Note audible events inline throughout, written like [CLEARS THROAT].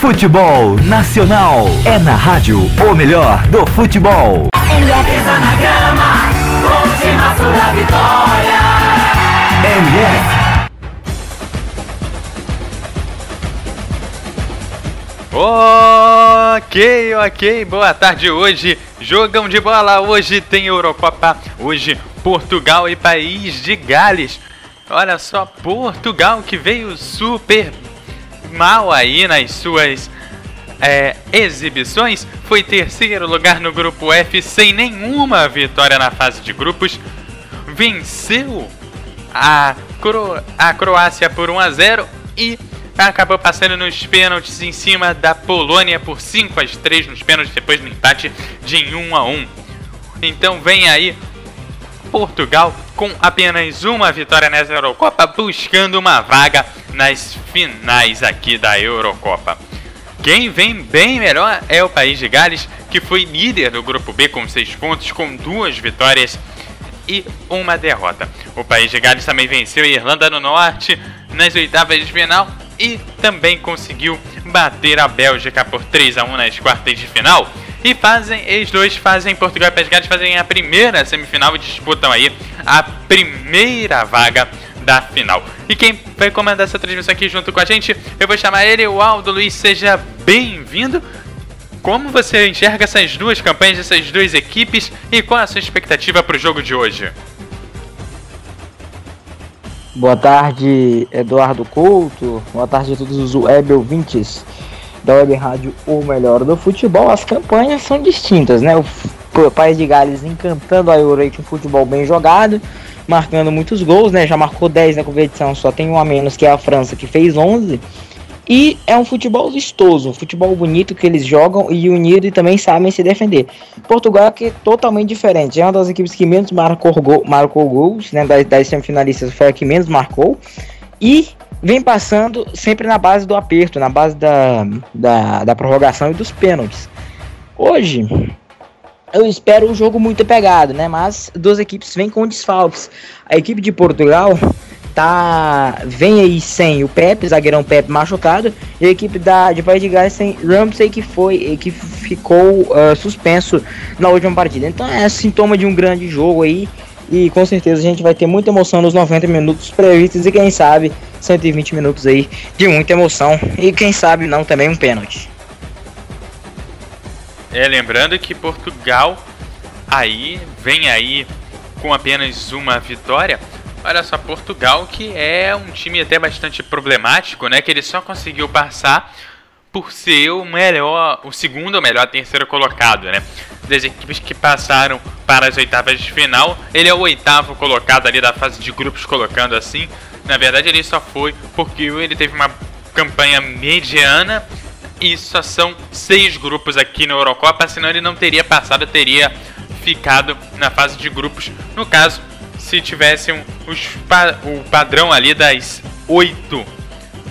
Futebol Nacional é na rádio o melhor do futebol. Na grama, da vitória. Ok, ok, boa tarde hoje. Jogão de bola, hoje tem Eurocopa, hoje Portugal e País de Gales. Olha só, Portugal que veio super mal aí nas suas é, exibições, foi terceiro lugar no grupo F sem nenhuma vitória na fase de grupos. Venceu a, Cro a Croácia por 1 a 0 e acabou passando nos pênaltis em cima da Polônia por 5 a 3 nos pênaltis, depois no empate de 1 a 1. Então vem aí Portugal com apenas uma vitória nessa Eurocopa, buscando uma vaga nas finais aqui da Eurocopa. Quem vem bem melhor é o país de Gales, que foi líder do grupo B com 6 pontos, com duas vitórias e uma derrota. O país de Gales também venceu a Irlanda do Norte nas oitavas de final e também conseguiu bater a Bélgica por 3 a 1 nas quartas de final. E fazem, eles dois fazem, Portugal e Gales fazem a primeira semifinal e disputam aí a primeira vaga da final. E quem vai comandar essa transmissão aqui junto com a gente, eu vou chamar ele, o Aldo Luiz, seja bem-vindo. Como você enxerga essas duas campanhas dessas duas equipes e qual a sua expectativa para o jogo de hoje? Boa tarde, Eduardo Couto. Boa tarde a todos os web ouvintes da Web Rádio O Melhor do Futebol. As campanhas são distintas, né? O País de Gales encantando a Euro aí com futebol bem jogado, marcando muitos gols, né? Já marcou 10 na competição, só tem um a menos que é a França, que fez 11. E é um futebol vistoso, um futebol bonito que eles jogam e unido e também sabem se defender. Portugal é, é totalmente diferente, é uma das equipes que menos marcou, marcou gols, né, das, das semifinalistas foi a que menos marcou. E vem passando sempre na base do aperto, na base da, da, da prorrogação e dos pênaltis. Hoje, eu espero um jogo muito pegado, né? Mas duas equipes vêm com desfalques. A equipe de Portugal tá vem aí sem o Pepe, zagueirão Pepe machucado, e a equipe da de País de Gales sem Ramsey que foi que ficou uh, suspenso na última partida. Então é sintoma de um grande jogo aí e com certeza a gente vai ter muita emoção nos 90 minutos previstos e quem sabe 120 minutos aí de muita emoção e quem sabe não também um pênalti. É, lembrando que Portugal aí vem aí com apenas uma vitória Olha só, Portugal, que é um time até bastante problemático, né? Que ele só conseguiu passar por ser o melhor, o segundo ou melhor, terceiro colocado, né? Das equipes que passaram para as oitavas de final, ele é o oitavo colocado ali da fase de grupos, colocando assim. Na verdade, ele só foi porque ele teve uma campanha mediana e só são seis grupos aqui na Eurocopa, senão ele não teria passado, teria ficado na fase de grupos. No caso, se tivessem os, o padrão ali das oito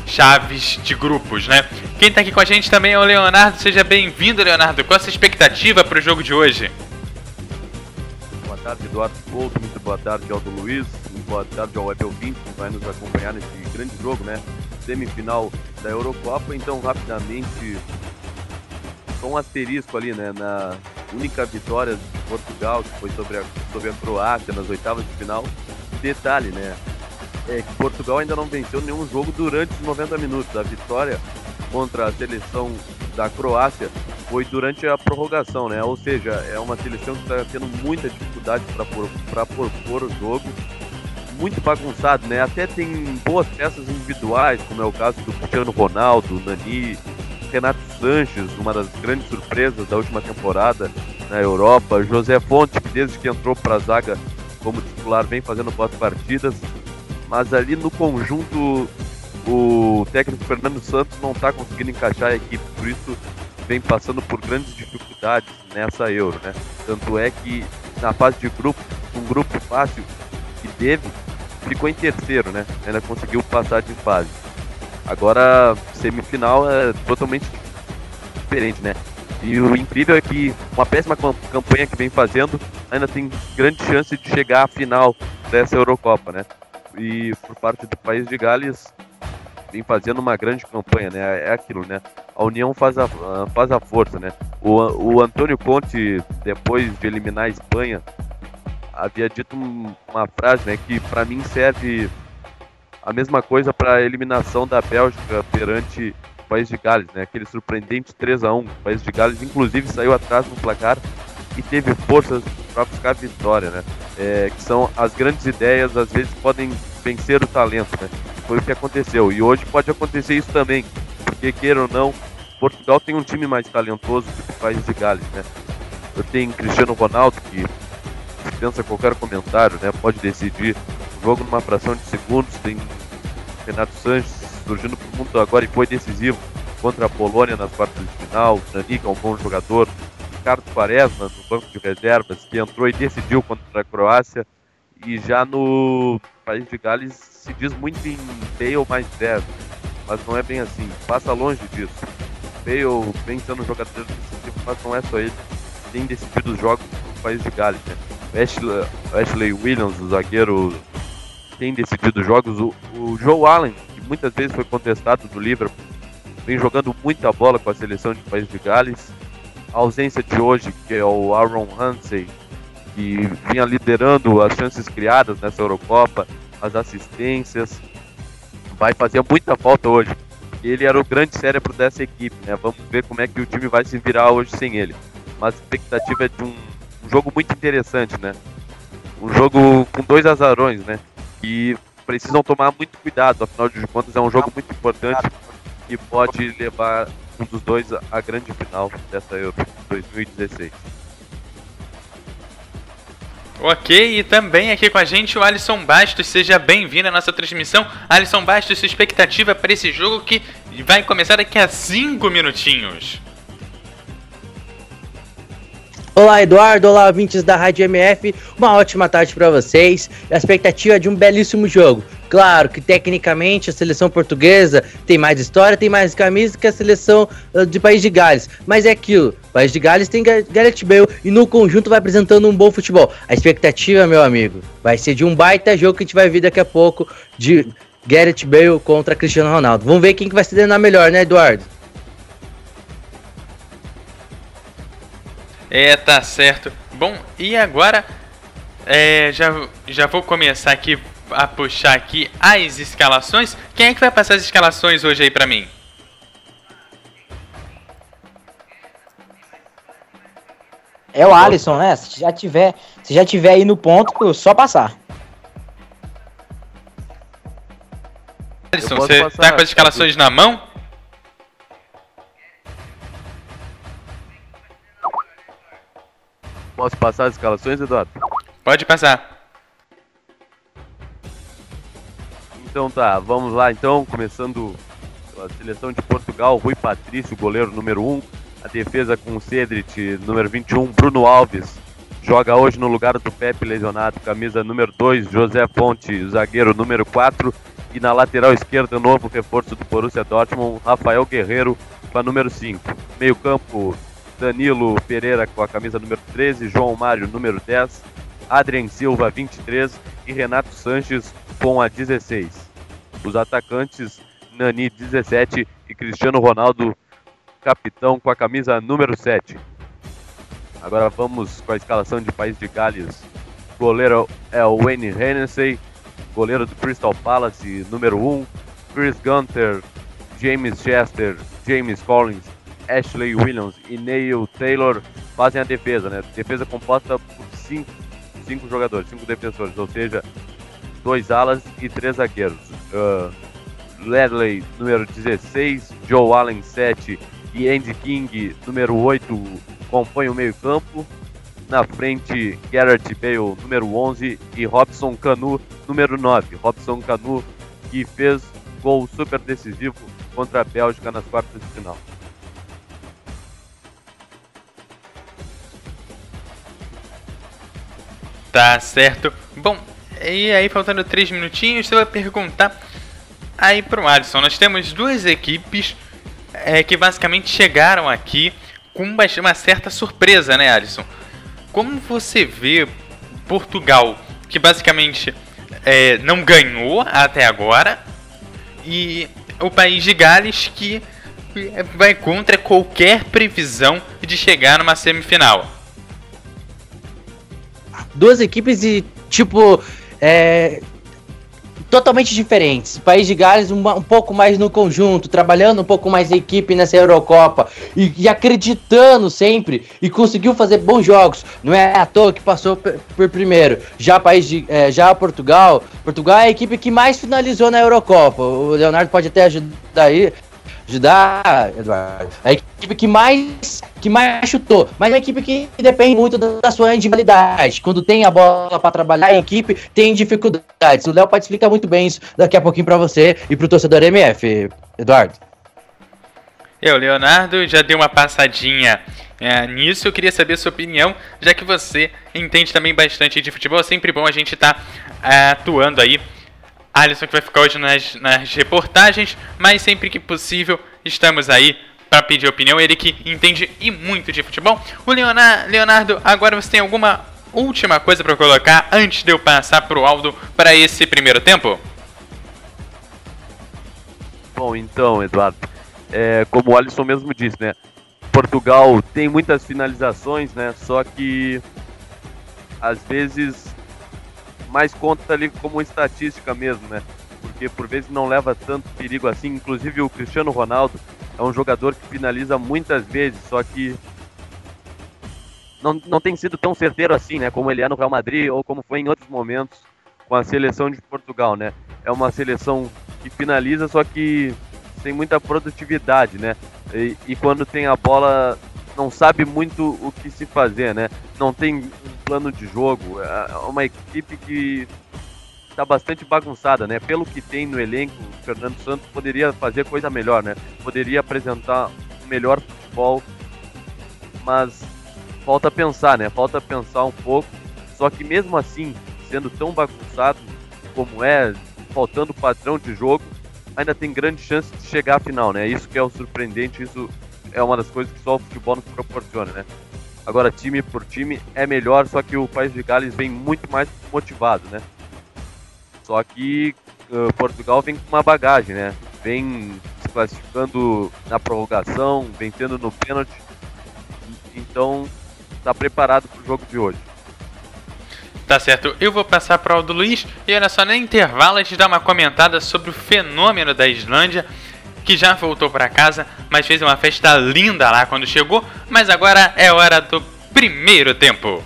chaves de grupos, né? Quem tá aqui com a gente também é o Leonardo. Seja bem-vindo, Leonardo. Qual a sua expectativa para o jogo de hoje? Boa tarde, Eduardo Couto. Muito boa tarde, Aldo Luiz. Muito boa tarde ao Web Ouvinte, que vai nos acompanhar nesse grande jogo, né? Semifinal da Eurocopa. Então, rapidamente, com um asterisco ali, né? Na única vitória de Portugal, que foi sobre a, sobre a Croácia nas oitavas de final. Detalhe, né? É que Portugal ainda não venceu nenhum jogo durante os 90 minutos. A vitória contra a seleção da Croácia foi durante a prorrogação, né? Ou seja, é uma seleção que está tendo muita dificuldade para propor o jogo, muito bagunçado, né? Até tem boas peças individuais, como é o caso do Cristiano Ronaldo, Nani, Renato Sanches, uma das grandes surpresas da última temporada na Europa, José Fonte, que desde que entrou para a zaga como titular vem fazendo boas partidas, mas ali no conjunto o técnico Fernando Santos não está conseguindo encaixar a equipe, por isso vem passando por grandes dificuldades nessa Euro, né? Tanto é que na fase de grupo, um grupo fácil que teve, ficou em terceiro, né? Ainda conseguiu passar de fase. Agora, semifinal é totalmente diferente, né? E o incrível é que uma péssima campanha que vem fazendo ainda tem grande chance de chegar à final dessa Eurocopa, né? E por parte do país de Gales vem fazendo uma grande campanha, né? É aquilo, né? A união faz a, faz a força, né? O, o Antônio Conte, depois de eliminar a Espanha, havia dito uma frase, né? Que para mim serve a mesma coisa para a eliminação da Bélgica perante o País de Gales, né? Aquele surpreendente 3 a 1 O País de Gales, inclusive, saiu atrás no placar e teve forças para buscar vitória, né? É, que são as grandes ideias, às vezes podem vencer o talento, né? Foi o que aconteceu. E hoje pode acontecer isso também, porque queira ou não, Portugal tem um time mais talentoso do que o País de Gales, né? Eu tenho Cristiano Ronaldo, que dispensa qualquer comentário, né? Pode decidir o jogo numa fração de segundos. Tem Renato Sanches surgindo para o mundo agora e foi decisivo contra a Polônia nas quartas de final. Que é um bom jogador. Ricardo Quaresma no banco de reservas, que entrou e decidiu contra a Croácia. E já no País de Gales se diz muito em Bale mais 10, mas não é bem assim. Passa longe disso. Bale vem sendo jogador decisivo, mas não é só ele. Tem decidido os jogos no País de Gales. Né? Ashley, Ashley Williams, o zagueiro, tem decidido jogos. O, o Joe Allen, que muitas vezes foi contestado do Liverpool, vem jogando muita bola com a seleção de País de Gales. A ausência de hoje, que é o Aaron Hansey, que vinha liderando as chances criadas nessa Eurocopa, as assistências, vai fazer muita falta hoje. Ele era o grande cérebro dessa equipe, né? Vamos ver como é que o time vai se virar hoje sem ele. Mas a expectativa é de um um jogo muito interessante, né? Um jogo com dois azarões, né? E precisam tomar muito cuidado, afinal de contas é um jogo muito importante e pode levar um dos dois à grande final dessa Euro 2016. Ok, e também aqui com a gente o Alisson Bastos, seja bem-vindo à nossa transmissão. Alisson Bastos, sua expectativa para esse jogo que vai começar daqui a 5 minutinhos. Olá, Eduardo. Olá, ouvintes da Rádio MF. Uma ótima tarde para vocês. A expectativa é de um belíssimo jogo. Claro que tecnicamente a seleção portuguesa tem mais história, tem mais camisa que a seleção uh, de País de Gales. Mas é aquilo. País de Gales tem Gareth Bale e no conjunto vai apresentando um bom futebol. A expectativa, meu amigo, vai ser de um baita jogo que a gente vai ver daqui a pouco de Gareth Bale contra Cristiano Ronaldo. Vamos ver quem que vai se treinar melhor, né, Eduardo? É, tá certo. Bom, e agora é, já, já vou começar aqui a puxar aqui as escalações. Quem é que vai passar as escalações hoje aí pra mim? É o Alisson, né? Se já tiver, se já tiver aí no ponto, só passar. Alisson, você tá com as escalações na mão? Posso passar as escalações, Eduardo? Pode passar. Então tá, vamos lá então, começando a seleção de Portugal, Rui Patrício, goleiro número 1, a defesa com o Cedric, número 21, Bruno Alves, joga hoje no lugar do Pepe lesionado, camisa número 2, José Fonte, zagueiro número 4, e na lateral esquerda, novo reforço do Borussia Dortmund, Rafael Guerreiro, com a número 5. Meio campo, Danilo Pereira com a camisa número 13, João Mário número 10, Adrien Silva 23 e Renato Sanches com a 16. Os atacantes Nani 17 e Cristiano Ronaldo capitão com a camisa número 7. Agora vamos com a escalação de País de Gales. Goleiro é o Wayne Hennessy, goleiro do Crystal Palace número 1, Chris Gunter, James Chester, James Collins Ashley Williams e Neil Taylor fazem a defesa, né? Defesa composta por cinco, cinco jogadores, cinco defensores, ou seja, dois alas e três zagueiros. Uh, Ledley, número 16, Joe Allen, 7 e Andy King, número 8, compõem o meio-campo. Na frente, Garrett Bale, número 11 e Robson Canu, número 9. Robson Canu, que fez gol super decisivo contra a Bélgica nas quartas de final. Tá certo. Bom, e aí faltando três minutinhos, você vai perguntar aí pro Alisson. Nós temos duas equipes é, que basicamente chegaram aqui com uma certa surpresa, né, Alisson? Como você vê Portugal, que basicamente é, não ganhou até agora, e o país de Gales, que vai contra qualquer previsão de chegar numa semifinal? Duas equipes de tipo é, totalmente diferentes. O País de Gales um, um, pouco mais no conjunto, trabalhando um pouco mais em equipe nessa Eurocopa e, e, acreditando sempre e conseguiu fazer bons jogos. Não é à toa que passou por primeiro. Já País de, é, já Portugal, Portugal é a equipe que mais finalizou na Eurocopa. O Leonardo pode até ajudar aí, ajudar, Eduardo. A equipe que mais, que mais chutou, mas é uma equipe que depende muito da, sua individualidade. Quando tem a bola para trabalhar em equipe, tem dificuldades. O Léo pode explicar muito bem isso daqui a pouquinho para você e para o torcedor MF, Eduardo. Eu, Leonardo, já dei uma passadinha é, nisso. Eu queria saber a sua opinião, já que você entende também bastante de futebol. É sempre bom a gente estar tá, é, atuando aí Alisson que vai ficar hoje nas, nas reportagens, mas sempre que possível estamos aí para pedir opinião. Ele que entende e muito de futebol. O Leonardo, Leonardo agora você tem alguma última coisa para colocar antes de eu passar para o Aldo para esse primeiro tempo? Bom, então, Eduardo, é, como o Alisson mesmo disse, né? Portugal tem muitas finalizações, né? Só que às vezes mais conta ali como estatística mesmo, né? Porque por vezes não leva tanto perigo assim. Inclusive o Cristiano Ronaldo é um jogador que finaliza muitas vezes, só que não, não tem sido tão certeiro assim, né? Como ele é no Real Madrid ou como foi em outros momentos com a seleção de Portugal, né? É uma seleção que finaliza, só que tem muita produtividade, né? E, e quando tem a bola não sabe muito o que se fazer, né? Não tem um plano de jogo. É uma equipe que está bastante bagunçada, né? Pelo que tem no elenco, o Fernando Santos poderia fazer coisa melhor, né? Poderia apresentar melhor futebol, mas falta pensar, né? Falta pensar um pouco. Só que mesmo assim, sendo tão bagunçado como é, faltando padrão de jogo, ainda tem grande chance de chegar à final, né? Isso que é o surpreendente, isso é uma das coisas que só o futebol nos proporciona, né? Agora, time por time é melhor, só que o País de Gales vem muito mais motivado, né? Só que uh, Portugal vem com uma bagagem, né? Vem se classificando na prorrogação, vencendo no pênalti. Então, está preparado para o jogo de hoje. Tá certo, eu vou passar para o Aldo Luiz e olha só, no intervalo a gente dá uma comentada sobre o fenômeno da Islândia que já voltou para casa, mas fez uma festa linda lá quando chegou. Mas agora é hora do primeiro tempo.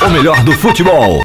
O melhor do futebol.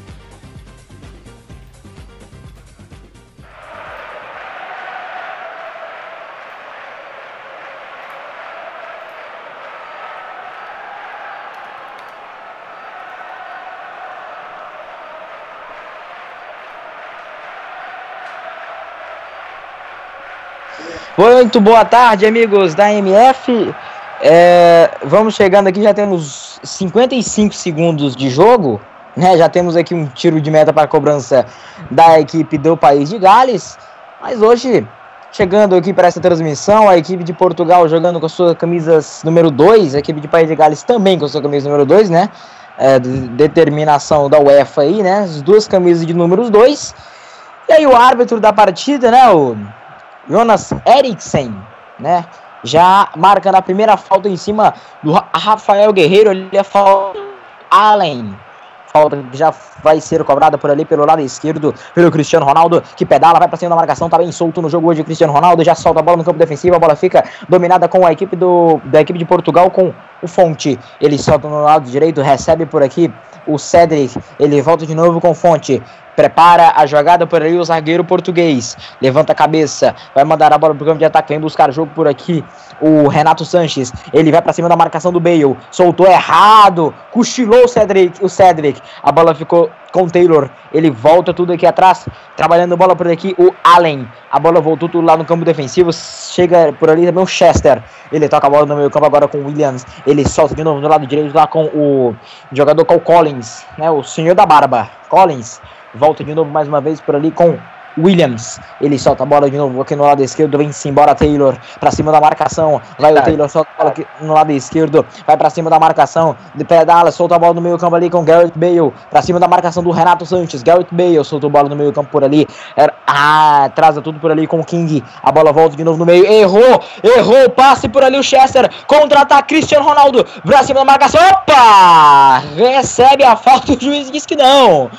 Muito boa tarde, amigos da MF. É, vamos chegando aqui, já temos 55 segundos de jogo. Né? Já temos aqui um tiro de meta para a cobrança da equipe do País de Gales. Mas hoje, chegando aqui para essa transmissão, a equipe de Portugal jogando com as suas camisas número 2, a equipe de País de Gales também com a sua camisa número 2, né? É, de determinação da UEFA aí, né? As duas camisas de números 2. E aí o árbitro da partida, né? O Jonas Eriksen, né? Já marcando a primeira falta em cima do Rafael Guerreiro, ali a falta Allen. falta que já vai ser cobrada por ali pelo lado esquerdo, pelo Cristiano Ronaldo, que pedala, vai pra cima da marcação, tá bem solto no jogo hoje. Cristiano Ronaldo já solta a bola no campo defensivo, a bola fica dominada com a equipe do, da equipe de Portugal, com o Fonte. Ele solta no lado direito, recebe por aqui o Cedric, ele volta de novo com Fonte. Prepara a jogada por ali o zagueiro português. Levanta a cabeça, vai mandar a bola pro campo de ataque, vem buscar jogo por aqui. O Renato Sanches, ele vai para cima da marcação do Bale. Soltou errado, cochilou o Cedric, o Cedric. A bola ficou com o Taylor. Ele volta tudo aqui atrás, trabalhando a bola por aqui o Allen. A bola voltou tudo lá no campo defensivo. Chega por ali também o Chester. Ele toca a bola no meio campo agora com o Williams. Ele solta de novo do lado direito lá com o jogador com o Collins, né? O senhor da barba, Collins. Volta de novo mais uma vez por ali com Williams. Ele solta a bola de novo aqui no lado esquerdo. Vem-se embora Taylor. Pra cima da marcação. Vai o Taylor, solta a bola aqui no lado esquerdo. Vai pra cima da marcação. De pedala, solta a bola no meio campo ali com Garrett Bale. Pra cima da marcação do Renato Sanches. Garrett Bale solta a bola no meio campo por ali. Ah, traza tudo por ali com o King. A bola volta de novo no meio. Errou! Errou! Passe por ali o Chester. Contra-ataque Cristiano Ronaldo. Pra cima da marcação. Opa! Recebe a falta. O juiz diz que não.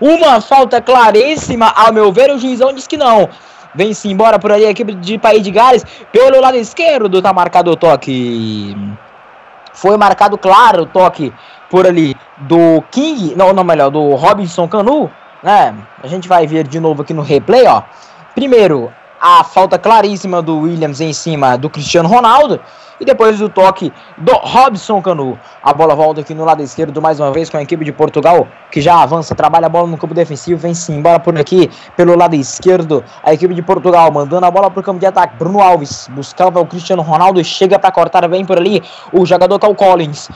Uma falta claríssima, ao meu ver, o juizão diz que não. Vem-se embora por ali a equipe de País de Gales. Pelo lado esquerdo tá marcado o toque. Foi marcado claro o toque por ali do King, não, não melhor, do Robinson Canu, né? A gente vai ver de novo aqui no replay, ó. Primeiro, a falta claríssima do Williams em cima do Cristiano Ronaldo. E depois do toque do Robson Canu. A bola volta aqui no lado esquerdo mais uma vez com a equipe de Portugal, que já avança, trabalha a bola no campo defensivo, vem sim embora por aqui pelo lado esquerdo. A equipe de Portugal mandando a bola para o campo de ataque. Bruno Alves buscava o Cristiano Ronaldo, chega para cortar bem por ali o jogador Cal Collins.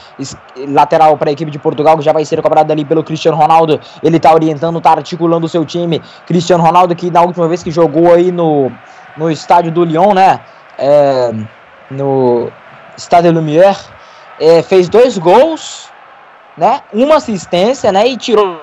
Lateral para a equipe de Portugal, que já vai ser cobrado ali pelo Cristiano Ronaldo. Ele está orientando, está articulando o seu time. Cristiano Ronaldo, que na última vez que jogou aí no, no estádio do Lyon, né? É no Stade Lumière, é, fez dois gols, né, uma assistência, né, e tirou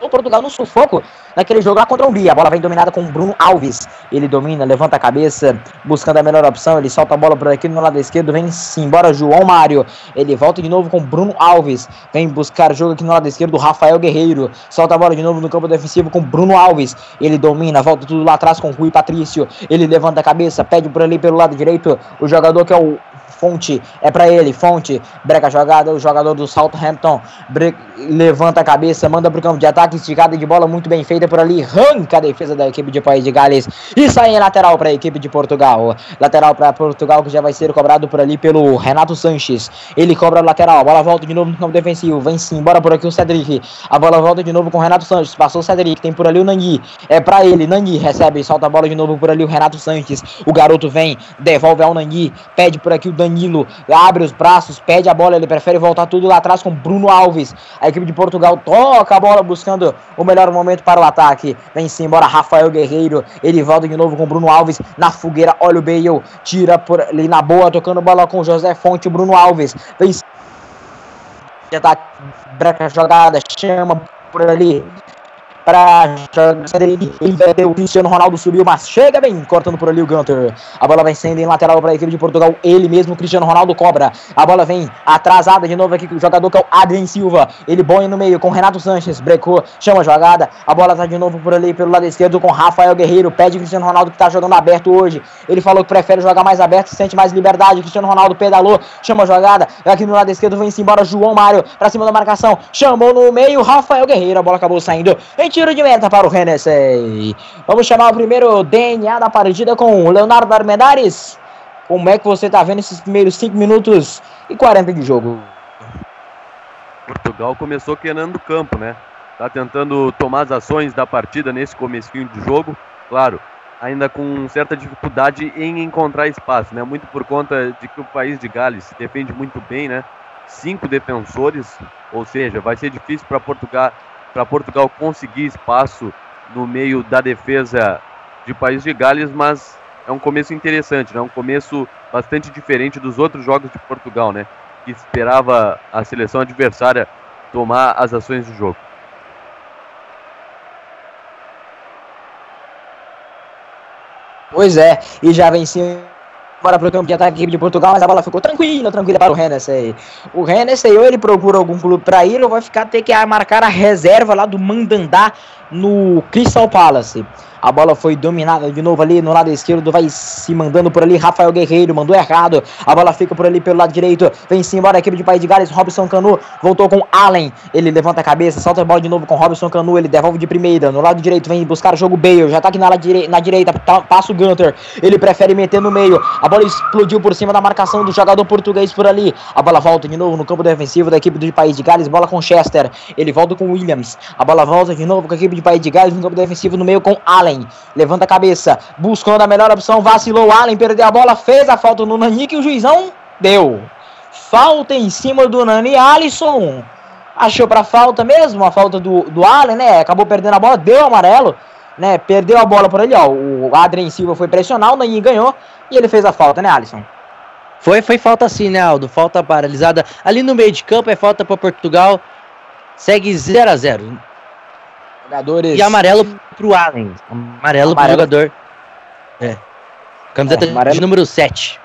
o Portugal no sufoco naquele jogo lá contra a Hungria. A bola vem dominada com o Bruno Alves. Ele domina, levanta a cabeça, buscando a melhor opção. Ele solta a bola por aqui no lado esquerdo. Vem-se embora João Mário. Ele volta de novo com Bruno Alves. Vem buscar jogo aqui no lado esquerdo. Rafael Guerreiro. Solta a bola de novo no campo defensivo com Bruno Alves. Ele domina, volta tudo lá atrás com Rui Patrício. Ele levanta a cabeça, pede por ali pelo lado direito. O jogador que é o Fonte é para ele. Fonte breca a jogada. O jogador do Southampton levanta a cabeça, manda pro campo de ataque. Esticada de bola muito bem feita por ali. Arranca a defesa da equipe de País de Gales. E sai em lateral para a equipe de Portugal. Lateral para Portugal que já vai ser cobrado por ali pelo Renato Sanches. Ele cobra o lateral. A bola volta de novo no campo defensivo. Vem sim, embora por aqui o Cedric. A bola volta de novo com o Renato Sanches. Passou o Cedric. Tem por ali o Nani. É para ele. Nani recebe, solta a bola de novo por ali o Renato Sanches. O garoto vem, devolve ao Nani. Pede por aqui o Danilo. Abre os braços, pede a bola. Ele prefere voltar tudo lá atrás com Bruno Alves. A equipe de Portugal toca a bola buscando o melhor momento para o ataque. Vem sim, embora Rafael Guerreiro. Ele volta de novo com Bruno Alves na fogueira. Olha o Bale. Tira por ali na boa, tocando bola com José Fonte. Bruno Alves. Vem já tá branca jogada, chama por ali para ele o Cristiano Ronaldo subiu, mas chega bem, cortando por ali o Gunter. A bola vem sendo em lateral para a equipe de Portugal. Ele mesmo, Cristiano Ronaldo, cobra. A bola vem atrasada de novo aqui com o jogador que é o Adrien Silva. Ele boia no meio com Renato Sanches, brecou, chama a jogada. A bola tá de novo por ali pelo lado esquerdo com Rafael Guerreiro. Pede Cristiano Ronaldo que tá jogando aberto hoje. Ele falou que prefere jogar mais aberto, sente mais liberdade. Cristiano Ronaldo pedalou, chama a jogada. Aqui no lado esquerdo vem-se embora João Mário para cima da marcação. Chamou no meio Rafael Guerreiro. A bola acabou saindo. Em tiro de meta para o Hennessy. Vamos chamar o primeiro DNA da partida com o Leonardo Armedares. Como é que você está vendo esses primeiros 5 minutos e 40 de jogo? Portugal começou queimando o campo, né? Tá tentando tomar as ações da partida nesse comecinho de jogo. Claro, ainda com certa dificuldade em encontrar espaço, né? Muito por conta de que o país de Gales defende muito bem, né? Cinco defensores, ou seja, vai ser difícil para Portugal para Portugal conseguir espaço no meio da defesa de País de Gales, mas é um começo interessante, né? um começo bastante diferente dos outros jogos de Portugal, né? que esperava a seleção adversária tomar as ações do jogo. Pois é, e já venceu Bora pro campo de ataque de Portugal, mas a bola ficou tranquila, tranquila para o Hennessy. O Hennessy ou ele procura algum clube para ir ou vai ficar ter que marcar a reserva lá do Mandandá no Crystal Palace. A bola foi dominada de novo ali no lado esquerdo. Vai se mandando por ali. Rafael Guerreiro mandou errado. A bola fica por ali pelo lado direito. Vem-se embora a equipe de País de Gales. Robson Canu voltou com Allen. Ele levanta a cabeça, solta a bola de novo com Robson Canu. Ele devolve de primeira. No lado direito vem buscar o jogo Bale. Já tá aqui na, na direita. Tá, passa o Gunter. Ele prefere meter no meio. A bola explodiu por cima da marcação do jogador português por ali. A bola volta de novo no campo defensivo da equipe do País de Gales. Bola com Chester. Ele volta com Williams. A bola volta de novo com a equipe de País de Gales no campo defensivo no meio com Allen. Levanta a cabeça, buscando a melhor opção, vacilou Allen, perdeu a bola, fez a falta no Nani que o juizão deu. Falta em cima do Nani Alisson. Achou para falta mesmo, a falta do, do Allen, né? Acabou perdendo a bola, deu amarelo, né? Perdeu a bola por ali, ó. O Adrien Silva foi pressionar, o Nani ganhou e ele fez a falta, né, Alisson? Foi, foi falta sim, né, Aldo? Falta paralisada. Ali no meio de campo é falta para Portugal. Segue 0 a 0 Jogadores. E amarelo pro Allen. Amarelo, amarelo. pro jogador. É. Camiseta é, amarelo. de número 7.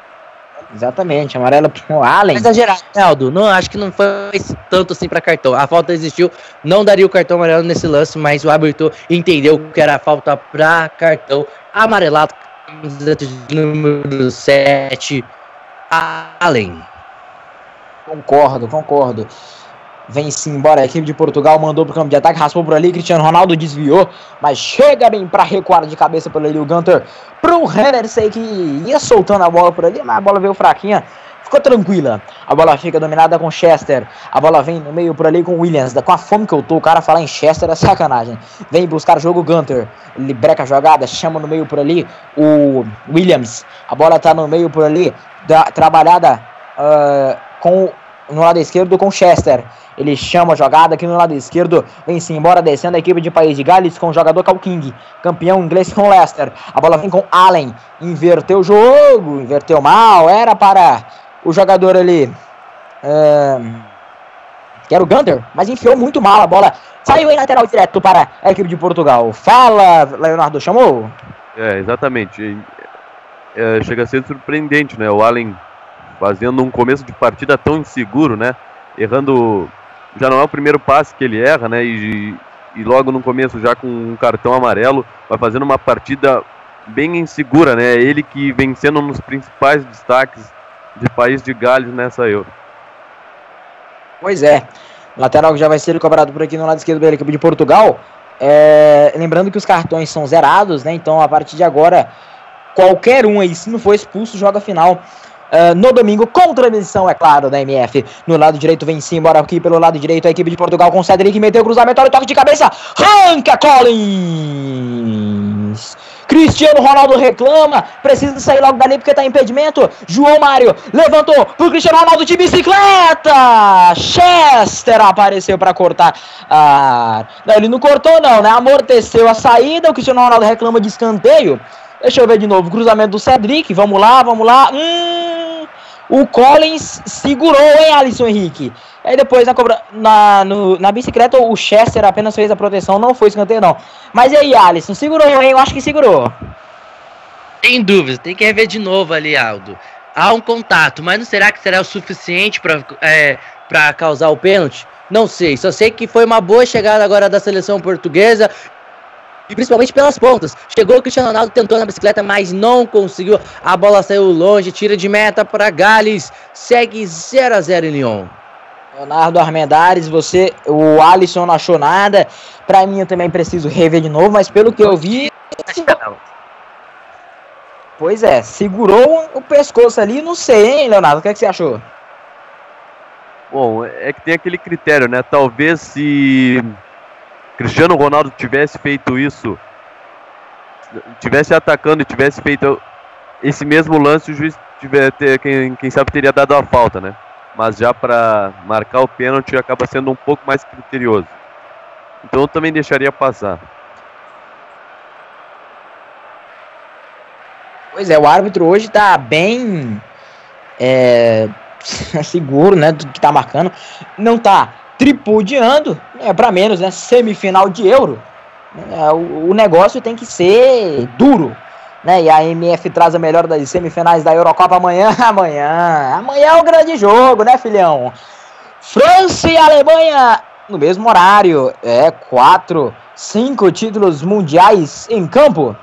Exatamente, amarelo pro Allen. Exagerado, Aldo. Não, acho que não foi tanto assim para cartão. A falta existiu, não daria o cartão amarelo nesse lance, mas o árbitro entendeu que era falta para cartão amarelado. Camiseta de número 7. Allen. Concordo, concordo. Vem-se embora. A equipe de Portugal, mandou pro campo de ataque, raspou por ali, Cristiano Ronaldo desviou, mas chega bem para recuar de cabeça por ali o Gunter pro Henderson que ia soltando a bola por ali, mas a bola veio fraquinha, ficou tranquila. A bola fica dominada com Chester, a bola vem no meio por ali com Williams, com a fome que eu tô, o cara falar em Chester é sacanagem. Vem buscar o jogo Gunter, ele breca a jogada, chama no meio por ali o Williams, a bola tá no meio por ali, da, trabalhada uh, com no lado esquerdo com Chester. Ele chama a jogada aqui no lado esquerdo. Vem-se embora descendo a equipe de País de Gales com o jogador King. Campeão inglês com Leicester. A bola vem com Allen. Inverteu o jogo. Inverteu mal. Era para o jogador ali. que era o Gunter. Mas enfiou muito mal a bola. Saiu em lateral direto para a equipe de Portugal. Fala, Leonardo. Chamou? É, exatamente. É, chega a ser surpreendente, né? O Allen fazendo um começo de partida tão inseguro, né? Errando já não é o primeiro passe que ele erra, né? E, e logo no começo, já com um cartão amarelo, vai fazendo uma partida bem insegura, né? Ele que vem sendo um dos principais destaques de país de Gales nessa Euro. Pois é. Lateral que já vai ser cobrado por aqui no lado esquerdo da equipe de Portugal. É... lembrando que os cartões são zerados, né? Então a partir de agora, qualquer um aí, se não for expulso, joga final uh, no domingo, com transmissão, é claro, da MF. No lado direito vem sim, bora aqui pelo lado direito, a equipe de Portugal com Cedric, meteu o cruzamento, olha o toque de cabeça, arranca Collins! Cristiano Ronaldo reclama, precisa sair logo dali porque tá impedimento. João Mário levantou pro Cristiano Ronaldo de bicicleta. Chester apareceu para cortar. Ah, não, ele não cortou não, né? Amorteceu a saída. O Cristiano Ronaldo reclama de escanteio. Deixa eu ver de novo. Cruzamento do Cedric. Vamos lá, vamos lá. Hum, o Collins segurou, hein, Alisson Henrique? Aí depois na, cobra... na, no, na bicicleta o Chester apenas fez a proteção, não foi escanteio não. Mas e aí, Alisson, segurou, hein? Eu acho que segurou. Sem dúvida, tem que rever de novo ali, Aldo. Há um contato, mas não será que será o suficiente para é, causar o pênalti? Não sei, só sei que foi uma boa chegada agora da seleção portuguesa e principalmente pelas pontas. Chegou o Cristiano Ronaldo, tentou na bicicleta, mas não conseguiu. A bola saiu longe, tira de meta para Gales, segue 0 a 0 em Lyon. Leonardo Armendares, você, o Alisson não achou nada. Para mim eu também preciso rever de novo, mas pelo que eu vi, Pois é, segurou o pescoço ali, não sei, hein, Leonardo? O que, é que você achou? Bom, é que tem aquele critério, né? Talvez se Cristiano Ronaldo tivesse feito isso, tivesse atacando e tivesse feito esse mesmo lance, o juiz tiver, ter, quem, quem sabe teria dado a falta, né? Mas já para marcar o pênalti acaba sendo um pouco mais criterioso. Então eu também deixaria passar. Pois é, o árbitro hoje está bem é, [LAUGHS] seguro, né, do que está marcando. Não está tripudiando, é para menos, né? Semifinal de Euro. É, o, o, negócio tem que ser duro. né? E a MF traz a melhor das semifinais da Eurocopa amanhã. [LAUGHS] Amanhã. Amanhã é o grande jogo, né, filhão? França e Alemanha no mesmo horário. É, quatro, cinco títulos mundiais em campo.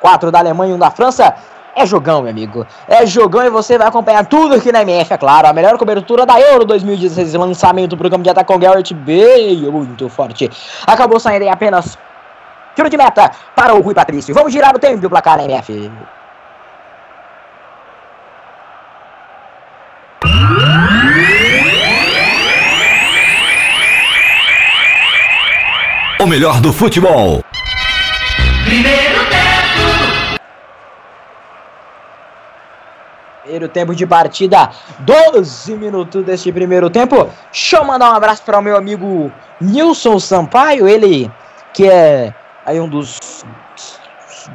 Quatro da Alemanha e um da França. É jogão, meu amigo. É jogão e você vai acompanhar tudo aqui na MF, é claro. A melhor cobertura da Euro 2016. Lançamento pro campo de ataque com Garrett Bale. Muito forte. Acabou saindo em apenas tiro de meta para o Rui Patrício. Vamos girar o tempo do placar na MF. O melhor do futebol. Primeiro Primeiro tempo de partida, 12 minutos deste primeiro tempo. Deixa eu mandar um abraço para o meu amigo Nilson Sampaio, ele que é aí um dos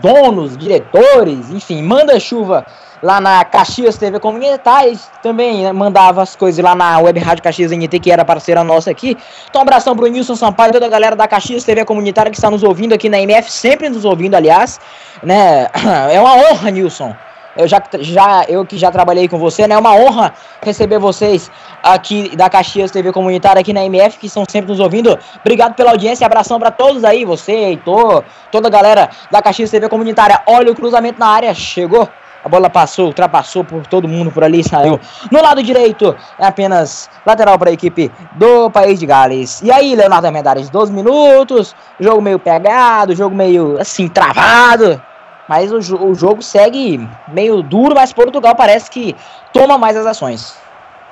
donos, diretores, enfim, manda chuva lá na Caxias TV Comunitários, também né, mandava as coisas lá na Web Rádio Caxias NT, que era parceira nossa aqui. Então, um abração pro Nilson Sampaio e toda a galera da Caxias TV Comunitária que está nos ouvindo aqui na MF, sempre nos ouvindo, aliás, né? [CLEARS THROAT] É uma honra, Nilson. Eu já, já eu que já trabalhei com você, né? É uma honra receber vocês aqui da Caxias TV Comunitária aqui na MF que estão sempre nos ouvindo. Obrigado pela audiência, abração para todos aí, você, Heitor, toda a galera da Caxias TV Comunitária. Olha o cruzamento na área, chegou a bola passou, ultrapassou por todo mundo por ali e saiu. No lado direito é apenas lateral para a equipe do País de Gales. E aí, Leonardo Armendares, 12 minutos, jogo meio pegado, jogo meio assim, travado. Mas o, o jogo segue meio duro, mas Portugal parece que toma mais as ações.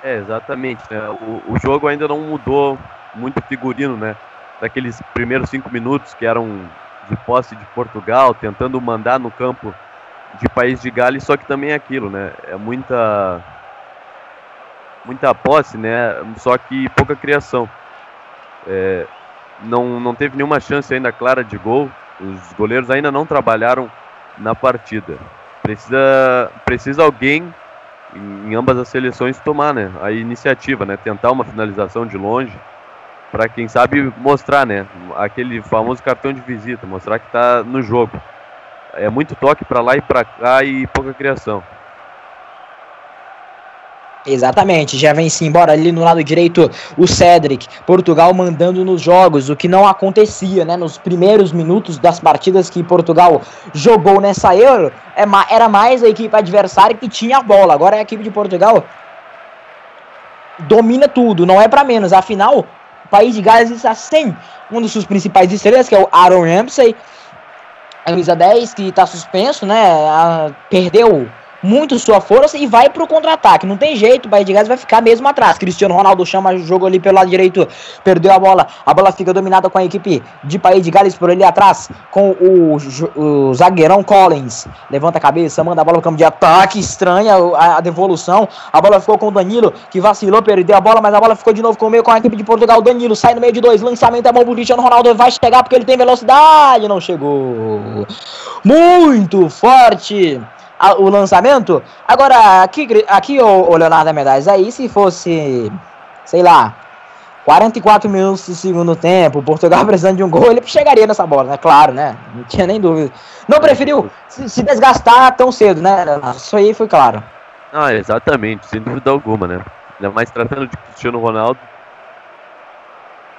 É, exatamente. Né? O, o jogo ainda não mudou muito figurino, né? Daqueles primeiros cinco minutos que eram de posse de Portugal, tentando mandar no campo de país de Gales, só que também é aquilo, né? É muita muita posse, né? Só que pouca criação. É, não, não teve nenhuma chance ainda clara de gol. Os goleiros ainda não trabalharam na partida. Precisa, precisa alguém em, ambas as seleções tomar né, a iniciativa, né? Tentar uma finalização de longe para quem sabe mostrar, né? Aquele famoso cartão de visita, mostrar que está no jogo. É muito toque para lá e para cá e pouca criação. Exatamente, já vem-se embora ali no lado direito o Cedric, Portugal mandando nos jogos, o que não acontecia, né, nos primeiros minutos das partidas que Portugal jogou nessa Euro, é era mais a equipe adversária que tinha a bola, agora a equipe de Portugal domina tudo, não é para menos, afinal, o país de Gales está sem um dos seus principais estrelas, que é o Aaron Ramsey, a camisa 10, que está suspenso, né? Perdeu muito sua força e vai pro contra-ataque. Não tem jeito, o Bahia de Gás vai ficar mesmo atrás. Cristiano Ronaldo chama o jogo ali pelo lado direito, perdeu a bola. A bola fica dominada com a equipe de País de Gales por ali atrás, com o, o zagueirão Collins. Levanta a cabeça, manda a bola pro campo de ataque, estranha a, a, devolução. A bola ficou com o Danilo, que vacilou, perdeu a bola, mas a bola ficou de novo com o meio com a equipe de Portugal. Danilo sai no meio de dois, lançamento é bom pro Cristiano Ronaldo, vai chegar porque ele tem velocidade, não chegou. Muito forte a, o lançamento. Agora, aqui, aqui o, Leonardo Medais, aí se fosse, sei lá, 44 minutos do segundo tempo, Portugal [LAUGHS] precisando de um gol, ele chegaria nessa bola, né? Claro, né? Não tinha nem dúvida. Não preferiu se, se desgastar tão cedo, né? Isso aí foi claro. Ah, exatamente, sem dúvida alguma, né? Ainda mais tratando de Cristiano Ronaldo.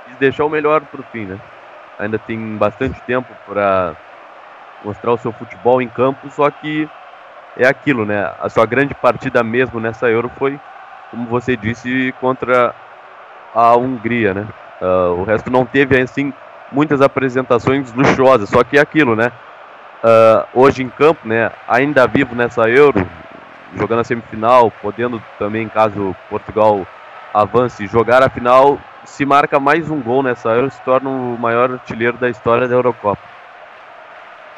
E deixar o melhor pro fim, né? Ainda tem bastante tempo para mostrar o seu futebol em campo, só que é aquilo, né? A sua grande partida mesmo nessa Euro foi, como você disse, contra a Hungria, né? Uh, o resto não teve, assim, muitas apresentações luxuosas, só que é aquilo, né? Uh, hoje em campo, né? Ainda vivo nessa Euro, jogando a semifinal, podendo também, caso Portugal avance, jogar a final, se marca mais um gol nessa Euro, se torna o maior artilheiro da história da Eurocopa.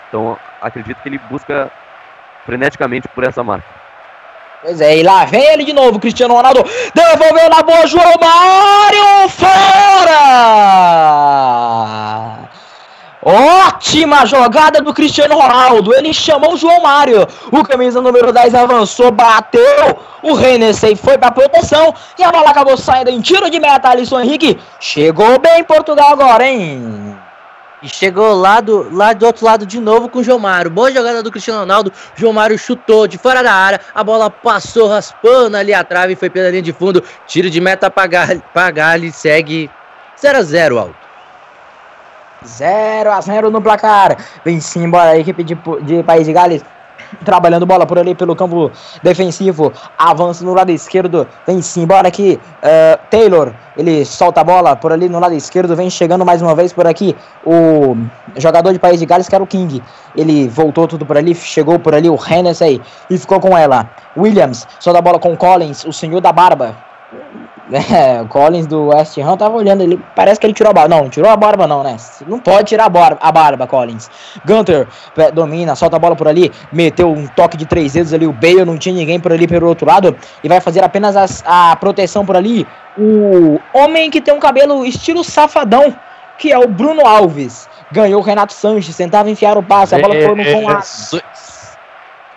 Então, acredito que ele busca freneticamente por essa marca. Pois é, e lá vem ele de novo, Cristiano Ronaldo, devolveu na boa, João Mário, fora! Ótima jogada do Cristiano Ronaldo, ele chamou o João Mário, o camisa número 10 avançou, bateu, o Renesei foi para proteção e a bola acabou saindo em tiro de meta, Alisson Henrique, chegou bem Portugal agora, hein? E chegou lá do, lá do outro lado de novo com o João Mário. Boa jogada do Cristiano Ronaldo. João Mário chutou de fora da área. A bola passou raspando ali a trave foi pela linha de fundo. Tiro de meta para Gali. Segue 0 a 0 alto. 0 a 0 no placar. Vem sim embora a equipe de, de País de Gales trabalhando bola por ali pelo campo defensivo, avança no lado esquerdo, vem sim, embora aqui, uh, Taylor, ele solta a bola por ali no lado esquerdo, vem chegando mais uma vez por aqui, o jogador de País de Gales, que era o King, ele voltou tudo por ali, chegou por ali o Hennessy e ficou com ela, Williams, solta a bola com Collins, o senhor da barba, é, o Collins do West Ham tava olhando ele. Parece que ele tirou a barba. Não, não tirou a barba, não, né? Não pode tirar a barba, a barba Collins. Gunter domina, solta a bola por ali. Meteu um toque de três dedos ali. O Bale não tinha ninguém por ali pelo outro lado. E vai fazer apenas as, a proteção por ali. O homem que tem um cabelo estilo safadão, que é o Bruno Alves. Ganhou o Renato Sanches, tentava enfiar o passe. A bola foi no com a.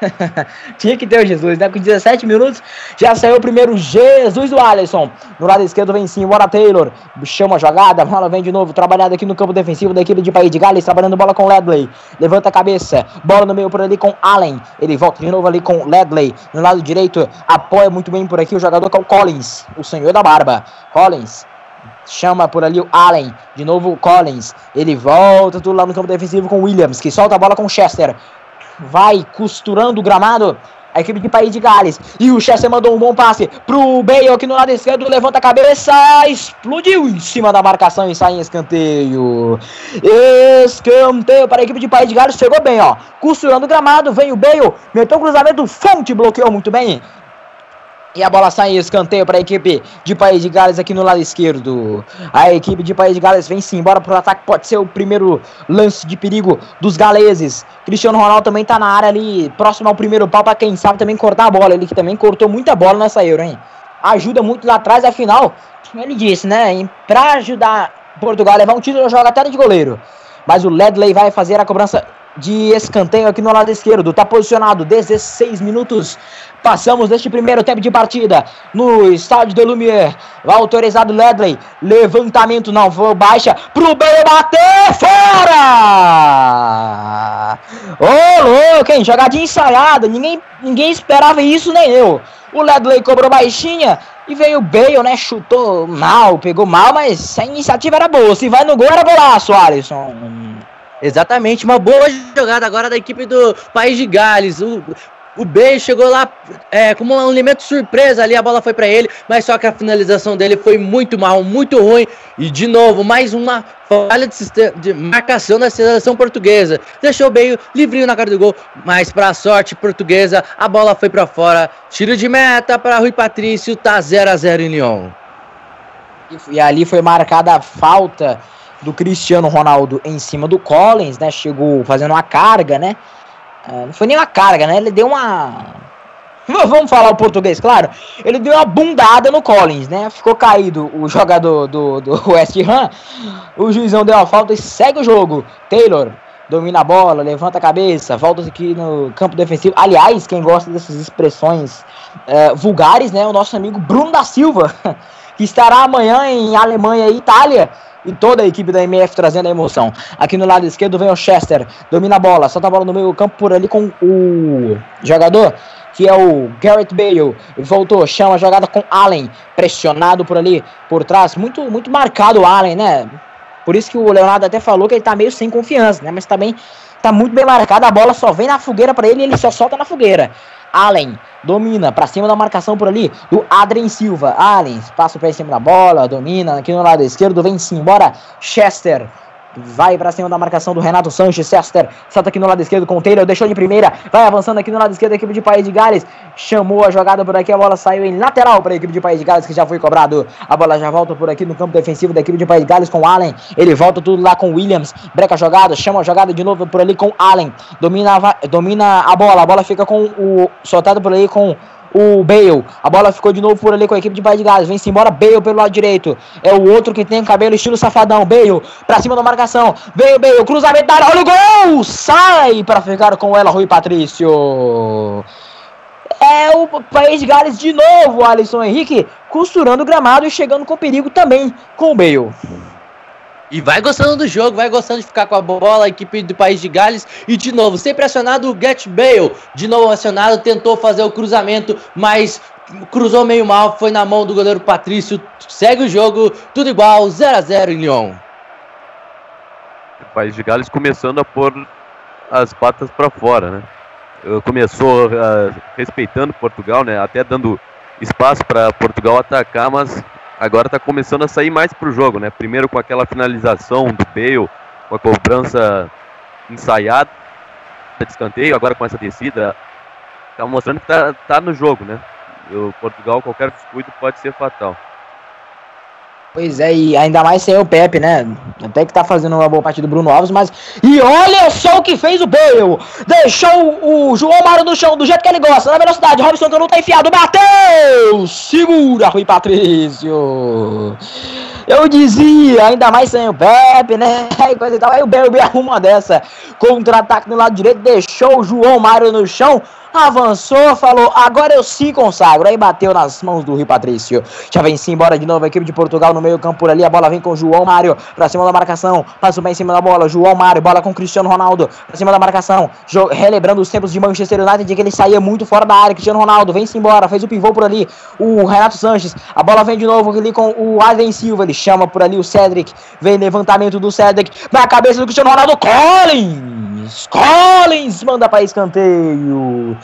[LAUGHS] Tinha que ter o Jesus, né? Com 17 minutos já saiu o primeiro Jesus do Alisson. No lado esquerdo vem sim, bora Taylor. Chama a jogada, a bola vem de novo. Trabalhada aqui no campo defensivo da equipe de País de Gales. Trabalhando bola com Ledley. Levanta a cabeça. Bola no meio por ali com Allen. Ele volta de novo ali com Ledley. No lado direito, apoia muito bem por aqui o jogador que é o Collins. O senhor da barba. Collins chama por ali o Allen, de novo o Collins, ele volta tudo lá no campo defensivo com Williams, que solta a bola com Chester, vai costurando o gramado. A equipe de País de Gales. E o Chester mandou um bom passe pro Bale aqui no lado esquerdo. Levanta a cabeça. Explodiu em cima da marcação e sai em escanteio. Escanteio para a equipe de País de Gales. Chegou bem, ó. Costurando o gramado. Vem o Bale. Meteu o cruzamento. Fonte bloqueou muito bem. E a bola sai escanteio para a equipe de País de Gales aqui no lado esquerdo. A equipe de País de Gales vem-se embora para o ataque. Pode ser o primeiro lance de perigo dos galeses. Cristiano Ronaldo também está na área ali, próximo ao primeiro pau, para quem sabe também cortar a bola. Ele que também cortou muita bola nessa Euro, hein? Ajuda muito lá atrás, afinal, ele disse, né? Para ajudar Portugal a levar um título, joga até de goleiro. Mas o Ledley vai fazer a cobrança de escanteio aqui no lado esquerdo. Tá posicionado 16 minutos. Passamos neste primeiro tempo de partida no estádio de Lumière. Autorizado Ledley. Levantamento não foi baixa pro Bale bater fora! Ô louco, hein? Jogadinha ensaiada. Ninguém, ninguém esperava isso, nem eu. O Ledley cobrou baixinha e veio o Bale, né? Chutou mal, pegou mal, mas a iniciativa era boa. Se vai no gol, era golaço, Alisson. Exatamente, uma boa jogada agora da equipe do País de Gales. O, o chegou lá é, como um elemento surpresa ali, a bola foi para ele, mas só que a finalização dele foi muito mal, muito ruim. E de novo, mais uma falha de, sistema, de marcação da seleção portuguesa. Deixou o livrinho na cara do gol, mas para sorte portuguesa, a bola foi para fora. Tiro de meta para Rui Patrício, tá 0 a 0 em Lyon. E ali foi marcada a falta do Cristiano Ronaldo em cima do Collins, né? Chegou fazendo uma carga, né? É, não foi nem uma carga, né? Ele deu uma. [LAUGHS] Vamos falar o português, claro. Ele deu uma bundada no Collins, né? Ficou caído o [LAUGHS] jogador do, do West Ham. O juizão deu a falta e segue o jogo. Taylor domina a bola, levanta a cabeça, volta aqui no campo defensivo. Aliás, quem gosta dessas expressões é, vulgares, né? O nosso amigo Bruno da Silva, [LAUGHS] que estará amanhã em Alemanha e Itália e toda a equipe da MF trazendo a emoção. Aqui no lado esquerdo vem o Chester, domina a bola, solta a bola no meio campo por ali com o jogador que é o Garrett Bale. Voltou, chama a jogada com Allen, pressionado por ali, por trás. Muito, muito marcado o Allen, né? Por isso que o Leonardo até falou que ele tá meio sem confiança, né? Mas também tá muito bem marcado. A bola só vem na fogueira para ele e ele só solta na fogueira. Allen domina para cima da marcação por ali do Adrien Silva. Allen passa o pé em cima da bola, domina aqui no lado esquerdo, vem sim, embora Chester Vai para cima da marcação do Renato Sanches. Chester salta aqui no lado esquerdo com o Taylor. Deixou de primeira. Vai avançando aqui no lado esquerdo da equipe de País de Gales. Chamou a jogada por aqui. A bola saiu em lateral para a equipe de País de Gales que já foi cobrado. A bola já volta por aqui no campo defensivo da equipe de País de Gales com Allen. Ele volta tudo lá com Williams. Breca a jogada. Chama a jogada de novo por ali com Allen. Domina, domina a bola. A bola fica com o. Soltado por aí com o Bale. A bola ficou de novo por ali com a equipe de Bahia de Gales. Vem-se embora Bale pelo lado direito. É o outro que tem cabelo estilo safadão. Bale pra cima da marcação. Veio Bale, cruzamento da área. Olha o gol! Sai para ficar com ela, Rui Patrício. É o País de Gales de novo, Alisson Henrique, costurando o gramado e chegando com perigo também com o Bale. E vai gostando do jogo, vai gostando de ficar com a bola, a equipe do País de Gales. E de novo, sempre acionado o Get Bale. De novo acionado, tentou fazer o cruzamento, mas cruzou meio mal, foi na mão do goleiro Patrício. Segue o jogo, tudo igual, 0 a 0 em Lyon. O País de Gales começando a pôr as patas para fora, né? Começou uh, respeitando Portugal, né? Até dando espaço para Portugal atacar, mas agora está começando a sair mais para o jogo, né? Primeiro com aquela finalização do Bale, com a cobrança ensaiada de escanteio, agora com essa descida, está mostrando que está tá no jogo, né? O Portugal, qualquer descuido pode ser fatal. Pois é, e ainda mais sem o Pepe, né? Até que tá fazendo uma boa partida do Bruno Alves, mas. E olha só o que fez o Bale! Deixou o João Mário no chão do jeito que ele gosta, na velocidade. Robson que não tá enfiado, bateu! Segura, Rui Patrício! Eu dizia, ainda mais sem o Pepe, né? [LAUGHS] E coisa e tal. Aí o Bale arruma dessa. Contra-ataque no lado direito, deixou o João Mário no chão avançou, falou, agora eu sim consagro. Aí bateu nas mãos do Rio Patrício. Já vem sim, embora de novo a equipe de Portugal no meio campo por ali. A bola vem com o João Mário pra cima da marcação. Passa bem em cima da bola. João Mário, bola com o Cristiano Ronaldo pra cima da marcação. Relembrando os tempos de Manchester United, de que ele saía muito fora da área. Cristiano Ronaldo vem-se embora, fez o pivô por ali. O Renato Sanches, a bola vem de novo ali com o Aden Silva. Ele chama por ali o Cedric. Vem levantamento do Cedric na cabeça do Cristiano Ronaldo. Collins! Collins manda para escanteio.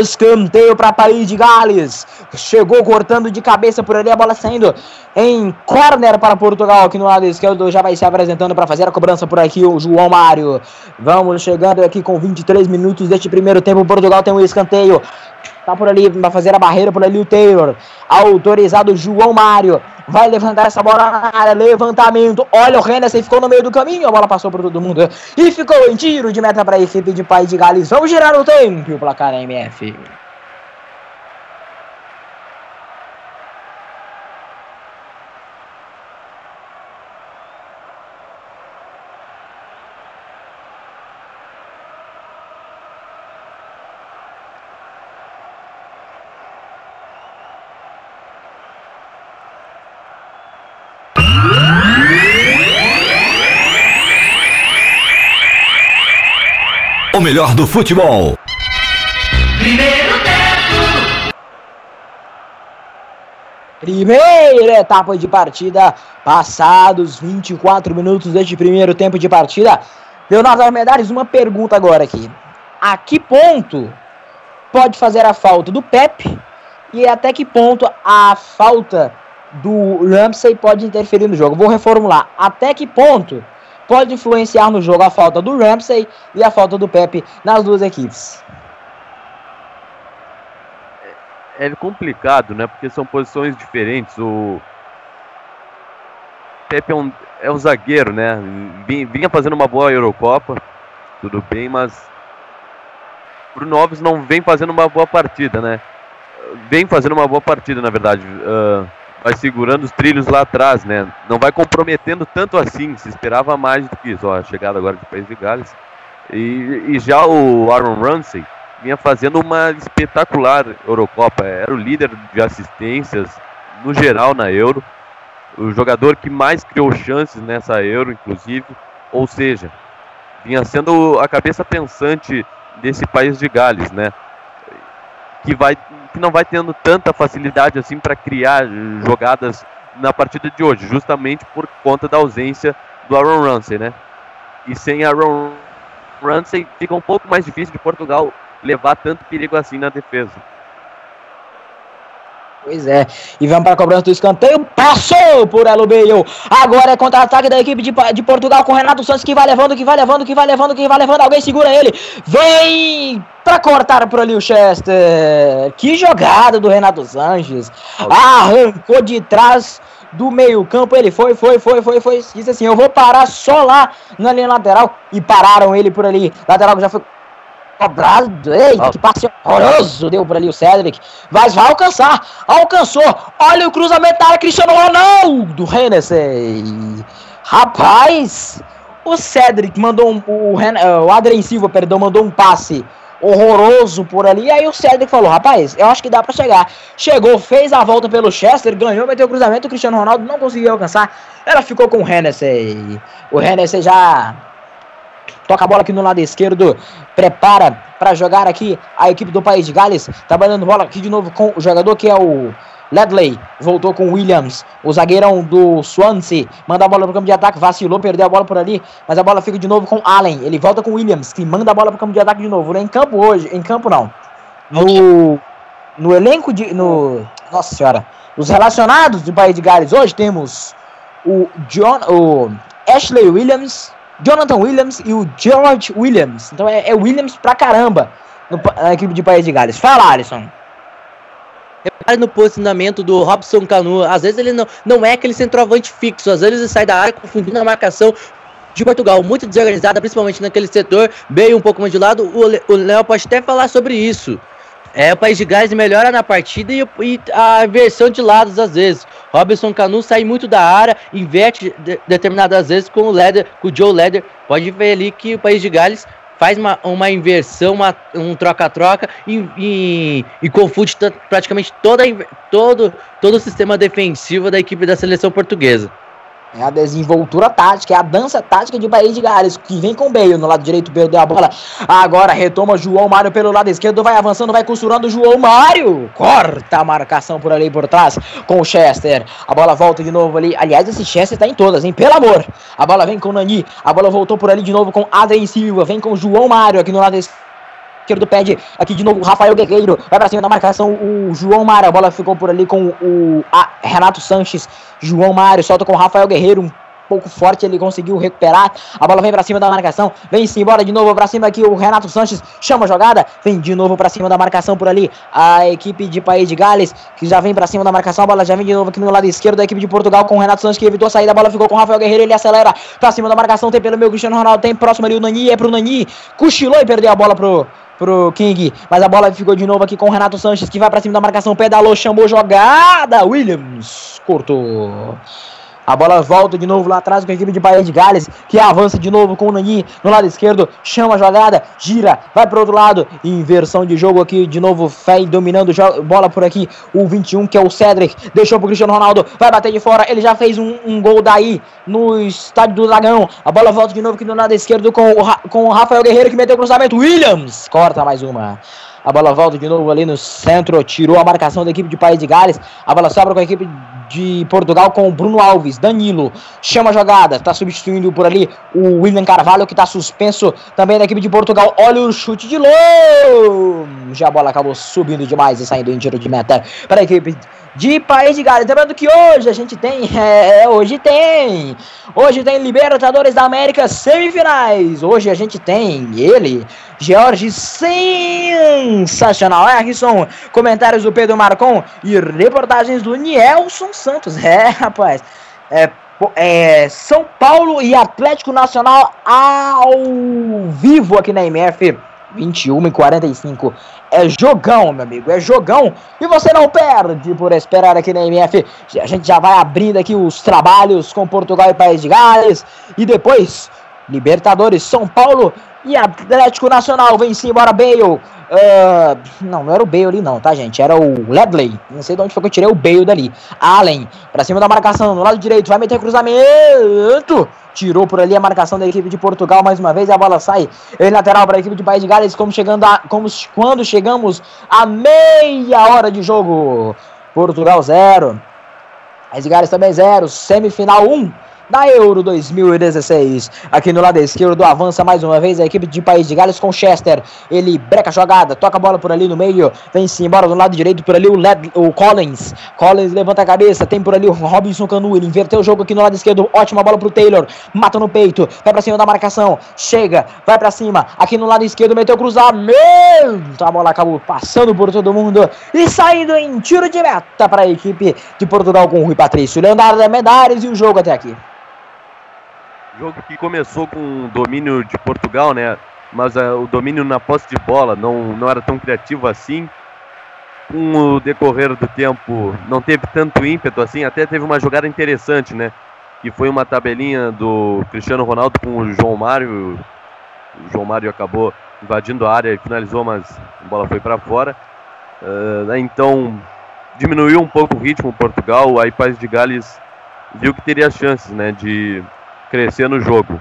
Escanteio para País de Gales. Chegou cortando de cabeça por ali, a bola saindo em corner para Portugal. Aqui no lado esquerdo já vai se apresentando para fazer a cobrança por aqui o João Mário. Vamos chegando aqui com 23 minutos deste primeiro tempo. Portugal tem um escanteio. Tá por ali, vai fazer a barreira por ali o Taylor. Autorizado João Mário. Vai levantar essa bola na área. Levantamento. Olha o Henderson ficou no meio do caminho. A bola passou por todo mundo. E ficou em tiro de meta para a equipe de País de Gales. Vamos girar o tempo. O placar MF. Melhor do futebol. Primeiro tempo. Primeira etapa de partida, passados 24 minutos deste primeiro tempo de partida. Leonardo Armedares, uma pergunta agora aqui. A que ponto pode fazer a falta do Pepe e até que ponto a falta do Ramsey pode interferir no jogo? Vou reformular. Até que ponto pode influenciar no jogo a falta do Ramsey e a falta do Pepe nas duas equipes. É, é complicado, né? Porque são posições diferentes. O Pepe é um, é um zagueiro, né? Vinha fazendo uma boa Eurocopa, tudo bem, mas Bruno Alves não vem fazendo uma boa partida, né? Vem fazendo uma boa partida, na verdade. Uh, vai segurando os trilhos lá atrás, né? Não vai comprometendo tanto assim, se esperava mais do que isso. Ó, a chegada agora de País de Gales. E, e já o Aaron Ramsey vinha fazendo uma espetacular Eurocopa. Era o líder de assistências no geral na Euro. O jogador que mais criou chances nessa Euro, inclusive. Ou seja, vinha sendo a cabeça pensante desse país de Gales, né? Que vai que não vai tendo tanta facilidade assim para criar jogadas na partida de hoje, justamente por conta da ausência do Aaron Ramsey, né? E sem Aaron Ramsey fica um pouco mais difícil de Portugal levar tanto perigo assim na defesa. Pois é. E vamos para a cobrança do escanteio. Passou por Bale. Agora é contra-ataque da equipe de, de Portugal com Renato Santos que vai levando, que vai levando, que vai levando, que vai levando. Alguém segura ele. Vem para cortar por ali o Chester. Que jogada do Renato Sanches. Arrancou de trás do meio-campo. Ele foi, foi, foi, foi, foi. Disse assim: Eu vou parar só lá na linha lateral. E pararam ele por ali. Lateral que já foi cobrado. Eita, que passe horroroso deu por ali o Cedric. Mas vai alcançar. Alcançou. Olha o cruzamento da área. Cristiano Ronaldo. Hennessy. Rapaz. O Cedric mandou um. O, Ren, o Adrien Silva, perdão, mandou um passe horroroso por ali. E aí o Cedric falou: rapaz, eu acho que dá para chegar. Chegou, fez a volta pelo Chester, ganhou, meteu o cruzamento. O Cristiano Ronaldo não conseguiu alcançar. Ela ficou com o Hennessy. O Hennessy já toca a bola aqui no lado esquerdo, prepara para jogar aqui a equipe do País de Gales, trabalhando bola aqui de novo com o jogador que é o Ledley voltou com Williams, o zagueirão do Swansea, manda a bola pro campo de ataque, vacilou, perdeu a bola por ali, mas a bola fica de novo com Allen. Ele volta com Williams, que manda a bola pro campo de ataque de novo. Em campo hoje, em campo não. No, no elenco de. No, nossa senhora. Os relacionados do País de Gales hoje temos o John, o Ashley Williams, Jonathan Williams e o George Williams. Então é, é Williams pra caramba no, na equipe de País de Gales. Fala, Alisson. Repare no posicionamento do Robson Canu. Às vezes ele não, não é aquele centroavante fixo. Às vezes ele sai da área confundindo a marcação de Portugal. Muito desorganizada, principalmente naquele setor. Meio um pouco mais de lado. O, Léo pode até falar sobre isso. É, o País de Gales melhora na partida e, e a inversão de lados às vezes. Robson Canu sai muito da área, inverte de, determinadas vezes com o Leder, com o Joe Leder. Pode ver ali que o País de Gales faz uma, uma inversão, uma, um troca-troca e, e, e, confunde praticamente toda, todo, todo o sistema defensivo da equipe da seleção portuguesa. É a desenvoltura tática, é a dança tática de Bahia de Gales, que vem com o Bale no lado direito, perdeu a bola. Agora retoma João Mário pelo lado esquerdo, vai avançando, vai costurando João Mário. Corta a marcação por ali por trás com o Chester. A bola volta de novo ali. Aliás, esse Chester tá em todas, hein? Pelo amor. A bola vem com o Nani. A bola voltou por ali de novo com Adrien Silva. Vem com João Mário aqui no lado esquerdo esquerdo pede aqui de novo Rafael Guerreiro. Vai pra cima da marcação o João Mário. A bola ficou por ali com o Renato Sanches. João Mário solta com o Rafael Guerreiro. Um pouco forte, ele conseguiu recuperar. A bola vem para cima da marcação, vem-se embora de novo para cima aqui. O Renato Sanches chama a jogada, vem de novo para cima da marcação por ali. A equipe de País de Gales, que já vem para cima da marcação. A bola já vem de novo aqui no lado esquerdo da equipe de Portugal com o Renato Sanches que evitou a saída. A bola ficou com o Rafael Guerreiro, ele acelera para cima da marcação. Tem pelo meu Cristiano Ronaldo, tem próximo ali o Nani, é pro Nani. Cochilou e perdeu a bola pro pro King, mas a bola ficou de novo aqui com o Renato Sanches, que vai para cima da marcação, pedalou, chamou jogada, Williams cortou. A bola volta de novo lá atrás com a equipe de Bahia de Gales, que avança de novo com o Nani no lado esquerdo, chama a jogada, gira, vai pro outro lado, inversão de jogo aqui, de novo, Fé dominando bola por aqui, o 21 que é o Cedric, deixou pro Cristiano Ronaldo, vai bater de fora, ele já fez um, um gol daí no estádio do Dragão, a bola volta de novo aqui no lado esquerdo com o, com o Rafael Guerreiro que meteu o cruzamento, Williams, corta mais uma. A bola volta de novo ali no centro, tirou a marcação da equipe de País de Gales. A bola sobra com a equipe de Portugal com o Bruno Alves. Danilo chama a jogada, está substituindo por ali o William Carvalho, que está suspenso também da equipe de Portugal. Olha o chute de longe. A bola acabou subindo demais e saindo em tiro de meta para a equipe de País de Gales. Lembrando que hoje a gente tem, [LAUGHS] é, hoje tem, hoje tem Libertadores da América semifinais. Hoje a gente tem ele, George sensacional. É, comentários do Pedro Marcon e reportagens do Nielson Santos. É, rapaz, é, é, São Paulo e Atlético Nacional ao vivo aqui na MF 21 e 45. É jogão, meu amigo, é jogão. E você não perde por esperar aqui na MF. A gente já vai abrindo aqui os trabalhos com Portugal e País de Gales. E depois, Libertadores, São Paulo e Atlético Nacional. Vem-se embora, Bale. Uh, não, não era o Bale ali não, tá, gente? Era o Ledley. Não sei de onde foi que eu tirei o Bale dali. Allen, pra cima da marcação, no lado direito, vai meter cruzamento. Tirou por ali a marcação da equipe de Portugal mais uma vez. A bola sai em lateral para a equipe de País de Gales. Como, chegando a, como quando chegamos a meia hora de jogo. Portugal 0. País de Gales também 0. Semifinal 1. Um da Euro 2016. Aqui no lado esquerdo avança mais uma vez a equipe de País de Gales com Chester. Ele breca a jogada, toca a bola por ali no meio, vem-se embora do lado direito por ali o, Led, o Collins. Collins levanta a cabeça, tem por ali o Robinson Canu, ele inverteu o jogo aqui no lado esquerdo, ótima bola pro Taylor, mata no peito, vai pra cima da marcação, chega, vai pra cima, aqui no lado esquerdo meteu cruzamento, a bola acabou passando por todo mundo e saindo em tiro de meta para a equipe de Portugal com o Rui Patrício, Leonardo Medares e o jogo até aqui. Jogo que começou com o domínio de Portugal, né? Mas uh, o domínio na posse de bola não, não era tão criativo assim. Com o decorrer do tempo, não teve tanto ímpeto assim. Até teve uma jogada interessante, né? Que foi uma tabelinha do Cristiano Ronaldo com o João Mário. O João Mário acabou invadindo a área e finalizou, mas a bola foi para fora. Uh, então diminuiu um pouco o ritmo Portugal, aí País de Gales viu que teria chances né, de crescer no jogo,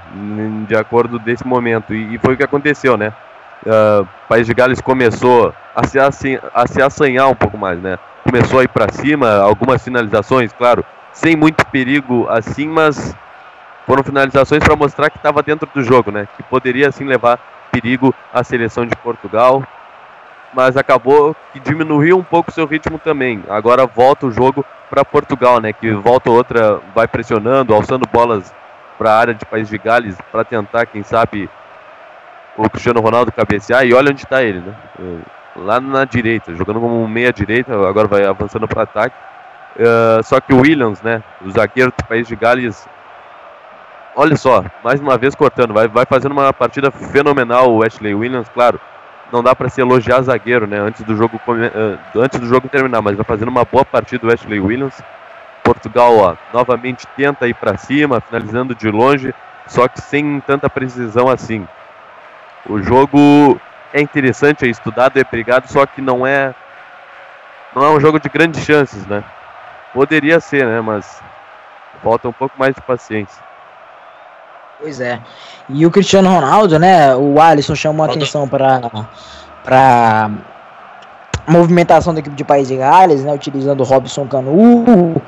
de acordo desse momento, e, foi o que aconteceu, né? Uh, País de Gales começou a se, a se assanhar um pouco mais, né? Começou a ir para cima, algumas finalizações, claro, sem muito perigo assim, mas foram finalizações para mostrar que estava dentro do jogo, né? Que poderia assim levar perigo à seleção de Portugal, mas acabou que diminuiu um pouco seu ritmo também. Agora volta o jogo para Portugal, né? Que volta outra, vai pressionando, alçando bolas para a área de País de Gales para tentar, quem sabe, o Cristiano Ronaldo cabecear. E olha onde está ele, né? Lá na direita, jogando como meia direita, agora vai avançando para ataque. Uh, só que o Williams, né? O zagueiro do País de Gales, olha só, mais uma vez cortando, vai, vai fazendo uma partida fenomenal o Ashley Williams, claro. Não dá para se elogiar zagueiro, né? Antes do jogo uh, antes do jogo terminar, mas vai fazendo uma boa partida o Ashley Williams. Portugal, ó, novamente tenta ir para cima, finalizando de longe, só que sem tanta precisão assim. O jogo é interessante, é estudado, é brigado, só que não é não é um jogo de grandes chances, né? Poderia ser, né? Mas falta um pouco mais de paciência. Pois é. E o Cristiano Ronaldo, né? O Alisson chamou a atenção para para movimentação da equipe de País de Gales, né? Utilizando o Robson Canu,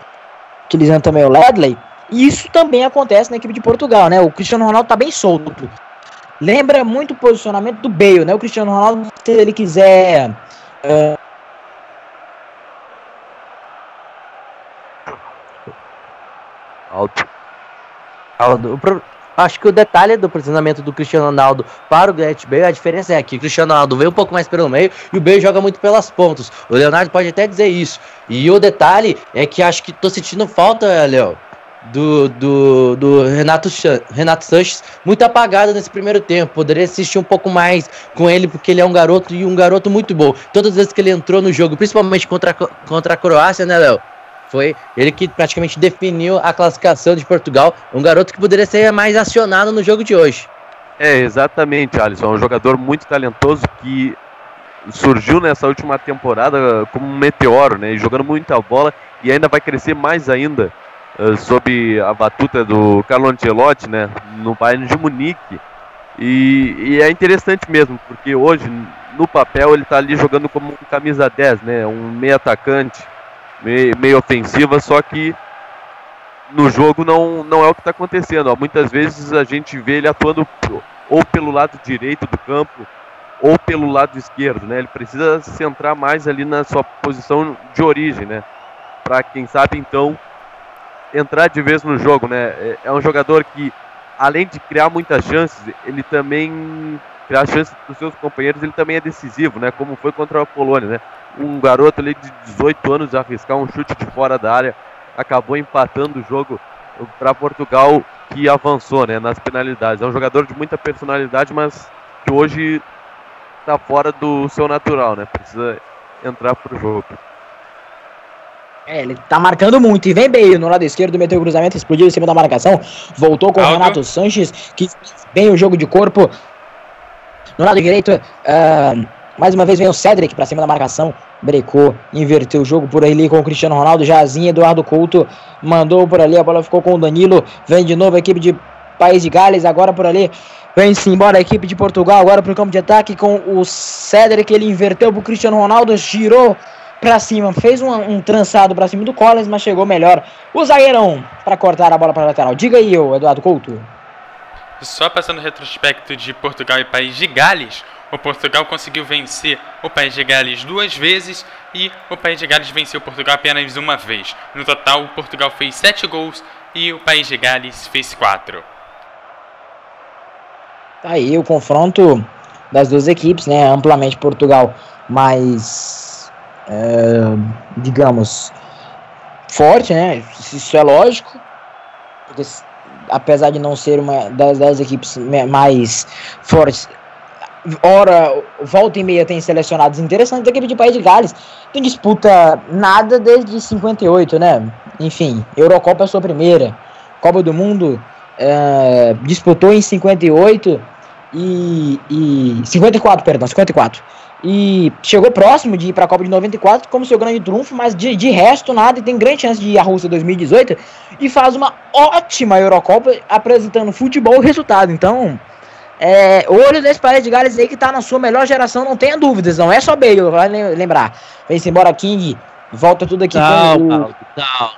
utilizando também o Ledley. E isso também acontece na equipe de Portugal, né? O Cristiano Ronaldo tá bem solto. Lembra muito o posicionamento do Bale, né? O Cristiano Ronaldo, se ele quiser uh, Alto. Alto. Pro... Acho que o detalhe do posicionamento do Cristiano Ronaldo para o Gareth Bale, a diferença é que o Cristiano Ronaldo veio um pouco mais pelo meio e o Bale joga muito pelas pontas. O Leonardo pode até dizer isso. E o detalhe é que acho que tô sentindo falta, Léo, do, do, do Renato, Renato Sanches muito apagado nesse primeiro tempo. Poderia assistir um pouco mais com ele, porque ele é um garoto e um garoto muito bom. Todas as vezes que ele entrou no jogo, principalmente contra, contra a Croácia, né, Léo? Foi ele que praticamente definiu a classificação de Portugal. Um garoto que poderia ser mais acionado no jogo de hoje. É, exatamente, Alisson. É um jogador muito talentoso que surgiu nessa última temporada como um meteoro, né? Jogando muita bola e ainda vai crescer mais ainda uh, sob a batuta do Carlo Ancelotti, né? No Bayern de Munique. E, e, é interessante mesmo, porque hoje, no papel, ele está ali jogando como um camisa 10, né? Um meio atacante meio, meio ofensiva, só que no jogo não, não é o que está acontecendo. Muitas vezes a gente vê ele atuando ou pelo lado direito do campo ou pelo lado esquerdo, né? Ele precisa centrar mais ali na sua posição de origem, né? Para quem sabe então entrar de vez no jogo, né? É, é um jogador que além de criar muitas chances, ele também criar chances dos seus companheiros, ele também é decisivo, né? Como foi contra a Polônia, né? um garoto ali de 18 anos arriscar um chute de fora da área, acabou empatando o jogo para Portugal, que avançou né, nas penalidades. É um jogador de muita personalidade, mas que hoje está fora do seu natural, né? Precisa entrar para o jogo. É, ele tá marcando muito e vem bem no lado esquerdo, meteu o cruzamento, explodiu em cima da marcação, voltou com o Renato Sanches, que bem o jogo de corpo. No lado direito, uh, mais uma vez vem o Cedric para cima da marcação. Brecou, inverteu o jogo por ali com o Cristiano Ronaldo. Jazinho, Eduardo Couto mandou por ali. A bola ficou com o Danilo. Vem de novo a equipe de País de Gales. Agora por ali. Vem-se embora a equipe de Portugal. Agora para o campo de ataque com o Cedric. Ele inverteu para o Cristiano Ronaldo. Girou para cima. Fez um, um trançado para cima do Collins, mas chegou melhor o zagueirão para cortar a bola para lateral. Diga aí, eu, Eduardo Couto. Só passando o retrospecto de Portugal e País de Gales. O Portugal conseguiu vencer o País de Gales duas vezes e o País de Gales venceu o Portugal apenas uma vez. No total, o Portugal fez sete gols e o País de Gales fez quatro. Tá aí o confronto das duas equipes, né? Amplamente Portugal mais, é, digamos, forte, né? Isso é lógico. Porque, apesar de não ser uma das, das equipes mais fortes, ora, volta e meia tem selecionados interessantes. A equipe de País de Gales tem disputa nada desde 58, né? Enfim, Eurocopa é sua primeira. Copa do Mundo é, disputou em 58 e, e 54, perdão, 54. E chegou próximo de ir para a Copa de 94 como seu grande trunfo, mas de, de resto nada e tem grande chance de ir à Rússia 2018 e faz uma ótima Eurocopa apresentando futebol e resultado. Então, é, olho desse País de Gales aí que tá na sua melhor geração, não tenha dúvidas, não é só Bale, vai lembrar. Vem-se embora King, volta tudo aqui não, com o não, não.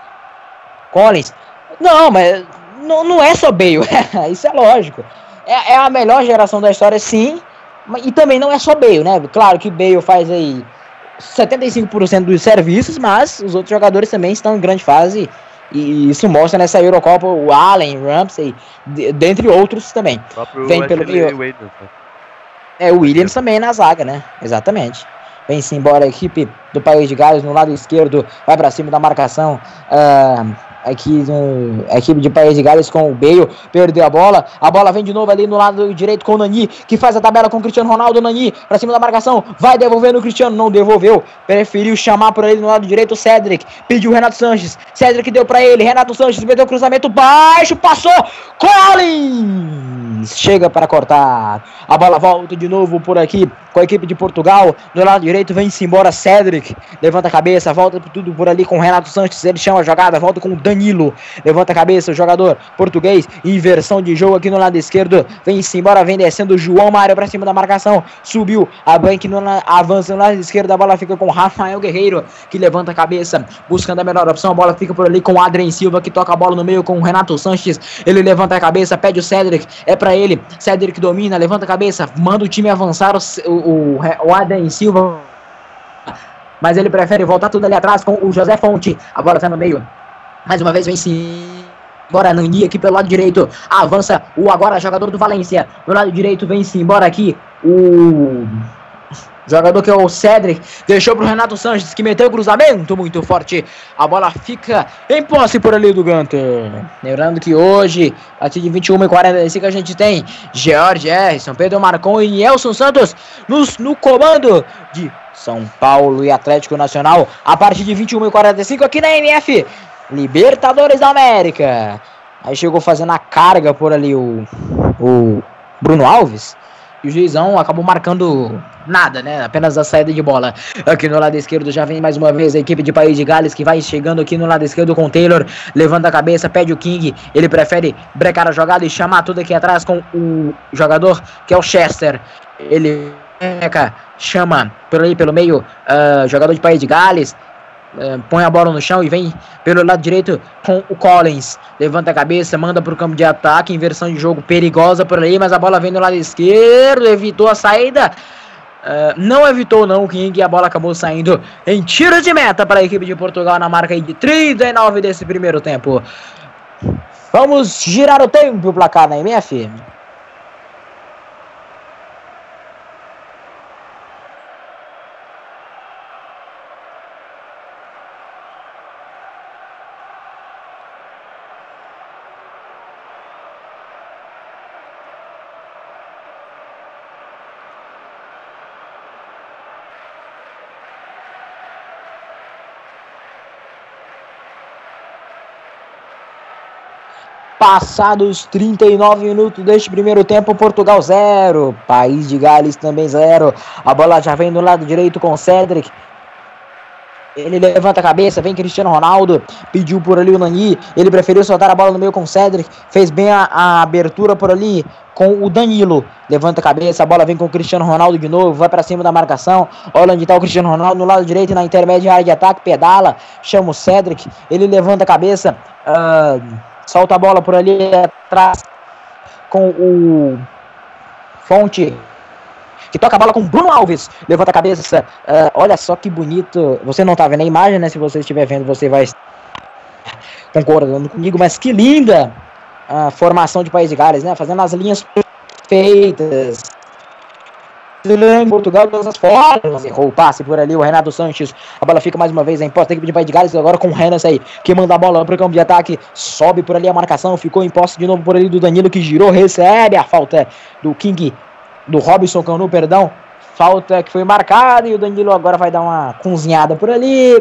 Collins. Não, mas não, não é só Bale, [LAUGHS] isso é lógico. É, é, a melhor geração da história, sim, e também não é só Bale, né? Claro que Bale faz aí 75% dos serviços, mas os outros jogadores também estão em grande fase e isso mostra nessa Eurocopa o Allen, Ramsey, dentre outros também. Vem pelo meio. Né? É, o Williams também na zaga, né? Exatamente. Vem-se embora a equipe do País de Gales no lado esquerdo, vai para cima da marcação. Uh, aqui no, equipe de País de Gales com o Bale, perdeu a bola, a bola vem de novo ali no lado direito com o Nani, que faz a tabela com o Cristiano Ronaldo, Nani, pra cima da marcação, vai devolver no Cristiano, não devolveu, preferiu chamar por ele no lado direito o Cedric, pediu o Renato Sanches, Cedric deu pra ele, Renato Sanches meteu o cruzamento baixo, passou, Collins, chega para cortar, a bola volta de novo por aqui, com a equipe de Portugal. Do lado direito vem-se embora Cedric. Levanta a cabeça, volta tudo por ali com o Renato Sanches. Ele chama a jogada, volta com o Danilo. Levanta a cabeça, o jogador português. Inversão de jogo aqui no lado esquerdo. Vem-se embora, vem descendo João Mário para cima da marcação. Subiu a bank no, avança no lado esquerdo. A bola fica com Rafael Guerreiro, que levanta a cabeça, buscando a melhor opção. A bola fica por ali com o Adrien Silva, que toca a bola no meio com o Renato Sanches. Ele levanta a cabeça, pede o Cedric. É para ele. Cedric domina, levanta a cabeça, manda o time avançar. O, o, o Adam Silva. Mas ele prefere voltar tudo ali atrás com o José Fonte. Agora tá no meio. Mais uma vez sim. Agora Nani aqui pelo lado direito. Avança o agora jogador do Valência. No lado direito vem-se embora aqui o Jogador que é o Cedric, deixou pro Renato Sanches, que meteu o cruzamento muito forte. A bola fica em posse por ali do Gunter. Lembrando que hoje, a partir de 21 e 45 a gente tem George Harrison, Pedro Marcon e Nelson Santos nos, no comando de São Paulo e Atlético Nacional. A partir de 21 e 45 aqui na MF, Libertadores da América. Aí chegou fazendo a carga por ali o, o Bruno Alves. E o juizão acabou marcando nada, né? Apenas a saída de bola. Aqui no lado esquerdo já vem mais uma vez a equipe de País de Gales que vai chegando aqui no lado esquerdo com o Taylor. Levanta a cabeça, pede o King. Ele prefere brecar a jogada e chamar tudo aqui atrás com o jogador que é o Chester. Ele chama por aí pelo meio, uh, jogador de País de Gales. É, põe a bola no chão e vem pelo lado direito com o Collins. Levanta a cabeça, manda para o campo de ataque. Inversão de jogo perigosa por ali, mas a bola vem do lado esquerdo. Evitou a saída. Uh, não evitou não o King e a bola acabou saindo em tiro de meta para a equipe de Portugal na marca de 39 desse primeiro tempo. Vamos girar o tempo o placar na MF. Passados 39 minutos deste primeiro tempo, Portugal 0. País de Gales também 0. A bola já vem do lado direito com Cedric. Ele levanta a cabeça, vem Cristiano Ronaldo, pediu por ali o Nani, ele preferiu soltar a bola no meio com o Cedric, fez bem a, a, abertura por ali com o Danilo, levanta a cabeça, a bola vem com o Cristiano Ronaldo de novo, vai para cima da marcação, olha onde está o Cristiano Ronaldo no lado direito, na intermédia área de ataque, pedala, chama o Cedric, ele levanta a cabeça, uh, Solta a bola por ali atrás com o Fonte. Que toca a bola com Bruno Alves. Levanta a cabeça. Uh, olha só que bonito. Você não tá vendo a imagem, né? Se você estiver vendo, você vai concordando comigo. Mas que linda a formação de País de Gales, né? Fazendo as linhas perfeitas em Portugal todas as formas. Errou o passe por ali, o Renato Sanches. A bola fica mais uma vez em posse da equipe de Pai de Gales, agora com o Renas aí, que manda a bola para o campo de ataque. Sobe por ali a marcação, ficou em posse de novo por ali do Danilo, que girou, recebe a falta do King, do Robson Canu, perdão. Falta que foi marcada e o Danilo agora vai dar uma cozinhada por ali.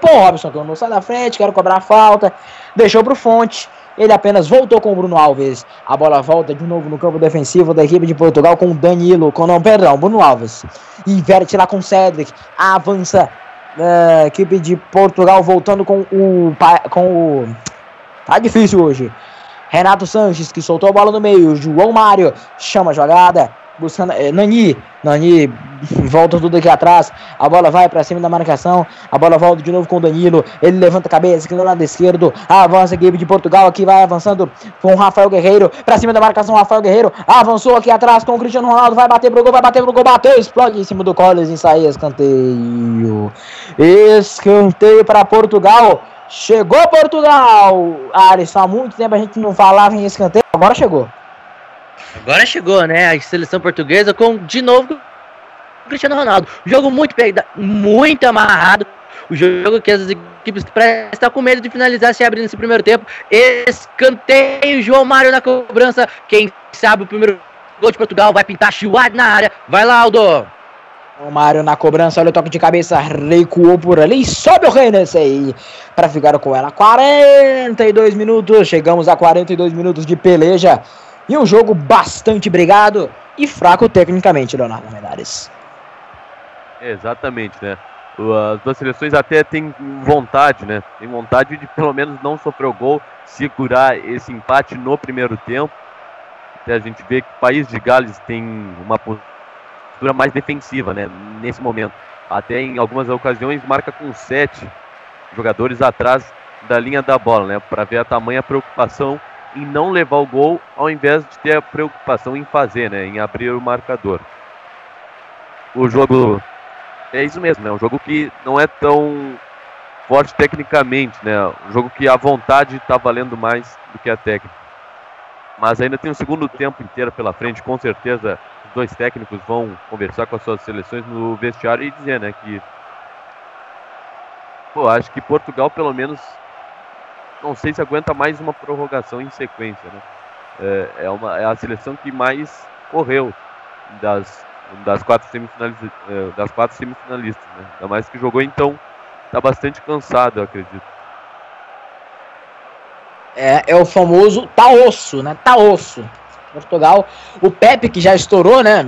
Pô, Robson Canu, sai da frente, quero cobrar a falta. Deixou pro Fonte. Ele apenas voltou com o Bruno Alves. A bola volta de novo no campo defensivo da equipe de Portugal com o Danilo, com não, perdão, Bruno Alves. Inverte lá com Cedric. Avança a equipe de Portugal voltando com o com o tá difícil hoje. Renato Sanches que soltou a bola no meio, João Mário chama a jogada, buscando é, Nani, Nani volta tudo aqui atrás, a bola vai para cima da marcação, a bola volta de novo com o Danilo, ele levanta a cabeça aqui no lado esquerdo, avança a equipe de Portugal aqui vai avançando com o Rafael Guerreiro, para cima da marcação, Rafael Guerreiro, avançou aqui atrás com o Cristiano Ronaldo, vai bater pro gol, vai bater pro gol, bateu, explode em cima do Collins. E sai escanteio. Escanteio para Portugal. Chegou Portugal! Alisson, há muito tempo a gente não falava em escanteio, agora chegou. Agora chegou, né? A seleção portuguesa com, de novo, o Cristiano Ronaldo. Jogo muito muito amarrado. O jogo que as equipes estão com medo de finalizar se abrir nesse primeiro tempo. Escanteio, João Mário na cobrança. Quem sabe o primeiro gol de Portugal vai pintar Chihuahua na área. Vai lá, Aldo. O Mário na cobrança, olha o toque de cabeça, recuou por ali, sobe o Hennessy para ficar com ela. 42 minutos, chegamos a 42 minutos de peleja e um jogo bastante brigado e fraco tecnicamente, Leonardo Medares. Exatamente, né? As duas seleções até têm vontade, né? Tem vontade de pelo menos não sofrer o gol, segurar esse empate no primeiro tempo. Até a gente vê que o país de Gales tem uma postura mais defensiva, né? Nesse momento. Até em algumas ocasiões marca com sete jogadores atrás da linha da bola, né? Para ver a tamanha preocupação em não levar o gol, ao invés de ter a preocupação em fazer, né? Em abrir o marcador. O jogo é isso mesmo, né? Um jogo que não é tão forte tecnicamente, né? Um jogo que a vontade está valendo mais do que a técnica. Mas ainda tem um segundo tempo inteiro pela frente, com certeza os dois técnicos vão conversar com as suas seleções no vestiário e dizer, né, que pô, acho que Portugal pelo menos não sei se aguenta mais uma prorrogação em sequência, né? É, é, uma, é a seleção que mais correu das, das quatro semifinalistas, é, das quatro semifinalistas, né? Ainda mais que jogou então, tá bastante cansado, eu acredito. É, é o famoso tá osso, né? Tá osso. Portugal, o Pepe que já estourou, né?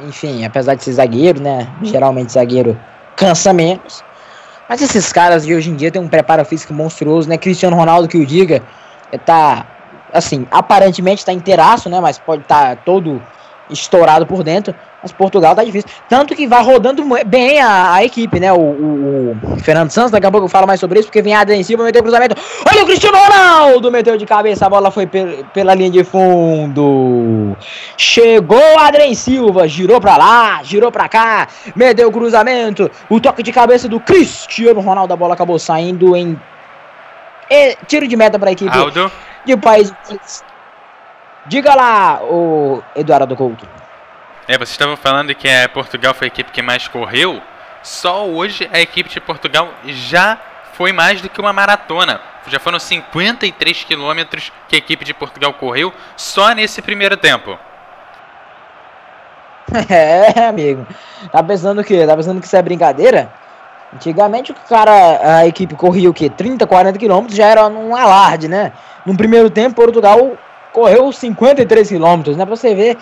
Enfim, apesar de ser zagueiro, né? Geralmente zagueiro cansa menos. Mas esses caras de hoje em dia têm um preparo físico monstruoso, né? Cristiano Ronaldo que o diga, é, tá assim, aparentemente tá inteiraço, né? Mas pode estar tá todo estourado por dentro. Mas Portugal tá difícil. Tanto que vai rodando bem a, a equipe, né? O, o, o, Fernando Santos, daqui a pouco eu falo mais sobre isso, porque vem a em cima, meteu o cruzamento. Olha o Cristiano Ronaldo! Meteu de cabeça, a bola foi pela linha de fundo. Chegou Adrien Silva, girou pra lá, girou pra cá, meteu o cruzamento. O toque de cabeça do Cristiano Ronaldo, a bola acabou saindo em. E, tiro de meta pra equipe Aldo. de país. Diga lá, o Eduardo Couto. É, vocês estavam falando que a Portugal foi a equipe que mais correu. Só hoje a equipe de Portugal já foi mais do que uma maratona. Já foram 53 quilômetros que a equipe de Portugal correu só nesse primeiro tempo. [LAUGHS] É, amigo. Tá pensando que, tá pensando que isso é brincadeira? Antigamente o cara, a equipe corria o quê? 30, 40 quilômetros já era um alarde, né? No primeiro tempo, Portugal correu 53 quilômetros, né? Pra você ver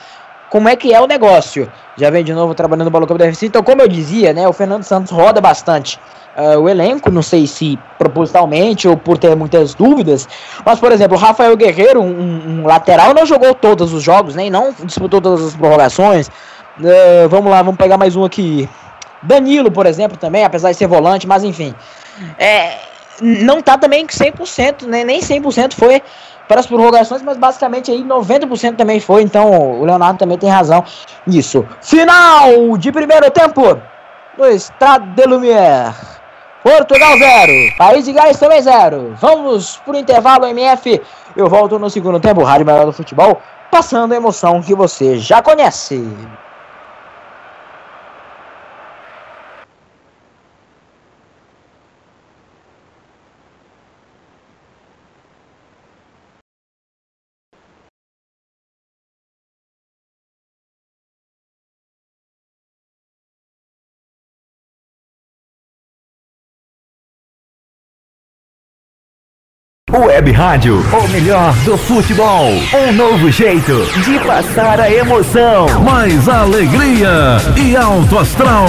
como é que é o negócio. Já vem de novo trabalhando no Campo da Então, como eu dizia, né, o Fernando Santos roda bastante uh, o elenco, não sei se propositalmente ou por ter muitas dúvidas, mas, por exemplo, o Rafael Guerreiro, um, um lateral, não jogou todos os jogos, nem não disputou todas as prorrogações. Uh, vamos lá, vamos pegar mais um aqui. Danilo, por exemplo, também, apesar de ser volante, mas enfim. É, não tá também 100%, né, nem 100% foi para as prorrogações, mas basicamente aí 90% também foi, então o Leonardo também tem razão nisso. Final de primeiro tempo no Estado de Lumière. Portugal 0, País de Gales também 0. Vamos pro intervalo MF. Eu volto no segundo tempo, Rádio Melhor do Futebol, passando a emoção que você já conhece. Web Rádio, o melhor do futebol. Um novo jeito de passar a emoção. Mais alegria e alto astral.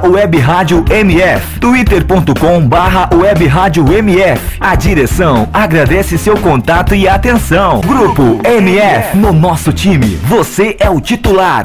web rádio MF twitter.com barra web rádio MF A direção agradece seu contato e atenção. Grupo MF No nosso time, você é o titular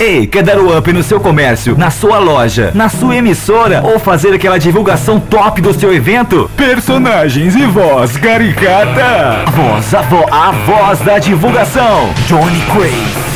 Ei, quer dar o up no seu comércio, na sua loja, na sua emissora ou fazer aquela divulgação top do seu evento? Personagens e voz caricata. Voz, a, vo a voz da divulgação. Johnny Craze.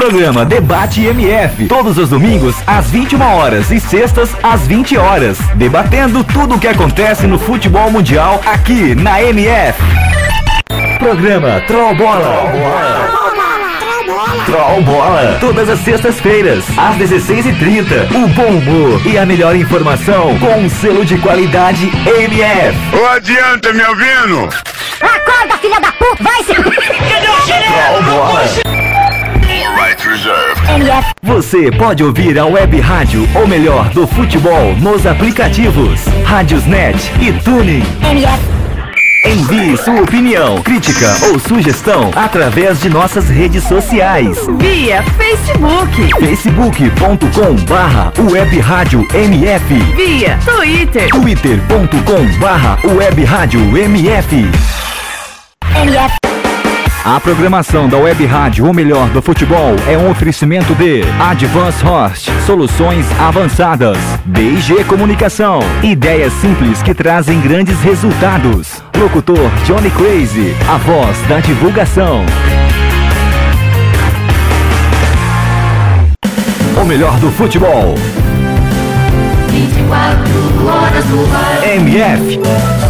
Programa Debate MF, todos os domingos às 21 horas e sextas às 20 horas, debatendo tudo o que acontece no futebol mundial aqui na MF. Programa Troll Bola. Troll Bola, todas as sextas-feiras, às 16h30. O bom humor e a melhor informação com um selo de qualidade MF. Ô, adianta, me ouvindo? Acorda, filha da puta! Vai se... Troll Bola. Right reserved. MF. Você pode ouvir a web rádio, ou melhor, do futebol, nos aplicativos Rádiosnet e Tuning. MF. Envie sua opinião, crítica ou sugestão através de nossas redes sociais. Via Facebook, facebook.com barra web rádio MF via Twitter, twitter.com barra web rádio MF MF. A programação da Web Rádio, o melhor do futebol, é um oferecimento de Advance Host, soluções avançadas, DG Comunicação, ideias simples que trazem grandes resultados. Locutor Johnny Crazy, a voz da divulgação. O melhor do futebol. 24 horas no ar. MF.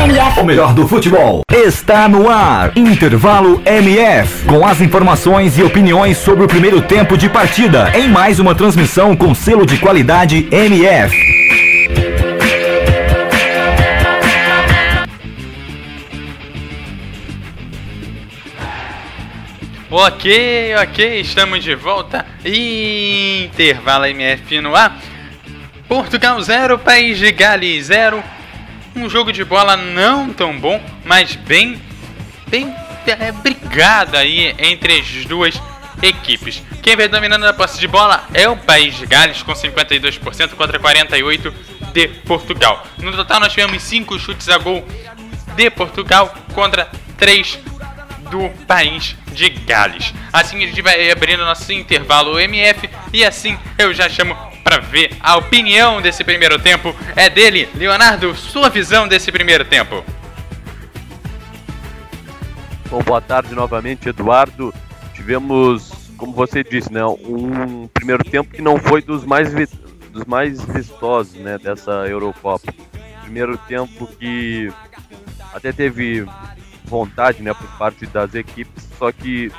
MF. o melhor do futebol, está no ar. Intervalo MF, com as informações e opiniões sobre o primeiro tempo de partida, em mais uma transmissão com selo de qualidade MF. Ok, ok, estamos de volta. Intervalo MF no ar. Portugal 0, País de Gales 0. Um jogo de bola não tão bom, mas bem, bem é, brigado aí entre as duas equipes. Quem vem dominando a posse de bola é o País de Gales com 52% contra 48% de Portugal. No total nós tivemos 5 chutes a gol de Portugal contra 3 do país de Gales. Assim a gente vai abrindo nosso intervalo MF e assim eu já chamo para ver a opinião desse primeiro tempo. É dele, Leonardo, sua visão desse primeiro tempo. Bom, boa tarde novamente, Eduardo. Tivemos, como você disse, né, um primeiro tempo que não foi dos mais, dos mais vistosos né, dessa Eurocopa. Primeiro tempo que até teve vontade né, por parte das equipes, só que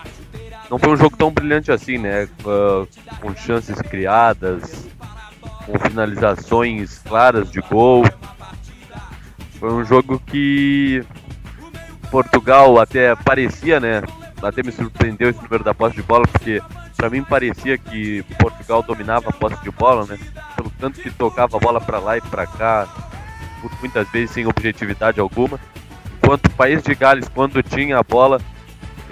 não foi um jogo tão brilhante assim, né? Uh, com chances criadas, com finalizações claras de gol. Foi um jogo que Portugal até parecia, né? Até me surpreendeu esse número da posse de bola, porque para mim parecia que Portugal dominava a posse de bola, né? Pelo tanto que tocava a bola para lá e para cá, muitas vezes sem objetividade alguma. Enquanto o país de Gales, quando tinha a bola,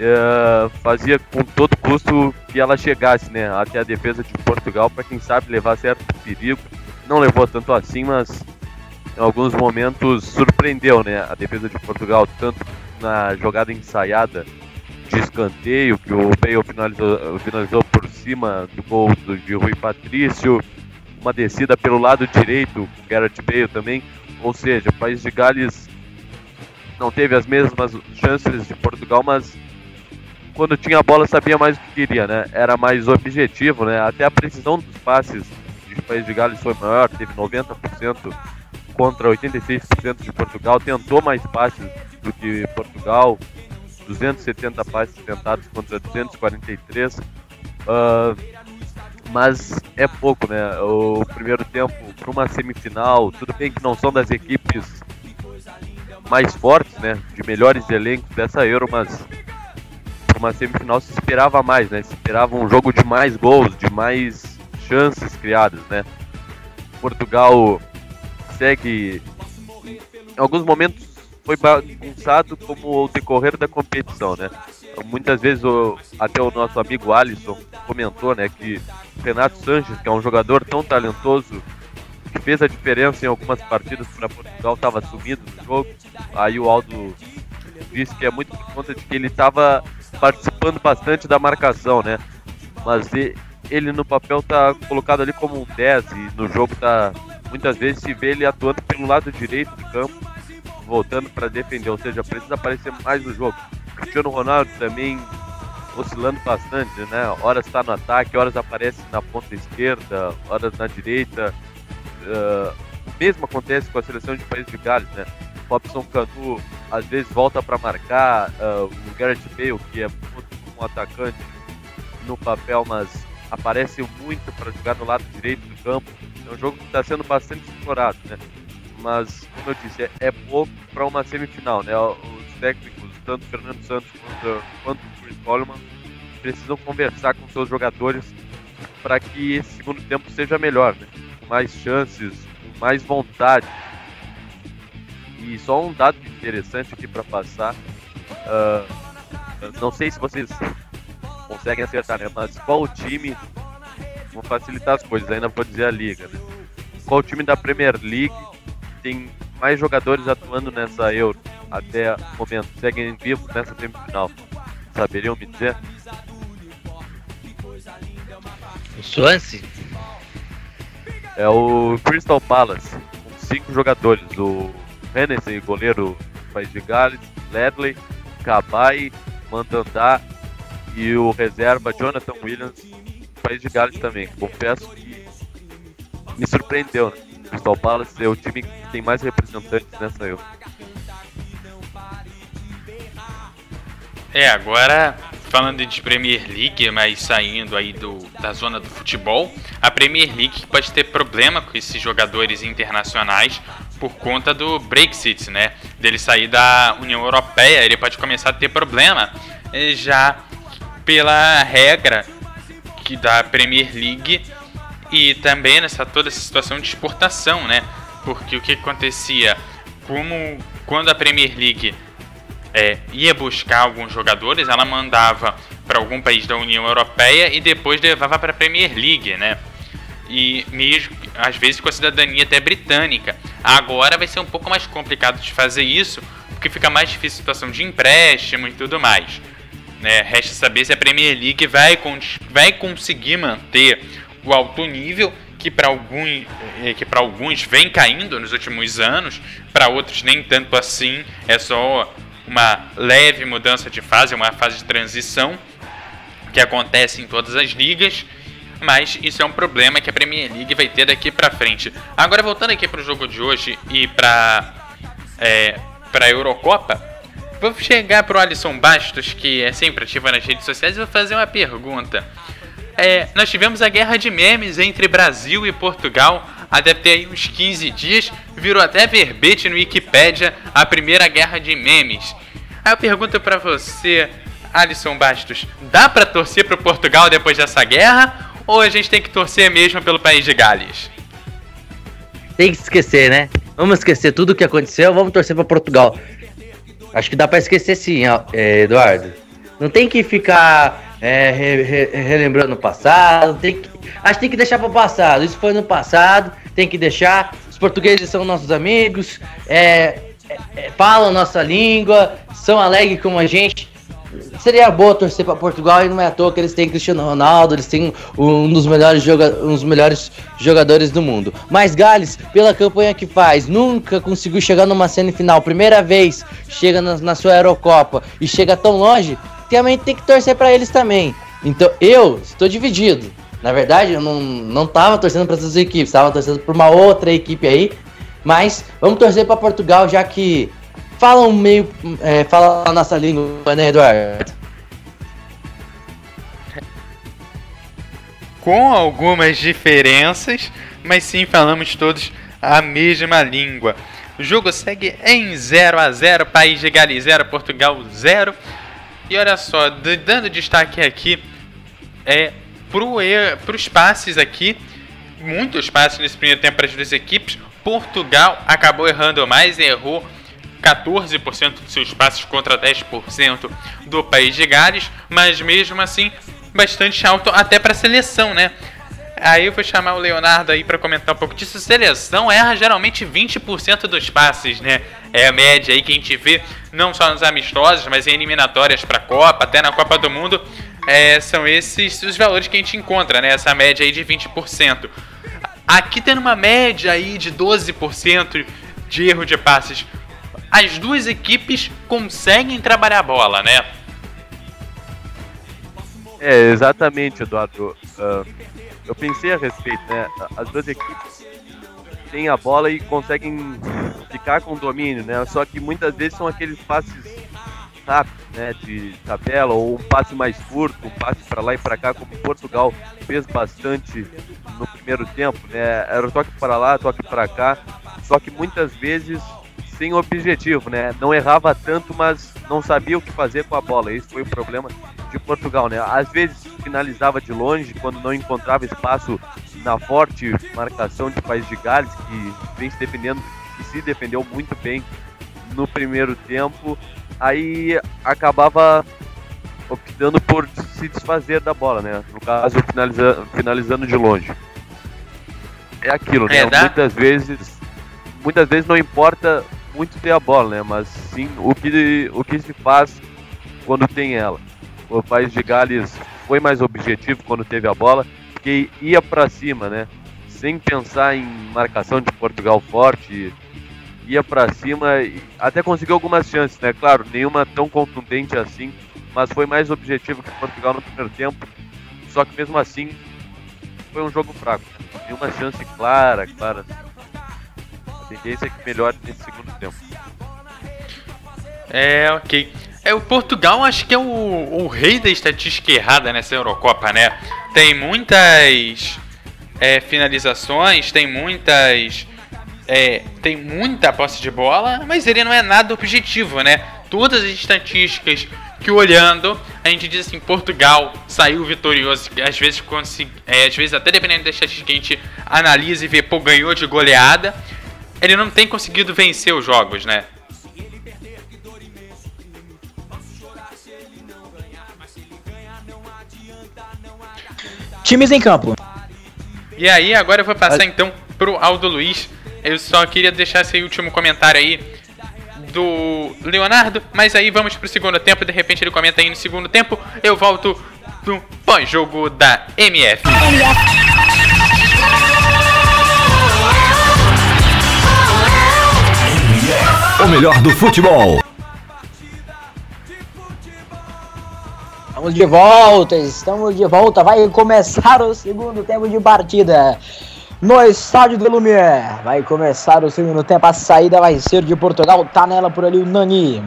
é, fazia com todo custo que ela chegasse né, até a defesa de Portugal, para quem sabe levar certo perigo. Não levou tanto assim, mas em alguns momentos surpreendeu né, a defesa de Portugal, tanto na jogada ensaiada de escanteio, que o Bale finalizou, finalizou por cima do gol do, de Rui Patrício, uma descida pelo lado direito, Gareth Bale também, ou seja, o país de Gales não teve as mesmas chances de Portugal, mas quando tinha a bola sabia mais o que queria, né? Era mais objetivo, né? Até a precisão dos passes de país de Gales foi maior, teve 90% contra 86% de Portugal, tentou mais passes do que Portugal, 270 passes tentados contra 243. Uh, mas é pouco, né? O primeiro tempo para uma semifinal, tudo bem que não são das equipes mais fortes, né? De melhores elencos dessa Euro, mas uma semifinal se esperava mais, né? Se esperava um jogo de mais gols, de mais chances criadas, né? Portugal segue em alguns momentos foi bagunçado como o decorrer da competição, né? Muitas vezes o, até o nosso amigo Alisson comentou, né, que Renato Sanches, que é um jogador tão talentoso, que fez a diferença em algumas partidas para Portugal, estava sumido no jogo. Aí o Aldo disse que é muito por conta de que ele estava participando bastante da marcação, né? Mas ele no papel tá colocado ali como um 10 e no jogo tá muitas vezes se vê ele atuando pelo lado direito do campo, voltando para defender, ou seja, precisa aparecer mais no jogo. Cristiano Ronaldo também oscilando bastante, né? Horas está no ataque, horas aparece na ponta esquerda, horas na direita. Uh, o mesmo acontece com a seleção de País de Gales, né? Robson Canu às vezes volta para marcar, uh, o Gareth Bale, que é muito um atacante no papel, mas aparece muito para jogar no lado direito do campo. É um jogo que está sendo bastante explorado, né? Mas, como eu disse, é, é pouco para uma semifinal, né? Os técnicos, tanto Fernando Santos quanto, quanto Chris Coleman, precisam conversar com seus jogadores para que esse segundo tempo seja melhor, né? Com mais chances, com mais vontade. E só um dado interessante aqui para passar. Uh, não sei se vocês conseguem acertar, né? Mas qual o time. Vou facilitar as coisas, ainda vou dizer a liga, né? Qual o time da Premier League tem mais jogadores atuando nessa Euro até o momento? Seguem vivos nessa semifinal? Saberiam me dizer? O Swansea? É o Crystal Palace, com cinco jogadores. O Hennessy, goleiro País de Gales, Ledley, Cabai, Mandandá e o reserva Jonathan Williams, País de Gales também. Confesso que me surpreendeu, né? O Crystal Palace é o time que tem mais representantes nessa Euro. É, agora falando de Premier League, mas saindo aí do, da zona do futebol, a Premier League pode ter problema com esses jogadores internacionais por conta do Brexit, né? Dele sair da União Europeia, ele pode começar a ter problema eh, já pela regra que da Premier League e também nessa toda essa situação de exportação, né? Porque o que acontecia, como quando a Premier League é, ia buscar alguns jogadores, ela mandava para algum país da União Europeia e depois levava para a Premier League, né? E mesmo às vezes com a cidadania até britânica. Agora vai ser um pouco mais complicado de fazer isso, porque fica mais difícil a situação de empréstimo e tudo mais. Né? Resta saber se a Premier League vai, vai conseguir manter o alto nível que para alguns, eh, que alguns vem caindo nos últimos anos, para outros nem tanto assim, é só uma leve mudança de fase, uma fase de transição que acontece em todas as ligas, mas isso é um problema que a Premier League vai ter daqui para frente. Agora voltando aqui para o jogo de hoje e para é, para a Eurocopa, Vou chegar pro Alisson Bastos, que é sempre ativo nas redes sociais, e vou fazer uma pergunta. É, nós tivemos a guerra de memes entre Brasil e Portugal há deve ter aí uns 15 dias, virou até verbete no Wikipedia a primeira guerra de memes. Aí eu pergunto pra você, Alisson Bastos, dá pra torcer pro Portugal depois dessa guerra? Ou a gente tem que torcer mesmo pelo país de Gales? Tem que esquecer, né? Vamos esquecer tudo o que aconteceu, vamos torcer pra Portugal. Acho que dá pra esquecer sim, é, Eduardo. Não tem que ficar é, re- re- relembrando o passado, tem que, acho que tem que deixar pro passado. Isso foi no passado, tem que deixar. Os portugueses são nossos amigos, é, é, é, falam nossa língua, são alegres como a gente. Seria boa torcer para Portugal e não é à toa que eles têm Cristiano Ronaldo, eles têm um dos melhores, joga um dos melhores jogadores do mundo. Mas Gales, pela campanha que faz, nunca conseguiu chegar numa semifinal. Primeira vez chega na, na sua Eurocopa e chega tão longe, também tem que torcer para eles também. Então eu estou dividido. Na verdade, eu não, não tava torcendo para essas equipes, estava torcendo por uma outra equipe aí. Mas vamos torcer para Portugal, já que falam meio. É, fala a nossa língua, né, Eduardo? Com algumas diferenças, mas sim falamos todos a mesma língua. O jogo segue em 0 a 0 País de Gales 0, Portugal 0. E olha só, dando destaque aqui é para os passes aqui, muitos passes nesse primeiro tempo para as duas equipes. Portugal acabou errando mais, errou 14% dos seus passes contra 10% do país de Gales, mas mesmo assim bastante alto até para a seleção, né? Aí eu vou chamar o Leonardo aí para comentar um pouco disso. Seleção erra geralmente 20% dos passes, né? É a média aí que a gente vê, não só nos amistosos, mas em eliminatórias para Copa, até na Copa do Mundo. É, são esses os valores que a gente encontra, né? Essa média aí de 20%. Aqui tendo uma média aí de 12% de erro de passes. As duas equipes conseguem trabalhar a bola, né? É, exatamente, Eduardo. Ah, eu pensei a respeito, né? As duas equipes têm a bola e conseguem ficar com domínio, né? Só que muitas vezes são aqueles passes rápidos, né? De tabela ou um passe mais curto, um passe para lá e para cá, como Portugal fez bastante no primeiro tempo, né? Era o toque para lá, toque para cá. Só que muitas vezes sem objetivo, né? Não errava tanto, mas não sabia o que fazer com a bola. Esse foi o problema de Portugal, né? Às vezes finalizava de longe quando não encontrava espaço na forte marcação de País de Gales, que vem se defendendo e se defendeu muito bem no primeiro tempo. Aí acabava optando por se desfazer da bola, né? No caso, finaliza, finalizando de longe. É aquilo, né? É, Muitas vezes, muitas vezes não importa muito ter a bola, né? Mas sim o que, o que se faz quando tem ela. O país de Gales foi mais objetivo quando teve a bola, porque ia pra cima, né? Sem pensar em marcação de Portugal forte, ia pra cima e até conseguiu algumas chances, né? Claro, nenhuma tão contundente assim, mas foi mais objetivo que Portugal no primeiro tempo. Só que mesmo assim foi um jogo fraco. Nenhuma chance clara, clara. Tendência é que melhore nesse segundo tempo. É, ok. É, o Portugal acho que é o, o rei da estatística errada nessa Eurocopa, né? Tem muitas é, finalizações, tem muitas. é, tem muita posse de bola, mas ele não é nada objetivo, né? Todas as estatísticas que olhando, a gente diz assim, Portugal saiu vitorioso, às vezes é, às vezes até dependendo da estatística que a gente analisa e vê, pô, ganhou de goleada, ele não tem conseguido vencer os jogos, né? Times em campo. E aí, agora eu vou passar então pro Aldo Luiz. Eu só queria deixar esse último comentário aí do Leonardo, mas aí vamos pro segundo tempo, de repente ele comenta aí no segundo tempo, eu volto no pós-jogo da MF. O melhor do futebol. Estamos de volta, estamos de volta. Vai começar o segundo tempo de partida no estádio do Lumière. Vai começar o segundo tempo. A saída vai ser de Portugal. Tá nela por ali o Nani.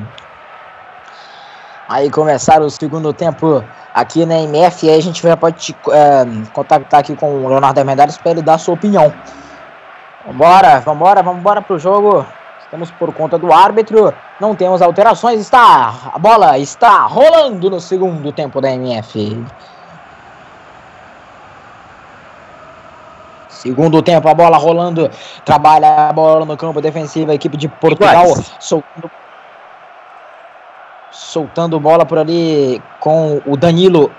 aí começar o segundo tempo aqui na MF. E aí a gente já pode é, contactar aqui com o Leonardo Armendários para ele dar a sua opinião. Vambora, vambora, vambora pro jogo. Estamos por conta do árbitro. Não temos alterações. Está a bola está rolando no segundo tempo da MF. Segundo tempo, a bola rolando. Trabalha a bola no campo defensivo. A equipe de Portugal soltando, soltando bola por ali com o Danilo.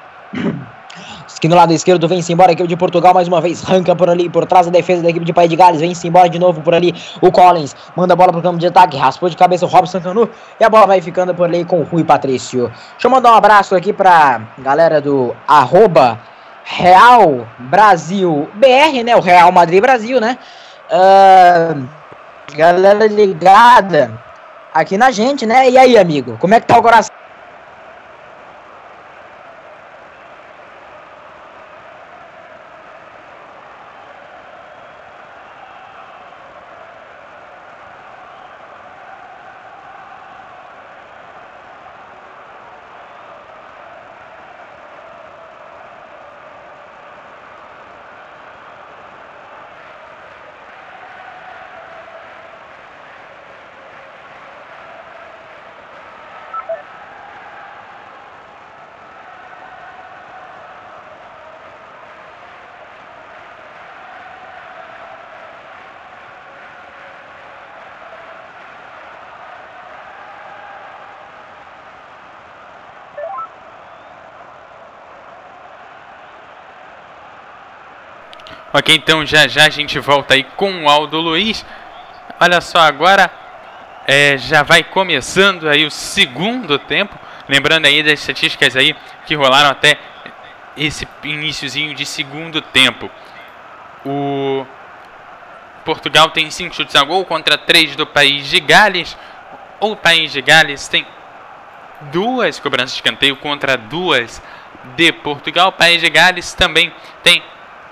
Que no lado esquerdo vem-se embora a equipe de Portugal mais uma vez. Ranca por ali, por trás da defesa da equipe de País de Gales. Vem-se embora de novo por ali. O Collins manda a bola pro campo de ataque. Raspou de cabeça o Robson Canu. E a bola vai ficando por ali com o Rui Patrício. Deixa eu mandar um abraço aqui pra galera do arroba Real Brasil BR, né? O Real Madrid Brasil, né? Uh, galera ligada aqui na gente, né? E aí, amigo? Como é que tá o coração? Ok, então já já a gente volta aí com o Aldo Luiz. Olha só, agora é, já vai começando aí o segundo tempo. Lembrando aí das estatísticas aí que rolaram até esse iníciozinho de segundo tempo. O Portugal tem 5 chutes a gol contra 3 do país de Gales. O país de Gales tem duas cobranças de escanteio contra duas de Portugal. O país de Gales também tem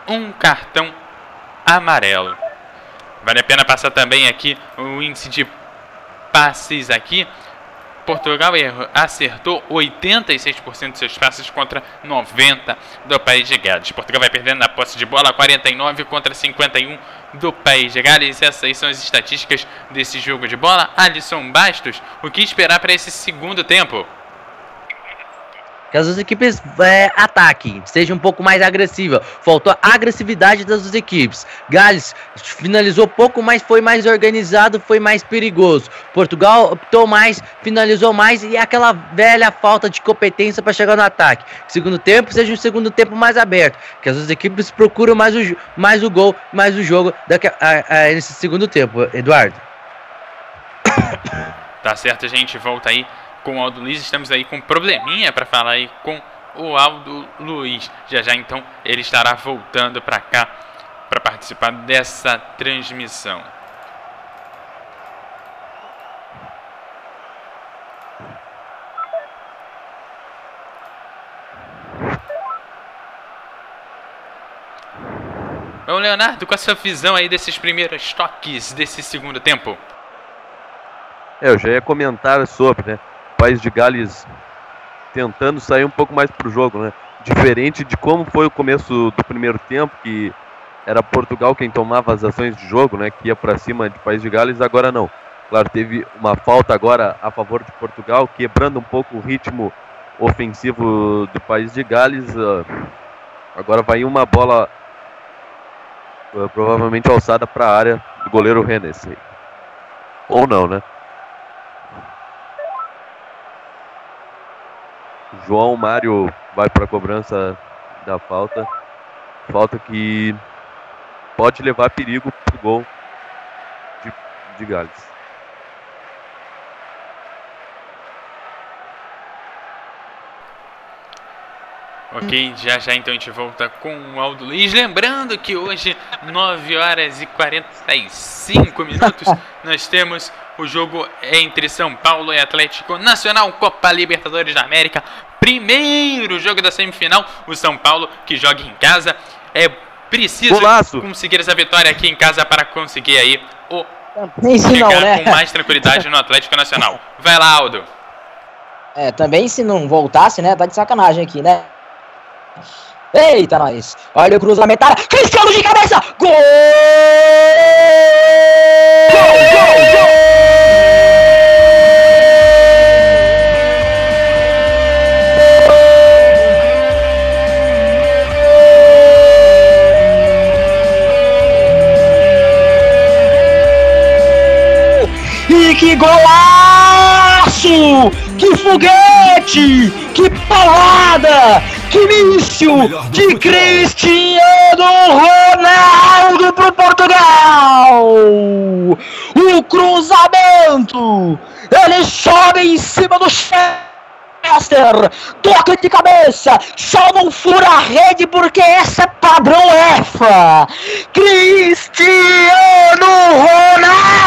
um cartão amarelo. Vale a pena passar também aqui o índice de passes aqui. Portugal acertou 86% dos seus passes contra 90% do país de Gales. Portugal vai perdendo na posse de bola 49 contra 51 do país de Gales. Essas são as estatísticas desse jogo de bola. Alisson Bastos, o que esperar para esse segundo tempo? Que as duas equipes é, ataquem, seja um pouco mais agressiva. Faltou a agressividade das duas equipes. Gales finalizou pouco, mas foi mais organizado, foi mais perigoso. Portugal optou mais, finalizou mais e aquela velha falta de competência para chegar no ataque. Segundo tempo, seja um segundo tempo mais aberto, que as duas equipes procuram mais o, mais o gol, mais o jogo daqui a, a, a, nesse segundo tempo, Eduardo. Tá certo, gente. Volta aí com o Aldo Luiz. Estamos aí com um probleminha para falar aí com o Aldo Luiz. Já já então ele estará voltando para cá para participar dessa transmissão. Bom, Leonardo, com a sua visão aí desses primeiros toques desse segundo tempo? É, eu já ia comentar sobre, né? País de Gales tentando sair um pouco mais para o jogo, né? Diferente de como foi o começo do primeiro tempo, que era Portugal quem tomava as ações de jogo, né? Que ia para cima de País de Gales, agora não. Claro, teve uma falta agora a favor de Portugal, quebrando um pouco o ritmo ofensivo do País de Gales. Ah, agora vai uma bola ah, provavelmente alçada para a área do goleiro Hennessy. Ou não, né? João Mário vai para a cobrança da falta. Falta que pode levar perigo para o gol de, de Gales. Ok, já já então a gente volta com o Aldo Luiz. Lembrando que hoje, 9 horas e 45 minutos, [LAUGHS] nós temos o jogo entre São Paulo e Atlético Nacional, Copa Libertadores da América. Primeiro jogo da semifinal. O São Paulo, que joga em casa, é preciso Golaço. conseguir essa vitória aqui em casa para conseguir aí o Nem se não, chegar né? com mais tranquilidade no Atlético Nacional. Vai lá, Aldo. É, também se não voltasse, né? Tá de sacanagem aqui, né? Eita, nós. Olha o cruzamento. Cristiano de cabeça. Gol! E que golaço! Que foguete! Que palada! Que míssil de Cristiano Ronaldo pro Portugal! O cruzamento! Ele sobe em cima do Chester! Toca de cabeça! Só não fura a rede porque essa é padrão EFA! Cristiano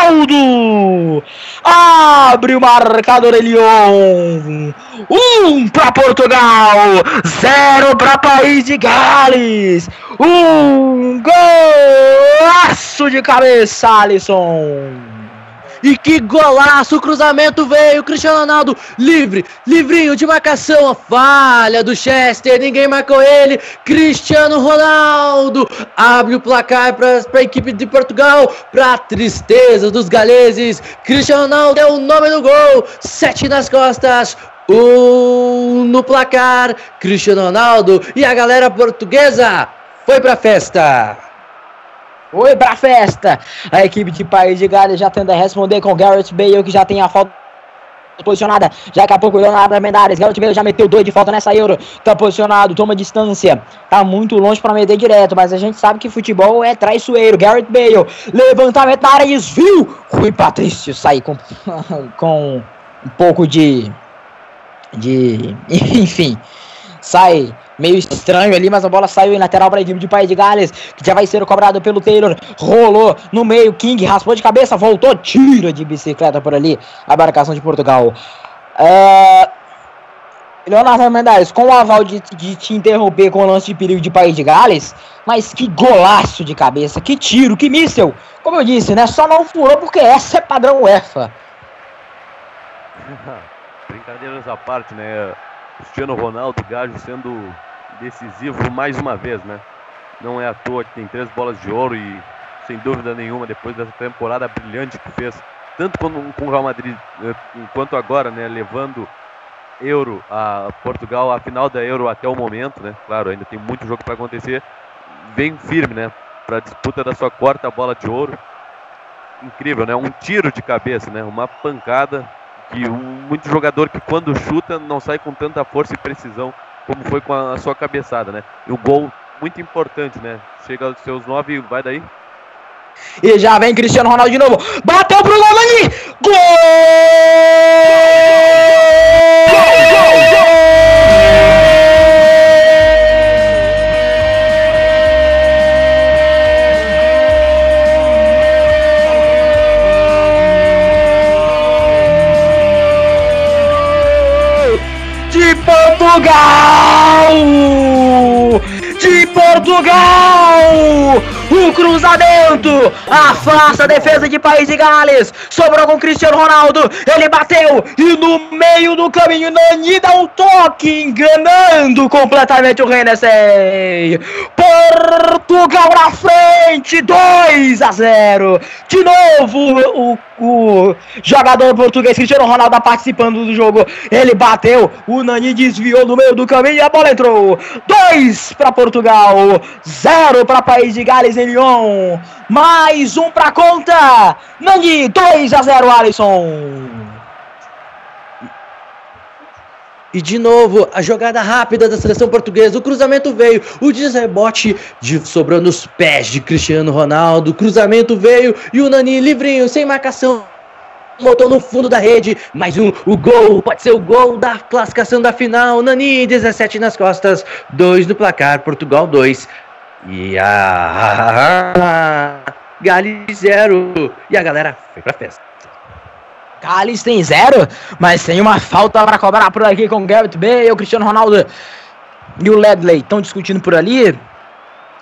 Ronaldo! Abre o marcador Elion! Um para Portugal, zero para País de Gales. Um golaço de cabeça, Alisson. E que golaço! O cruzamento veio, Cristiano Ronaldo livre, livrinho de marcação, a falha do Chester, ninguém marcou ele. Cristiano Ronaldo abre o placar para a equipe de Portugal, para tristeza dos galeses. Cristiano Ronaldo é o nome do gol, sete nas costas. Um no placar, Cristiano Ronaldo e a galera portuguesa foi pra festa. Foi pra festa. A equipe de País de Gales já tenta responder com Garrett Bale, que já tem a falta posicionada. Já daqui a pouco Leonardo Mendares. Garrett Bale já meteu dois de falta nessa Euro. Tá posicionado, toma distância. Tá muito longe pra meter direto, mas a gente sabe que futebol é traiçoeiro. Garrett Bale, levantamento na área, desvio. Rui Patrício sai com, [LAUGHS] com um pouco de de. [LAUGHS] Enfim, sai meio estranho ali, mas a bola saiu em lateral para a equipe de País de Gales, que já vai ser cobrado pelo Taylor. Rolou no meio, King raspou de cabeça, voltou, tira de bicicleta por ali a marcação de Portugal. Uh, Leonardo Mendes, com o aval de, de te interromper com o lance de perigo de País de Gales, mas que golaço de cabeça, que tiro, que míssel. Como eu disse, né? Só não furou porque essa é padrão UEFA. [LAUGHS] Brincadeiras à parte, né? Cristiano Ronaldo, Gajo sendo decisivo mais uma vez, né? Não é à toa que tem três bolas de ouro e, sem dúvida nenhuma, depois dessa temporada brilhante que fez, tanto com, com o Real Madrid eh, quanto agora, né? Levando Euro a Portugal, a final da Euro até o momento, né? Claro, ainda tem muito jogo para acontecer. Vem firme, né? Para a disputa da sua quarta bola de ouro. Incrível, né? Um tiro de cabeça, né? Uma pancada que um, muito jogador que quando chuta não sai com tanta força e precisão como foi com a, a sua cabeçada, né? E o gol muito importante, né? Chega aos seus nove, vai daí. E já vem Cristiano Ronaldo de novo. Bateu pro gol ali. Gol! Gol, Portugal! De Portugal! O cruzamento afasta a defesa de País de Gales. Sobrou com Cristiano Ronaldo. Ele bateu e no meio do caminho Nani dá um toque, enganando completamente o Hennessy. Portugal na frente, 2 a 0. De novo o, o jogador português Cristiano Ronaldo participando do jogo. Ele bateu, o Nani desviou no meio do caminho e a bola entrou. 2 para Portugal, 0 para País de Gales em Lyon. Mais um para conta. Nani 2 a 0 Alisson. E de novo, a jogada rápida da seleção portuguesa. O cruzamento veio. O desrebote de, sobrou nos pés de Cristiano Ronaldo. O cruzamento veio e o Nani livrinho, sem marcação. Botou no fundo da rede. Mais um. O gol. Pode ser o gol da classificação da final. Nani, 17 nas costas. 2 no placar. Portugal 2. E a. [LAUGHS] Gales 0. E a galera foi pra festa. Gales tem zero, mas tem uma falta para cobrar por aqui com o Garrett Bale, o Cristiano Ronaldo e o Ledley estão discutindo por ali.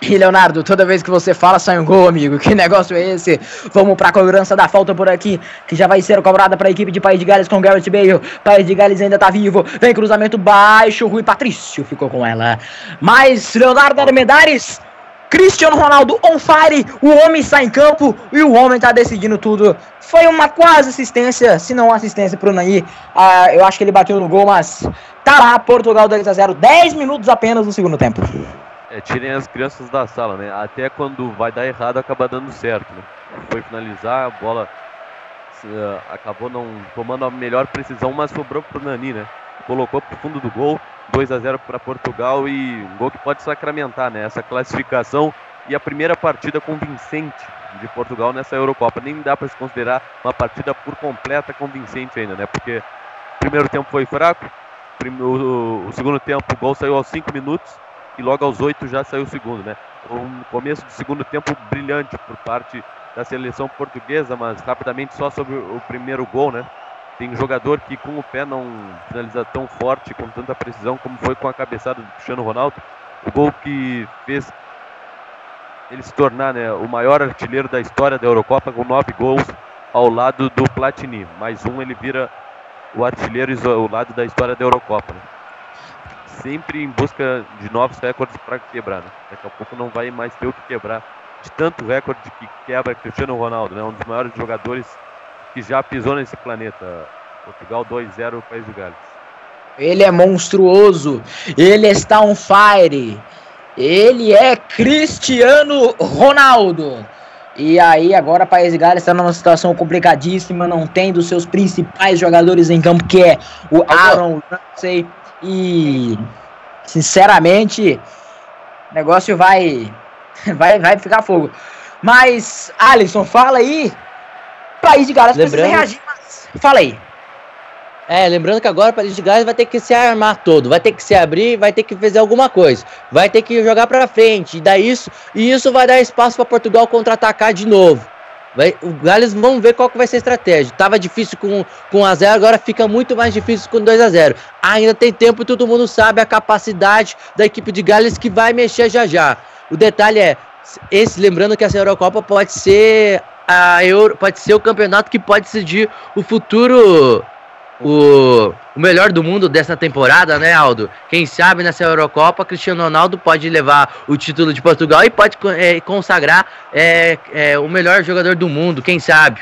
E Leonardo, toda vez que você fala sai um gol, amigo. [LAUGHS] Que negócio é esse? Vamos pra cobrança da falta por aqui, que já vai ser cobrada para a equipe de País de Gales com Garrett Bale. País de Gales ainda tá vivo. Vem cruzamento baixo, Rui Patrício ficou com ela. Mas Leonardo Armedares, Cristiano Ronaldo on fire, o homem está em campo e o homem tá decidindo tudo. Foi uma quase assistência, se não assistência pro Nani. Ah, eu acho que ele bateu no gol, mas tá lá, Portugal 2 a 0 10 minutos apenas no segundo tempo. É, tirem as crianças da sala, né? Até quando vai dar errado, acaba dando certo, né? Foi finalizar, a bola uh, acabou não tomando a melhor precisão, mas sobrou pro Nani, né? Colocou pro fundo do gol, 2 a 0 para Portugal e um gol que pode sacramentar, né? Essa classificação e a primeira partida convincente de Portugal nessa Eurocopa. Nem dá para se considerar uma partida por completa convincente ainda, né? Porque o primeiro tempo foi fraco, o, segundo tempo o gol saiu aos 5 minutos e logo aos oito já saiu o segundo, né? Um começo de segundo tempo brilhante por parte da seleção portuguesa, mas rapidamente só sobre o primeiro gol, né? Tem jogador que com o pé não finaliza tão forte, com tanta precisão como foi com a cabeçada do Cristiano Ronaldo. O gol que fez ele se tornar né, o maior artilheiro da história da Eurocopa com nove gols ao lado do Platini. Mais um ele vira o artilheiro ao lado da história da Eurocopa. Né? sempre em busca de novos recordes para quebrar. Né? Daqui a pouco não vai mais ter o que quebrar de tanto recorde que quebra Cristiano Ronaldo, né? um dos maiores jogadores que já pisou nesse planeta. Portugal 2-0, País de Gales. Ele é monstruoso, ele está on fire, ele é Cristiano Ronaldo. E aí agora o País de Gales está numa situação complicadíssima, não tem dos seus principais jogadores em campo, que é o Aaron Ramsey e sinceramente, o negócio vai [LAUGHS] vai vai ficar fogo. Mas Alisson, fala aí. País de Gales lembrando... precisa reagir, mas fala aí. É, lembrando que agora o País de Gales vai ter que se armar todo, vai ter que se abrir, vai ter que fazer alguma coisa, vai ter que jogar para frente, e daí isso, e isso vai dar espaço para Portugal contra-atacar de novo. Vai, o Gales vamos ver qual que vai ser a estratégia. Tava difícil com, com a 0, agora fica muito mais difícil com 2 a 0. Ainda tem tempo e todo mundo sabe a capacidade da equipe de Gales que vai mexer já já. O detalhe é esse, lembrando que essa Eurocopa pode ser a Euro, pode ser o campeonato que pode decidir o futuro o, o melhor do mundo dessa temporada, né, Aldo? Quem sabe nessa Eurocopa, Cristiano Ronaldo pode levar o título de Portugal e pode é, consagrar é, é, o melhor jogador do mundo, quem sabe?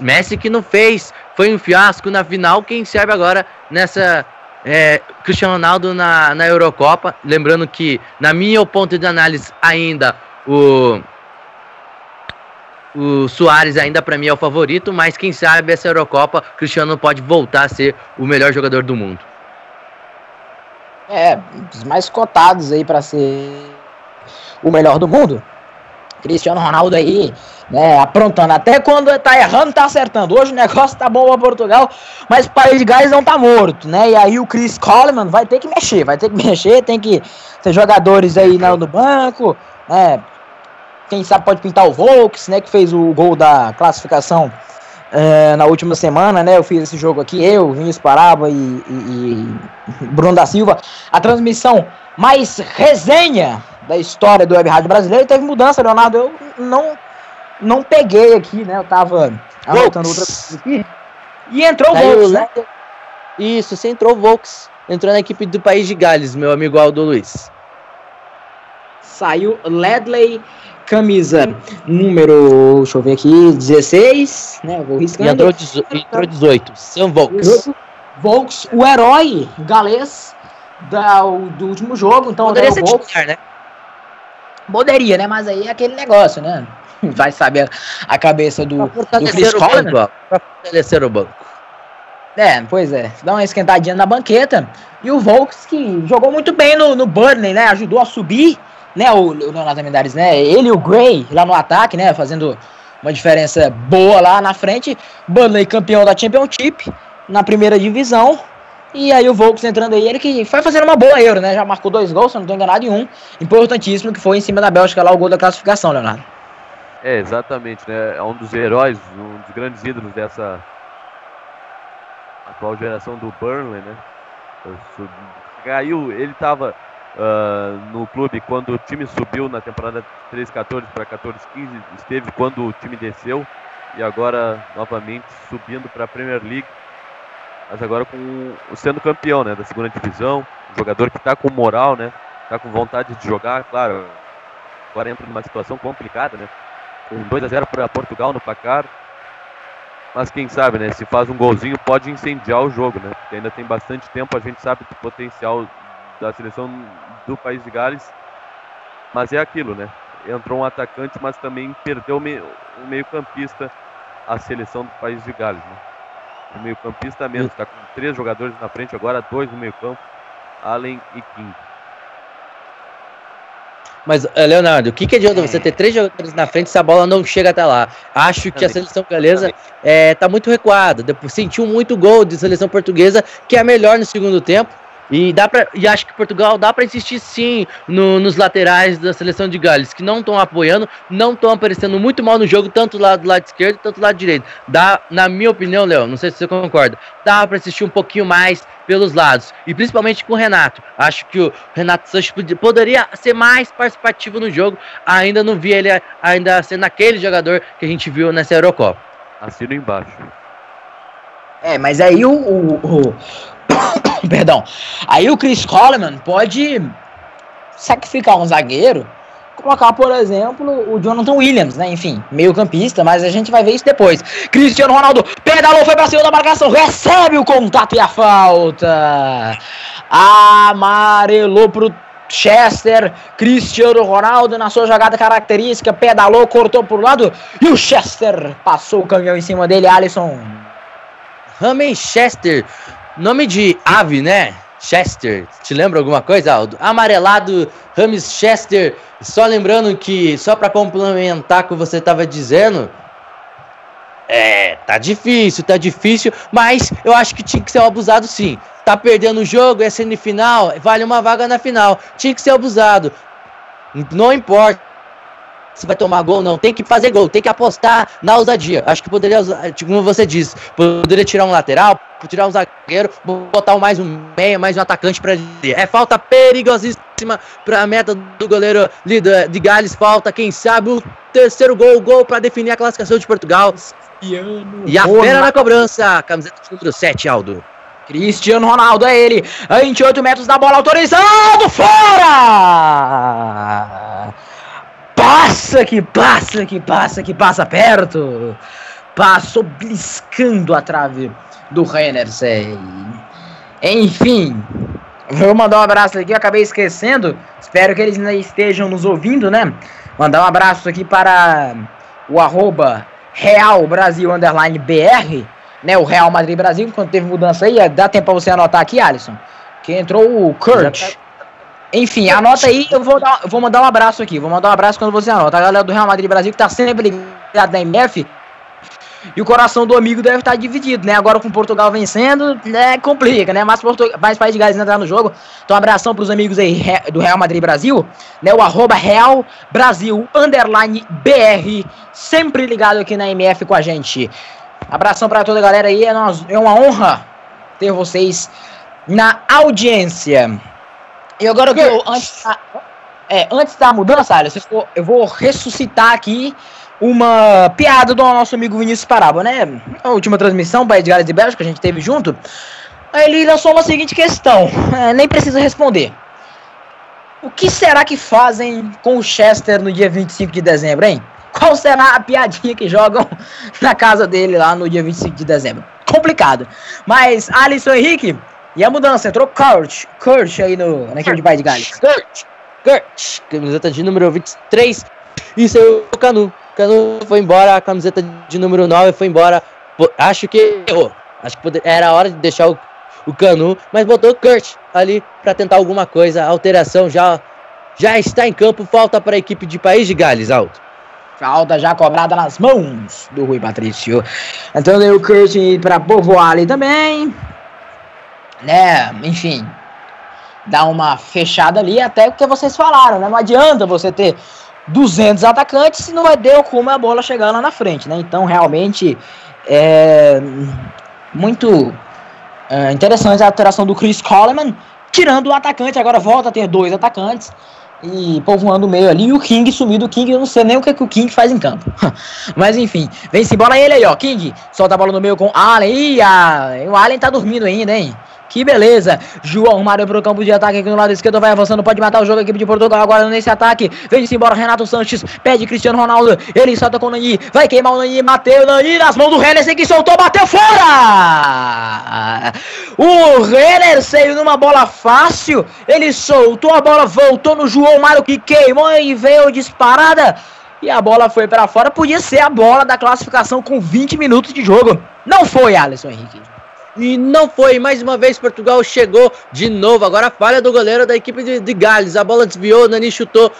Messi que não fez, foi um fiasco na final, quem sabe agora nessa é, Cristiano Ronaldo na, na Eurocopa. Lembrando que, na minha ponto de análise, ainda o o Soares ainda para mim é o favorito, mas quem sabe essa Eurocopa, Cristiano pode voltar a ser o melhor jogador do mundo. É, os mais cotados aí para ser o melhor do mundo. Cristiano Ronaldo aí, né, aprontando. Até quando tá errando, tá acertando. Hoje o negócio tá bom pra Portugal, mas o País de Gales não tá morto, né? E aí o Chris Coleman vai ter que mexer, vai ter que [LAUGHS] mexer, tem que ter jogadores aí no banco, né? Quem sabe pode pintar o Volks, né? Que fez o gol da classificação é, na última semana, né? Eu fiz esse jogo aqui, eu, Vinícius Paraba e, e, e, Bruno da Silva. A transmissão mais resenha da história do Web Rádio Brasileiro teve mudança, Leonardo. Eu não, não peguei aqui, né? Eu tava anotando outra coisa aqui. E entrou o Volks, né? Isso, você entrou o Volks. Entrou na equipe do País de Gales, meu amigo Aldo Luiz. Saiu Ledley camisa número, deixa eu ver aqui, 16, né? Vou riscando. E entrou, entrou 18, Sam Volks. Volks, o herói galês da, do último jogo, então Poderia ser Volks, titular, né? Poderia, né? Mas aí é aquele negócio, né? [LAUGHS] Vai saber a cabeça do, do Chris Collins. Pra fortalecer o banco. É, pois é. Dá uma esquentadinha na banqueta. E o Volks que jogou muito bem no, no Burnley, né? Ajudou a subir né, o, Leonardo Mendares, né, ele e o Gray lá no ataque, né, fazendo uma diferença boa lá na frente. Burnley campeão da Championship na primeira divisão. E aí o Volks entrando aí, ele que foi fazendo uma boa Euro, né? Já marcou dois gols, se não estou enganado, em um. Importantíssimo, que foi em cima da Bélgica lá o gol da classificação, Leonardo. É, exatamente, né? É um dos heróis, um dos grandes ídolos dessa atual geração do Burnley, né? Caiu, ele estava uh, no clube quando o time subiu na temporada 13-14 para 14-15, esteve quando o time desceu e agora novamente subindo para a Premier League, mas agora com sendo campeão né, da segunda divisão, um jogador que está com moral, né, está com vontade de jogar, claro, agora entra numa situação complicada, né, com 2 a 0 para Portugal no placar, mas quem sabe, né, se faz um golzinho pode incendiar o jogo, né, porque ainda tem bastante tempo, a gente sabe do potencial da seleção do País de Gales, mas é aquilo, né, entrou um atacante, mas também perdeu o meio campista a seleção do País de Gales, né. O meio campista mesmo, está com três jogadores na frente agora, dois no meio campo, Allen e King. Mas, eh, Leonardo, o que, que adianta você ter três jogadores na frente se a bola não chega até lá? Acho que a seleção galesa está muito recuada. Depois, sentiu muito gol de seleção portuguesa, que é melhor no segundo tempo. E, dá pra, e acho que Portugal dá para insistir sim no, nos laterais da seleção de Gales, que não estão apoiando, não estão aparecendo muito mal no jogo, tanto do lado, do lado esquerdo quanto do lado direito. Dá, na minha opinião, Léo, não sei se você concorda, dá para assistir um pouquinho mais pelos lados, e principalmente com o Renato. Acho que o Renato Sanches poderia ser mais participativo no jogo, ainda não vi ele ainda sendo aquele jogador que a gente viu nessa Eurocopa. Assino embaixo. É, mas aí o, o, o, [COUGHS] Perdão. Aí o Chris Coleman pode sacrificar um zagueiro, colocar, por exemplo, o Jonathan Williams, né? Enfim, meio campista, mas a gente vai ver isso depois. Cristiano Ronaldo pedalou, foi pra cima da marcação, recebe o contato e a falta. Amarelou pro Chester, Cristiano Ronaldo na sua jogada característica, pedalou, cortou pro lado e o Chester passou o caminhão em cima dele, Alisson. Ramen Chester Nome de ave, né? Chester. Te lembra alguma coisa, Aldo? Amarelado, Rames Chester. Só lembrando que, só para complementar o que você estava dizendo, é, tá difícil, tá difícil, mas eu acho que tinha que ser abusado sim. Tá perdendo o jogo, é semifinal, vale uma vaga na final. Tinha que ser abusado. Não importa se vai tomar gol ou não. Tem que fazer gol, tem que apostar na ousadia. Acho que poderia, tipo, como você disse, poderia tirar um lateral, tirar um zagueiro, botar mais um meia, mais um atacante para É falta perigosíssima para a meta do goleiro de Gales. Falta, quem sabe, o terceiro gol, gol para definir a classificação de Portugal. E a fera na cobrança, camiseta número 7, Aldo. Cristiano Ronaldo é ele, a 28 metros da bola, autorizado, fora! Passa que passa, que passa, que passa perto. Passou bliscando a trave do Rennersen. Enfim, vou mandar um abraço aqui, acabei esquecendo. Espero que eles ainda estejam nos ouvindo, né? Mandar um abraço aqui para o arroba Real Brasil Underline BR, né? O Real Madrid Brasil, quando teve mudança aí, dá tempo para você anotar aqui, Alisson. Que entrou o Kurt. Enfim, anota aí, eu vou, dar, eu vou mandar um abraço aqui. Vou mandar um abraço quando você anota. A galera do Real Madrid Brasil que tá sempre ligado na MF. E o coração do amigo deve estar dividido, né? Agora com Portugal vencendo, né? Complica, né? Mas, mais País de Gales entrar no jogo. Então, um abração pros amigos aí do Real Madrid Brasil, né? O arroba Real Brasil underline BR. Sempre ligado aqui na MF com a gente. Abração para toda a galera aí. É, é uma honra ter vocês na audiência. E agora que eu, antes, da, é, antes da mudança, Alisson, eu vou ressuscitar aqui uma piada do nosso amigo Vinícius Parábola, né? A última transmissão, País de Gales e Bélgica, que a gente teve junto. Ele lançou uma seguinte questão, é, nem precisa responder. O que será que fazem com o Chester no dia 25 de dezembro, hein? Qual será a piadinha que jogam [LAUGHS] na casa dele lá no dia 25 de dezembro? Complicado. Mas, Alisson Henrique, e a mudança, entrou Kurt, Kurt aí no, na equipe de Pai de Gales. Kurt, Kurt, camiseta de número 23. E saiu o Canu. Canu foi embora, a camiseta de número 9 foi embora. Acho que errou. Acho que poder, era hora de deixar o, o Canu, mas botou o Kurt ali para tentar alguma coisa. A alteração já, já está em campo. Falta para a equipe de País de Gales, alto. Falta já cobrada nas mãos do Rui Patrício. Então deu o Kurt para povoar ali também né, enfim, dar uma fechada ali, até o que vocês falaram, né? Não adianta você ter 200 atacantes se não vai ter como a bola chegar lá na frente, né? Então, realmente, é muito é, interessante a alteração do Chris Coleman, tirando o atacante, agora volta a ter dois atacantes e povoando o meio ali. E o King sumido. O King, eu não sei nem o que, que o King faz em campo. [LAUGHS] Mas enfim, vem-se bola ele aí, ó. King solta a bola no meio com Allen. Ih, a... o Allen tá dormindo ainda, hein? Que beleza. João Mário pro campo de ataque aqui no lado esquerdo. Vai avançando. Pode matar o jogo. A equipe de Portugal agora nesse ataque. Vem-se embora. Renato Sanches. Pede Cristiano Ronaldo. Ele solta com o Nani. Vai queimar o Nani. Mateu o Nani nas mãos do Renner. que soltou. Bateu fora. O Renner saiu numa bola fácil. Ele soltou a bola. Voltou no João Mário que queimou e veio disparada. E a bola foi para fora. Podia ser a bola da classificação com 20 minutos de jogo. Não foi, Alisson Henrique. E não foi, mais uma vez Portugal chegou de novo. Agora a falha do goleiro da equipe de, de Gales. A bola desviou, Nani chutou.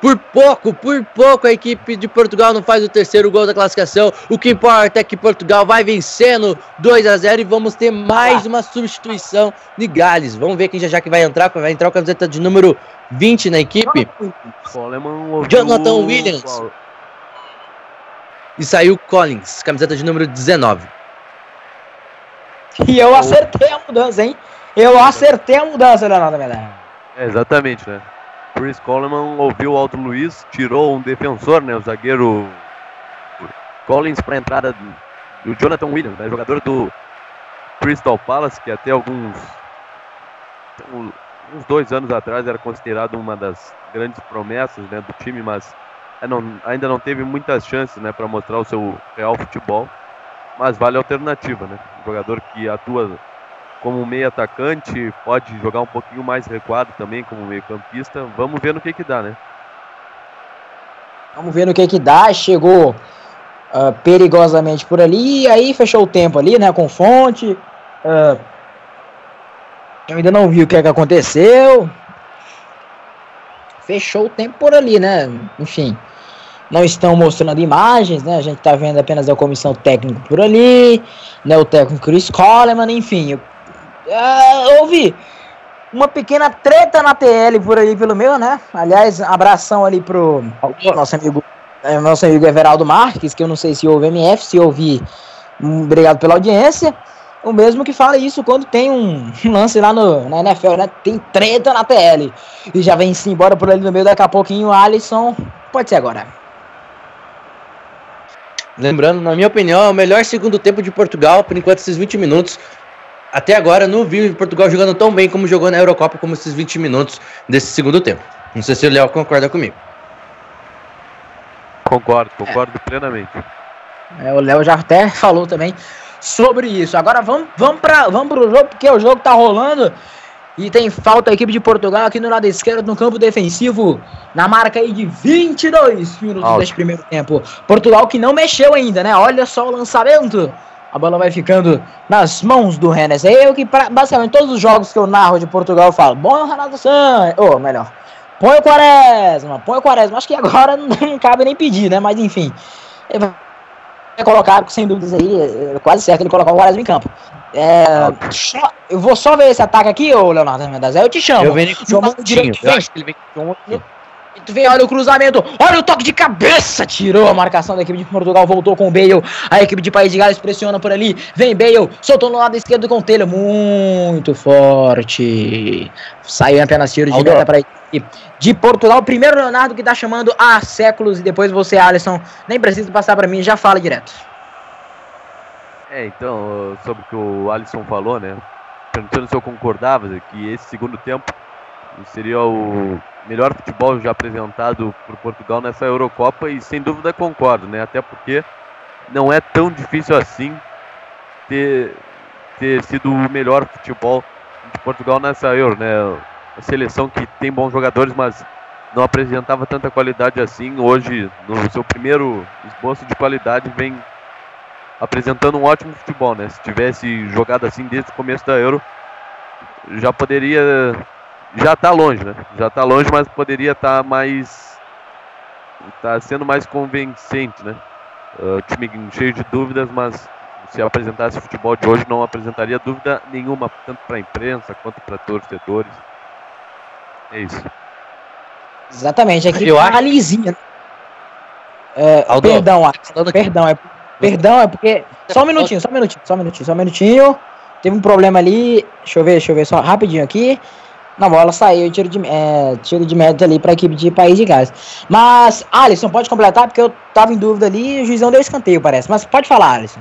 Por pouco, por pouco a equipe de Portugal não faz o terceiro gol da classificação. O que importa é que Portugal vai vencendo 2 a 0 e vamos ter mais uma substituição de Gales. Vamos ver quem já já que vai entrar, vai entrar o camiseta de número 20 na equipe. Jonathan Williams. E saiu Collins, camiseta de número 19. [LAUGHS] E eu acertei a mudança, hein? Eu acertei a mudança, Leonardo Medalha. É, exatamente, né? Chris Coleman ouviu o Aldo Luiz, tirou um defensor, né? O zagueiro Collins para a entrada do Jonathan Williams, né? Jogador do Crystal Palace, que até alguns uns dois anos atrás era considerado uma das grandes promessas né, do time, mas é, ainda não teve muitas chances né, para mostrar o seu real futebol mas vale a alternativa, né? Um jogador que atua como meio atacante, pode jogar um pouquinho mais recuado também como meio campista. Vamos ver no que que dá, né? Vamos ver no que que dá. Chegou uh, perigosamente por ali e aí fechou o tempo ali, né? Com fonte. Uh, eu ainda não vi o que, é que aconteceu. Fechou o tempo por ali, né? Enfim não estão mostrando imagens, né? A gente está vendo apenas a comissão técnica por ali, né? O técnico Chris Coleman, enfim. Uh, houve uma pequena treta na TL por ali pelo meu, né? Aliás, abração ali pro nosso amigo, é, nosso amigo Everaldo Marques, que eu não sei se houve MF, se ouvi, um, obrigado pela audiência. O mesmo que fala isso quando tem um, lance lá no, na NFL, né? Tem treta na TL. E já vem se embora por ali no meio, daqui a pouquinho o Alisson. Pode ser agora. Lembrando, na minha opinião, é o melhor segundo tempo de Portugal, por enquanto, esses 20 minutos. Até agora, não vi Portugal jogando tão bem como jogou na Eurocopa, como esses 20 minutos desse segundo tempo. Não sei se o Léo concorda comigo. Concordo, concordo é. plenamente. É, o Léo já até falou também sobre isso. Agora vamos, vamos para vamos pro jogo, porque o jogo tá rolando. E tem falta a equipe de Portugal aqui no lado esquerdo, no campo defensivo, na marca aí de 22 minutos deste primeiro tempo. Portugal que não mexeu ainda, né? Olha só o lançamento. A bola vai ficando nas mãos do Rennes. É eu que, pra, basicamente, todos os jogos que eu narro de Portugal eu falo, bom Renato Santos, ou melhor, põe o Quaresma, põe o Quaresma. Acho que agora [LAUGHS] não cabe nem pedir, né? Mas enfim, vai colocar, sem dúvidas aí, é quase certo ele colocar o Quaresma em campo. É, só, eu vou só ver esse ataque aqui, ô Leonardo Mendes. Aí eu te chamo. Eu venho com direito. Eu acho que ele vem com. Tu vem, olha o cruzamento, olha o toque de cabeça, tirou a marcação da equipe de Portugal, voltou com o Bale, a equipe de País de Gales pressiona por ali, vem Bale, soltou no lado esquerdo com o muito forte, saiu apenas tiro de meta para a equipe de Portugal, primeiro Leonardo que tá chamando há séculos, e depois você, Alisson, nem precisa passar para mim, já fala direto. É, então, sobre o que o Alisson falou, né? Perguntando se eu concordava que esse segundo tempo seria o melhor futebol já apresentado por Portugal nessa Eurocopa e sem dúvida concordo, né? Até porque não é tão difícil assim ter, ter sido o melhor futebol de Portugal nessa Euro, né? A seleção que tem bons jogadores, mas não apresentava tanta qualidade assim. Hoje, no seu primeiro esboço de qualidade, vem apresentando um ótimo futebol, né? Se tivesse jogado assim desde o começo da Euro, já poderia. Já está longe, né? Já está longe, mas poderia estar tá mais. Tá sendo mais convincente, né? Uh, time cheio de dúvidas, mas se apresentasse o futebol de hoje, não apresentaria dúvida nenhuma, tanto para a imprensa quanto para torcedores. É isso. Exatamente, aqui eu acho... lisinha. É, perdão, perdão, é Perdão, é porque. Só um minutinho, só um minutinho, só um minutinho, só um minutinho. Teve um problema ali. Deixa eu ver, deixa eu ver só rapidinho aqui. Na bola saiu tiro de, é, tiro de meta ali para a equipe de País de Gales. Mas, Alisson, pode completar, porque eu tava em dúvida ali e o juizão deu escanteio, parece. Mas pode falar, Alisson.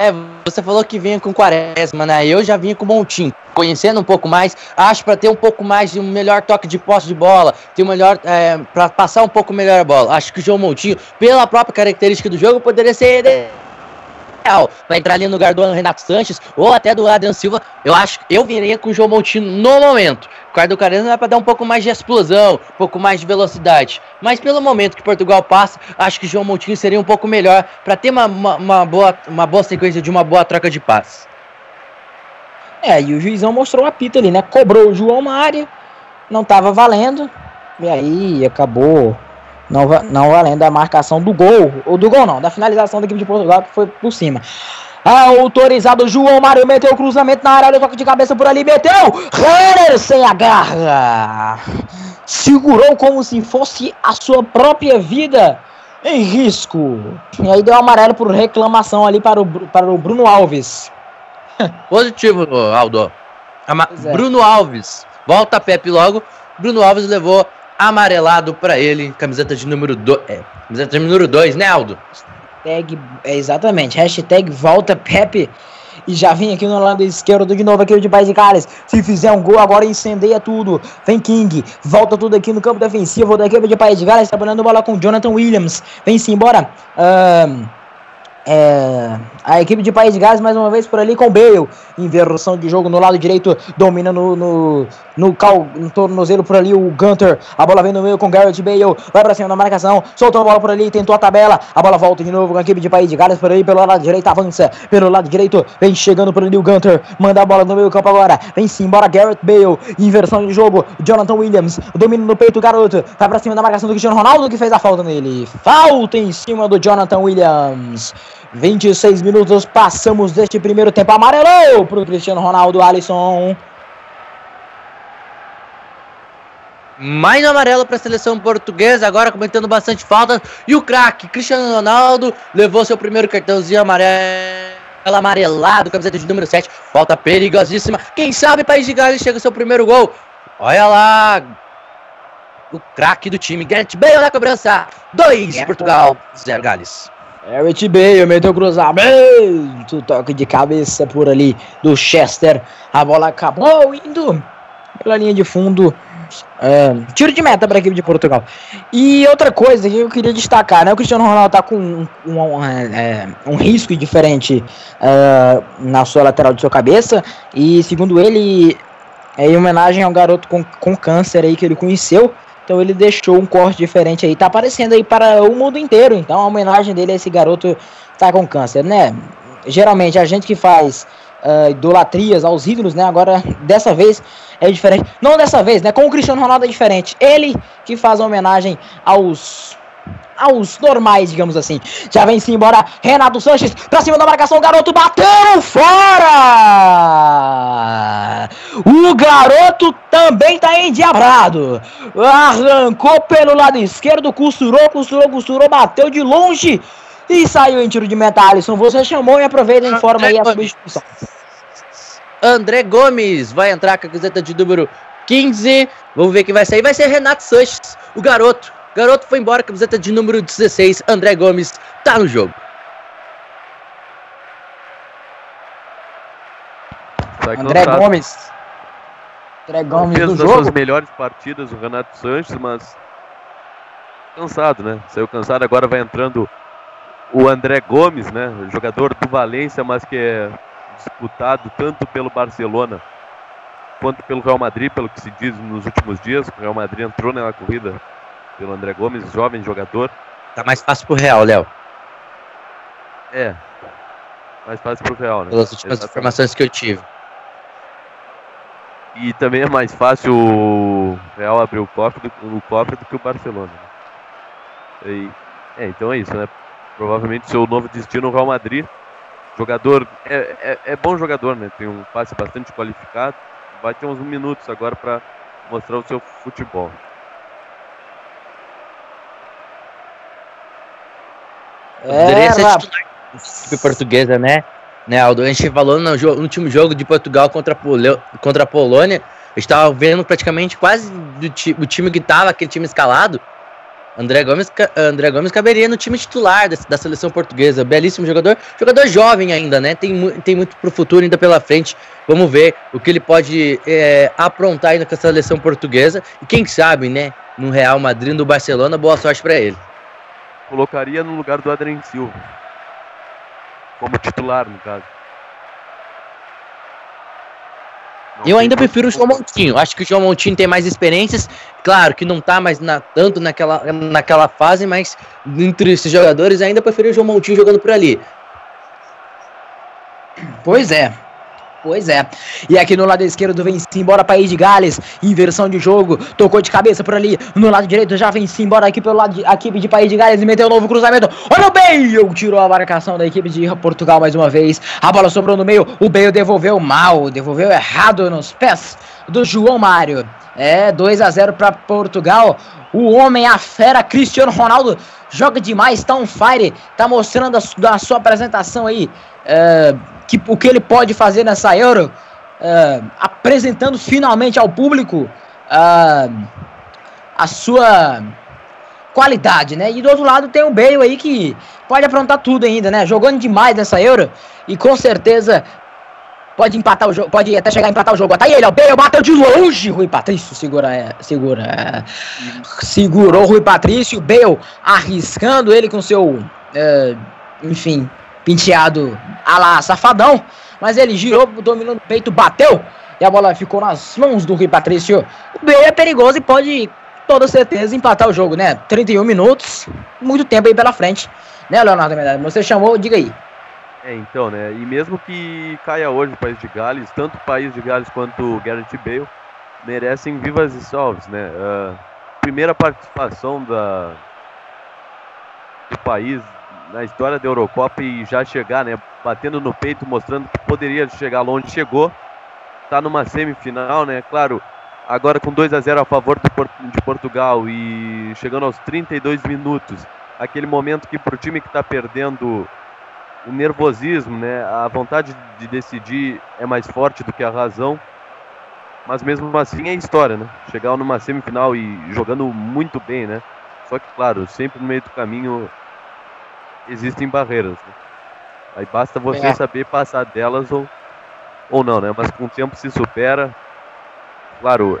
É, você falou que vinha com Quaresma, né? Eu já vinha com Montinho. Conhecendo um pouco mais, acho para ter um pouco mais de um melhor toque de posse de bola, ter um melhor. É, para passar um pouco melhor a bola. Acho que o João Montinho, pela própria característica do jogo, poderia ser ideal para entrar ali no lugar do Renato Sanches ou até do Adriano Silva. Eu acho que eu viria com o João Montinho no momento. O Cardo Quaresma é para dar um pouco mais de explosão, um pouco mais de velocidade. Mas pelo momento que Portugal passa, acho que o João Montinho seria um pouco melhor para ter uma, uma, uma, boa, uma boa sequência de uma boa troca de passes. É, e o juizão mostrou a pita ali, né? Cobrou o João Mário, não tava valendo. E aí acabou não, não valendo a marcação do gol. Ou do gol não, da finalização da equipe de Portugal que foi por cima. Autorizado João Mário meteu o cruzamento na área, toque de cabeça por ali, meteu! Renner sem a garra! Segurou como se fosse a sua própria vida em risco. E aí deu amarelo por reclamação ali para o, para o Bruno Alves. [LAUGHS] Positivo, Aldo. Ama é. Bruno Alves. Volta Pepe logo. Bruno Alves levou amarelado para ele. Camiseta de número 2. É, camiseta de número 2, né, Aldo? É, exatamente. Hashtag volta Pepe. E já vem aqui no lado esquerdo de novo, aqui de Paz de Gales. Se fizer um gol, agora incendeia tudo. Vem King, volta tudo aqui no campo defensivo da equipe de Paz de Gales, trabalhando bola com Jonathan Williams. Vem-se embora. Um, é, a equipe de País de Gales mais uma vez por ali com Bale. Inversão de jogo no lado direito, domina no, no, no, cal, no tornozelo por ali o Gunter. A bola vem no meio com Garrett Bale. Vai pra cima da marcação, soltou a bola por ali, tentou a tabela. A bola volta de novo com a equipe de País de Gales por ali pelo lado direito, avança. Pelo lado direito, vem chegando por ali o Gunter. Manda a bola no meio campo agora. Vem-se embora Garrett Bale. Inversão de jogo, Jonathan Williams. Domina no peito o garoto. Vai pra cima da marcação do Cristiano Ronaldo que fez a falta nele. Falta em cima do Jonathan Williams. 26 minutos, passamos deste primeiro tempo. Amarelou para o Cristiano Ronaldo, Alisson. Mais um amarelo para a seleção portuguesa, agora cometendo bastante falta. E o craque Cristiano Ronaldo levou seu primeiro cartãozinho amarelo. Amarelado, camiseta de número 7. Falta perigosíssima. Quem sabe País de Gales chega o seu primeiro gol. Olha lá. O craque do time, Gareth Bale na cobrança. 2 Portugal, 0 Gales. Garrett Bale meteu cruzamento, toque de cabeça por ali do Chester. A bola acabou indo pela linha de fundo. É, tiro de meta para a equipe de Portugal. E outra coisa que eu queria destacar, né? O Cristiano Ronaldo está com um, um, um, é, um, risco diferente é, na sua lateral de sua cabeça. E segundo ele, é em homenagem ao garoto com, com câncer aí que ele conheceu. Então ele deixou um corte diferente aí. Tá aparecendo aí para o mundo inteiro. Então a homenagem dele a esse garoto tá com câncer, né? Geralmente a gente que faz uh, idolatrias aos ídolos, né? Agora, dessa vez é diferente. Não dessa vez, né? Com o Cristiano Ronaldo é diferente. Ele que faz a homenagem aos aos normais, digamos assim. Já vem-se embora Renato Sanches pra cima da marcação. O garoto bateu fora! O garoto também tá endiabrado. Arrancou pelo lado esquerdo, costurou, costurou, costurou, bateu de longe e saiu em tiro de meta. Alisson, você chamou e aproveita e informa aí a substituição. André Gomes vai entrar com a camiseta de número 15. Vamos ver quem vai sair. Vai ser Renato Sanches, o garoto Garoto foi embora, camiseta de número 16, André Gomes, tá no jogo. André Gomes. André Gomes no jogo. suas melhores partidas o Renato Sanches, mas cansado, né? Saiu cansado, agora vai entrando o André Gomes, né? Jogador do Valência, mas que é disputado tanto pelo Barcelona quanto pelo Real Madrid, pelo que se diz nos últimos dias. O Real Madrid entrou na corrida pelo André Gomes, jovem jogador. Tá mais fácil pro Real, Léo. É. Mais fácil pro Real, né? Pelas últimas Exatamente. informações que eu tive. E também é mais fácil o Real abrir o cofre do, o cofre do que o Barcelona. Né? E, é, então é isso, né? Provavelmente seu novo destino o Real Madrid. Jogador é, é, é, bom jogador, né? Tem um passe bastante qualificado. Vai ter uns minutos agora para mostrar o seu futebol. Poderia ser titular da portuguesa, né? né, Aldo? A gente falou no, no, último jogo de Portugal contra a, contra a Polônia. A gente tava vendo praticamente quase do ti, o time que tava, aquele time escalado. André Gomes, André Gomes caberia no time titular da, da seleção portuguesa. Belíssimo jogador. Jogador jovem ainda, né? Tem, tem muito pro futuro ainda pela frente. Vamos ver o que ele pode é, aprontar ainda com a seleção portuguesa. E quem sabe, né? No Real Madrid, no Barcelona, boa sorte pra ele. Colocaria no lugar do Adrien Silva. Como titular, no caso. Não Eu ainda prefiro o João Montinho. Acho que o João Montinho tem mais experiências. Claro que não tá mais na- tanto naquela, naquela fase, mas entre esses jogadores ainda prefiro o João Montinho jogando por ali. Pois é. Pois é. E aqui no lado esquerdo vem sim embora País de Gales. Inversão de jogo. Tocou de cabeça por ali. No lado direito já vem sim embora aqui pelo lado de, equipe de País de Gales e meteu um novo cruzamento. Olha o Bale! Tirou a marcação da equipe de Portugal mais uma vez. A bola sobrou no meio. O Bale devolveu mal. Devolveu errado nos pés do João Mário. É 2 a 0 para Portugal. O homem, a fera Cristiano Ronaldo joga demais, tá on fire, tá mostrando a, a sua apresentação aí, é, que, o que ele pode fazer nessa Euro, é, apresentando finalmente ao público ah, a sua qualidade, né? E do outro lado tem o Bale aí que pode aprontar tudo ainda, né? Jogando demais nessa Euro e com certeza pode empatar o jogo, pode até chegar a empatar o jogo. Tá aí ele, ó, Bale bateu de longe, Rui Patrício segura, é, segura, segurou Rui Patrício, Bale arriscando ele com seu, é, enfim, penteado a lá safadão, mas ele girou, dominou no peito, bateu e a bola ficou nas mãos do Rui Patrício. O Bale é perigoso e pode, com toda certeza, empatar o jogo, né? 31 minutos, muito tempo aí pela frente, né, Leonardo Medalha? Você chamou, diga aí. É, então, né? E mesmo que caia hoje o País de Gales, tanto o País de Gales quanto o Gareth Bale merecem vivas e salves, né? Ah, primeira participação da, do país na história da Eurocopa e já chegar, né? Batendo no peito, mostrando que poderia chegar longe, chegou. Tá numa semifinal, né? Claro, agora com 2 a 0 a favor de Portugal e chegando aos 32 minutos, aquele momento que pro time que tá perdendo o nervosismo, né? A vontade de decidir é mais forte do que a razão. Mas mesmo assim é história, né? Chegar numa semifinal e jogando muito bem, né? Só que, claro, sempre no meio do caminho existem barreiras. né? Aí basta você É. saber passar delas ou, ou não, né? Mas com o tempo se supera. Claro,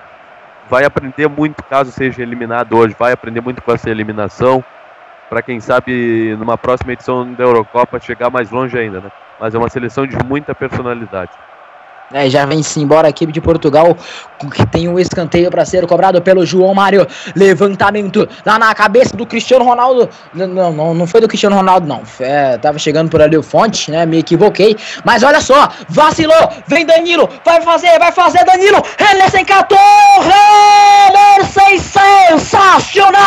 vai aprender muito caso seja eliminado hoje, vai aprender muito com essa eliminação para quem sabe numa próxima edição da Eurocopa chegar mais longe ainda, né? Mas é uma seleção de muita personalidade. É, já vem-se embora a equipe de Portugal, que tem um escanteio para ser cobrado pelo João Mário. Levantamento lá na cabeça do Cristiano Ronaldo. Não, não, não foi do Cristiano Ronaldo, não. É, tava chegando por ali o Fonte, né? Me equivoquei. Mas olha só, vacilou. Vem Danilo, vai fazer, vai fazer Danilo. Henderson catou. Henderson sensacional!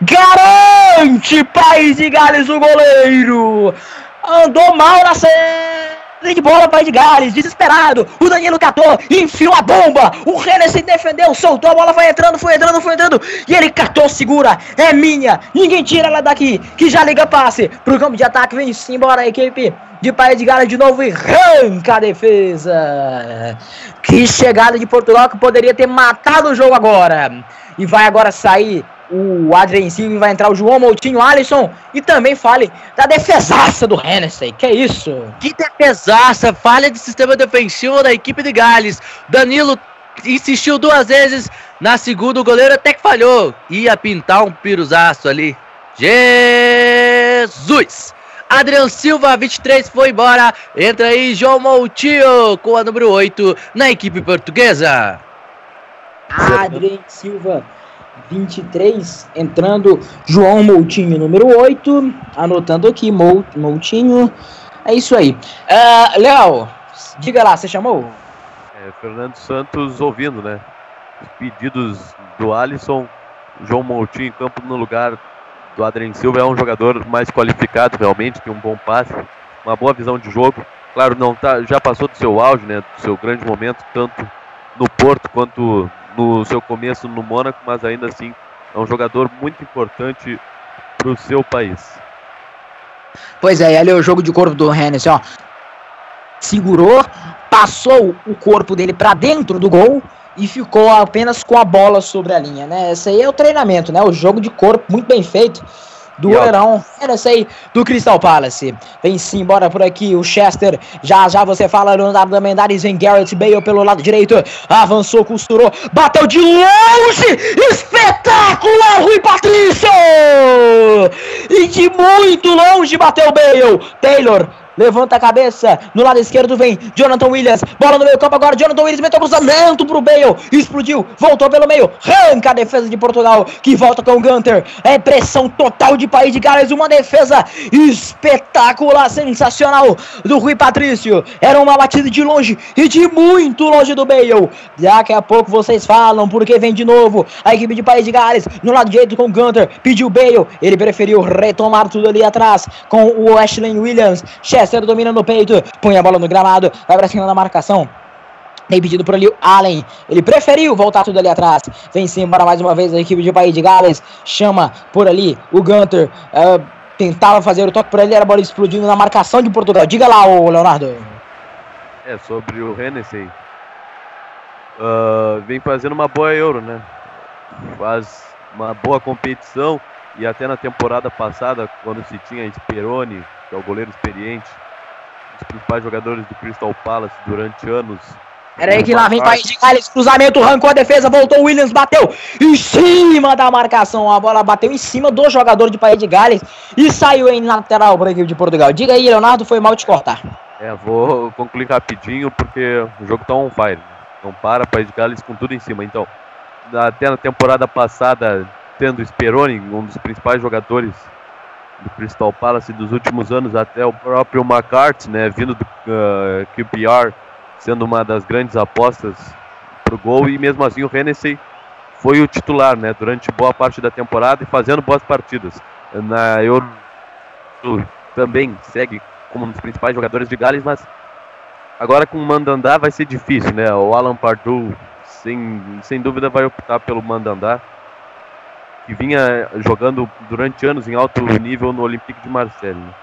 Garante País de Gales o goleiro. Andou mal na série de bola País de Gales, desesperado. O Danilo catou, enfiou a bomba. O Renner se defendeu, soltou a bola, foi entrando, foi entrando, foi entrando. E ele catou, segura. É minha. Ninguém tira ela daqui. Que já liga passe pro campo de ataque. Vem embora a equipe de País de Gales de novo e arranca a defesa. Que chegada de Portugal que poderia ter matado o jogo agora. E vai agora sair o Adrien Silva vai entrar o João Moutinho, Alisson e também fale da defesaça do Hennessy. Que isso? Que defesaça, falha de sistema defensivo da equipe de Gales. Danilo insistiu duas vezes, na segunda o goleiro até que falhou. Ia pintar um piruzaço ali. Jesus! Adriano Silva, 23, foi embora. Entra aí João Moutinho com a número 8 na equipe portuguesa. Adrien Silva, 23, entrando João Moutinho, número 8, anotando aqui, Mou- Moutinho, é isso aí. Ah, Léo, diga lá, você chamou? É, Fernando Santos ouvindo, né? Os pedidos do Alisson, João Moutinho em campo no lugar do Adrien Silva é um jogador mais qualificado realmente, tem um bom passe, uma boa visão de jogo. Claro, não tá, já passou do seu auge, né? Do seu grande momento, tanto no Porto quanto no seu começo no Mônaco, mas ainda assim é um jogador muito importante para o seu país. Pois é, ali é o jogo de corpo do Hennessy, ó. segurou, passou o corpo dele para dentro do gol e ficou apenas com a bola sobre a linha, né? Esse aí é o treinamento, né? O jogo de corpo muito bem feito do goleirão. Era esse aí do Crystal Palace. Vem sim, bora por aqui. O Chester. Já já você fala, Leonardo Amendares. Vem Garrett Bale pelo lado direito. Avançou, costurou. Bateu de longe. Espetacular, Rui Patrício! E de muito longe bateu Bale. Taylor Levanta a cabeça. No lado esquerdo vem Jonathan Williams. Bola no meio campo agora. Jonathan Williams meteu cruzamento pro Bale. Explodiu. Voltou pelo meio. Arranca a defesa de Portugal. Que volta com o Gunter. É pressão total de País de Gales. Uma defesa espetacular, sensacional do Rui Patrício. Era uma batida de longe e de muito longe do Bale. Daqui a pouco vocês falam porque vem de novo a equipe de País de Gales. No lado direito com o Gunter. Pediu Bale. Ele preferiu retomar tudo ali atrás com o Ashley Williams. Chester domina no peito, põe a bola no gramado, vai pra cima da marcação. Tem pedido por ali o Allen. Ele preferiu voltar tudo ali atrás. Vem sim, para mais uma vez a equipe de País de Gales. Chama por ali o Gunter. Uh, tentava fazer o toque por ali, era a bola explodindo na marcação de Portugal. Diga lá, ô Leonardo. É, sobre o Hennessy. Uh, vem fazendo uma boa Euro, né? Faz uma boa competição. E até na temporada passada, quando se tinha Speroni, que é o goleiro experiente, um dos principais jogadores do Crystal Palace durante anos. Era aí que lá vem País de Gales, cruzamento, arrancou a defesa, voltou o Williams, bateu em cima da marcação, a bola bateu em cima do jogador de País de Gales e saiu em lateral para a equipe de Portugal. Diga aí, Leonardo, foi mal te cortar. É, vou concluir rapidinho porque o jogo tá on fire. Não para, País de Gales com tudo em cima. Então, até na temporada passada, tendo Speroni, um dos principais jogadores do Crystal Palace dos últimos anos, até o próprio McCarthy, né, vindo do uh, QPR, sendo uma das grandes apostas para o gol, e mesmo assim o Hennessy foi o titular, né, durante boa parte da temporada e fazendo boas partidas. Na Euro também segue como um dos principais jogadores de Gales, mas agora com o Mandandá vai ser difícil, né, o Alan Pardew sem, sem dúvida vai optar pelo Mandandá, que vinha jogando durante anos em alto nível no Olympique de Marseille. Né?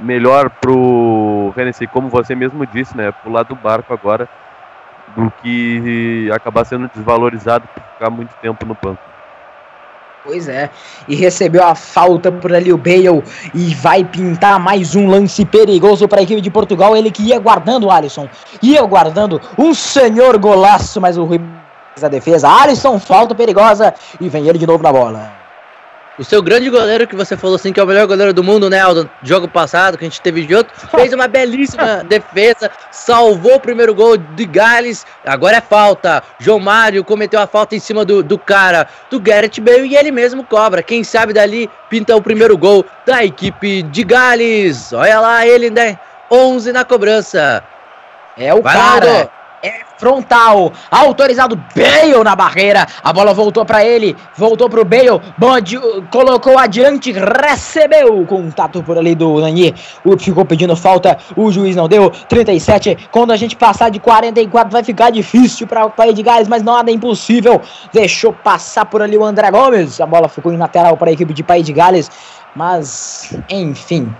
Melhor pro Hennessy, como você mesmo disse, né, pro lado do barco agora, do que acabar sendo desvalorizado por ficar muito tempo no banco. Pois é, e recebeu a falta por ali o Bale e vai pintar mais um lance perigoso para a equipe de Portugal. Ele que ia guardando o Alisson, ia guardando um senhor golaço, mas o Rui a defesa. Alisson, falta perigosa e vem ele de novo na bola. O seu grande goleiro, que você falou assim, que é o melhor goleiro do mundo, né, Aldo? Jogo passado, que a gente teve de outro, [LAUGHS] fez uma belíssima defesa, salvou o primeiro gol de Gales. Agora é falta. João Mário cometeu a falta em cima do, do cara, do Garrett Bale, e ele mesmo cobra. Quem sabe dali pinta o primeiro gol da equipe de Gales. Olha lá ele, né? 11 na cobrança. É o Vai cara. Lá, é frontal, autorizado Bale na barreira, a bola voltou para ele, voltou pro Bale, Bond colocou adiante, recebeu. O contato por ali do Nani, o ficou pedindo falta, o juiz não deu, 37, quando a gente passar de 44 vai ficar difícil para o País de Gales, mas nada é impossível, deixou passar por ali o André Gomes, a bola ficou em lateral para a equipe de País de Gales, mas enfim,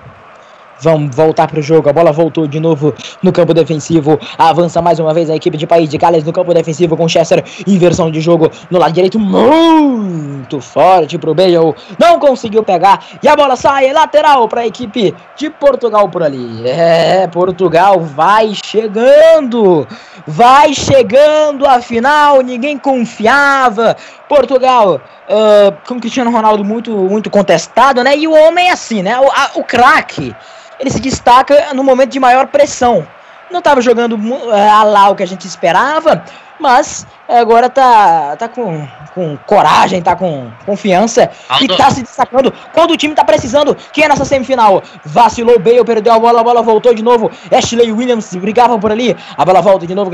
Vamos voltar para o jogo. A bola voltou de novo no campo defensivo. Avança mais uma vez a equipe de País de Gales no campo defensivo com Chester. Inversão de jogo no lado direito. Muito forte para o Bale. Não conseguiu pegar. E a bola sai lateral para a equipe de Portugal por ali. É, Portugal vai chegando. Vai chegando a final. Ninguém confiava. Portugal uh, com Cristiano Ronaldo muito, muito contestado, né? E o homem é assim, né? O, o craque ele se destaca no momento de maior pressão. Não estava jogando é, a lá o que a gente esperava, mas agora tá, tá com, com coragem, tá com confiança Aldo. e tá se destacando quando o time tá precisando. Que é nessa semifinal? Vacilou Bale, perdeu a bola, a bola voltou de novo. Ashley Williams brigavam por ali, a bola volta de novo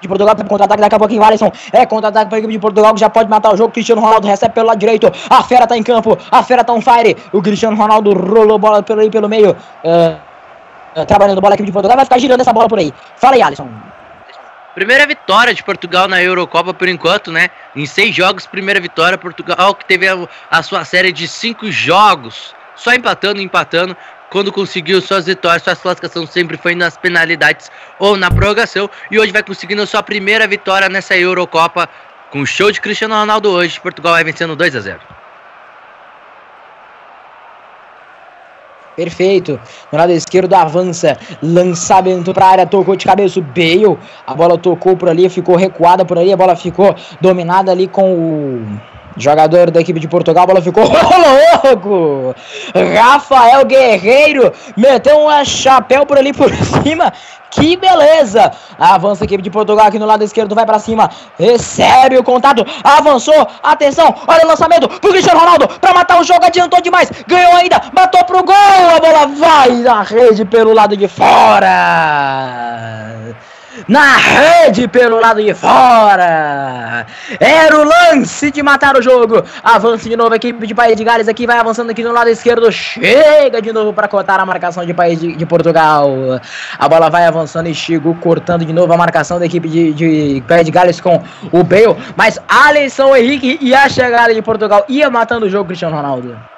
de Portugal para contra-ataque, daqui a pouquinho Alisson é contra-ataque para a equipe de Portugal que já pode matar o jogo, Cristiano Ronaldo recebe pelo lado direito, a fera tá em campo, a fera tá on fire, o Cristiano Ronaldo rolou bola pelo, pelo meio, uh, uh, trabalhando bola a equipe de Portugal, vai ficar girando essa bola por aí, fala aí Alisson. Primeira vitória de Portugal na Eurocopa por enquanto, né? Em seis jogos, primeira vitória. Portugal que teve a, a sua série de cinco jogos, só empatando, empatando quando conseguiu suas vitórias, suas classificações sempre foi nas penalidades ou na prorrogação. E hoje vai conseguindo sua primeira vitória nessa Eurocopa com o show de Cristiano Ronaldo hoje. Portugal vai vencendo 2 a 0 Perfeito. No lado esquerdo avança. Lançamento para a área. Tocou de cabeça o Bale. A bola tocou por ali, ficou recuada por ali. A bola ficou dominada ali com o jogador da equipe de Portugal. A bola ficou [LAUGHS] louco. Rafael Guerreiro meteu um chapéu por ali por [LAUGHS] cima. Que beleza! Avança a equipe de Portugal aqui no lado esquerdo, vai para cima, recebe o contato, avançou, atenção, olha o lançamento pro Cristiano Ronaldo para matar o jogo, adiantou demais, ganhou ainda, matou pro gol, a bola vai na rede pelo lado de fora na rede pelo lado de fora. Era o lance de matar o jogo. Avança de novo a equipe de País de Gales aqui, vai avançando aqui no lado esquerdo. Chega de novo para cortar a marcação de País de, de, Portugal. A bola vai avançando e chegou cortando de novo a marcação da equipe de, de País de Gales com o Bale. Mas Alisson Henrique e a chegada de Portugal ia matando o jogo, Cristiano Ronaldo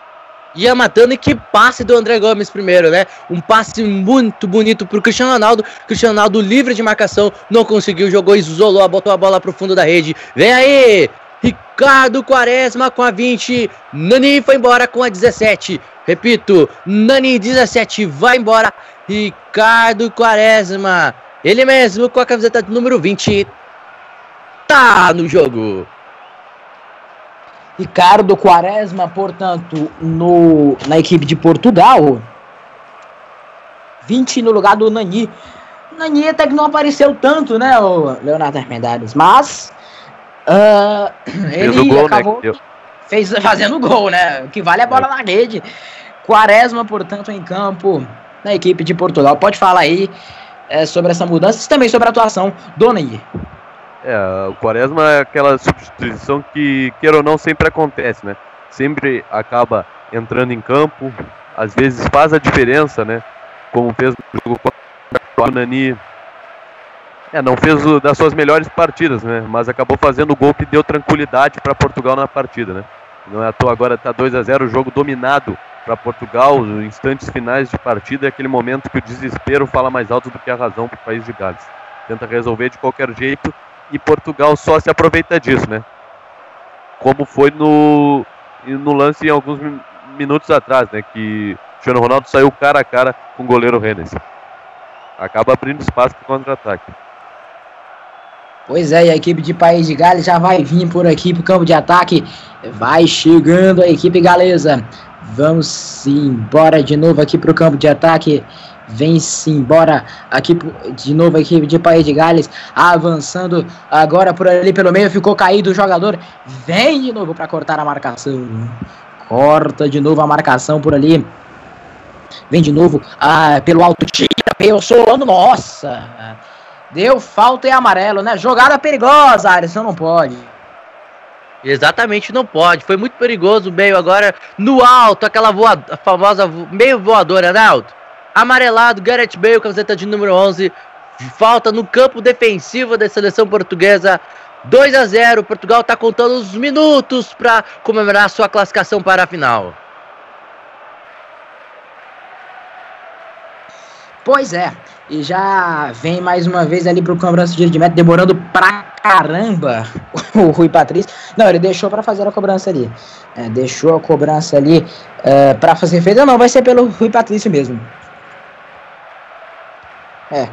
ia matando e que passe do André Gomes primeiro, né? Um passe muito bonito pro Cristiano Ronaldo. Cristiano Ronaldo livre de marcação, não conseguiu, jogou, isolou, botou a bola pro fundo da rede. Vem aí! Ricardo Quaresma com a 20. Nani foi embora com a 17. Repito, Nani 17 vai embora. Ricardo Quaresma, ele mesmo com a camiseta número 20. Tá no jogo. Ricardo Quaresma, portanto, no, na equipe de Portugal. 20 no lugar do Nani. Nani até que não apareceu tanto, né, o Leonardo Armendares, mas uh, ele gol, né, acabou né, fez, fazendo gol, né? O que vale é a bola é. na rede. Quaresma, portanto, em campo na equipe de Portugal. Pode falar aí é, sobre essa mudança e também sobre a atuação do Nani. É, o Quaresma é aquela substituição que, queira ou não, sempre acontece, né? Sempre acaba entrando em campo, às vezes faz a diferença, né? Como fez no jogo contra o Nani. É, não fez o, das suas melhores partidas, né? Mas acabou fazendo o gol que deu tranquilidade para Portugal na partida, né? Não é à toa agora tá 2 a 0 o jogo dominado para Portugal, nos instantes finais de partida, é aquele momento que o desespero fala mais alto do que a razão para o país de Gales. Tenta resolver de qualquer jeito e Portugal só se aproveita disso, né? Como foi no, no lance em alguns minutos atrás, né? Que Cristiano Ronaldo saiu cara a cara com o goleiro Rennes. Acaba abrindo espaço para contra-ataque. Pois é, e a equipe de País de Gales já vai vir por aqui para o campo de ataque. Vai chegando a equipe galesa. Vamos embora de novo aqui para o campo de ataque vem-se embora aqui de novo a equipe de País de Gales, avançando agora por ali pelo meio, ficou caído o jogador, vem de novo para cortar a marcação, corta de novo a marcação por ali, vem de novo ah, pelo alto, tira, solando, nossa, deu falta e amarelo, né, jogada perigosa, Alisson não pode. Exatamente, não pode. Foi muito perigoso o meio agora no alto, aquela voa, famosa meio voadora, né, Alto? Amarelado, Gareth Bale, camiseta de número 11. Falta no campo defensivo da seleção portuguesa. 2 a 0. Portugal está contando os minutos para comemorar sua classificação para a final. Pois é, e já vem mais uma vez ali pro cobrança de meta, demorando pra caramba [LAUGHS] o Rui Patrício. Não, ele deixou para fazer a cobrança ali. É, deixou a cobrança ali é, para fazer feita. Não, vai ser pelo Rui Patrício mesmo. É.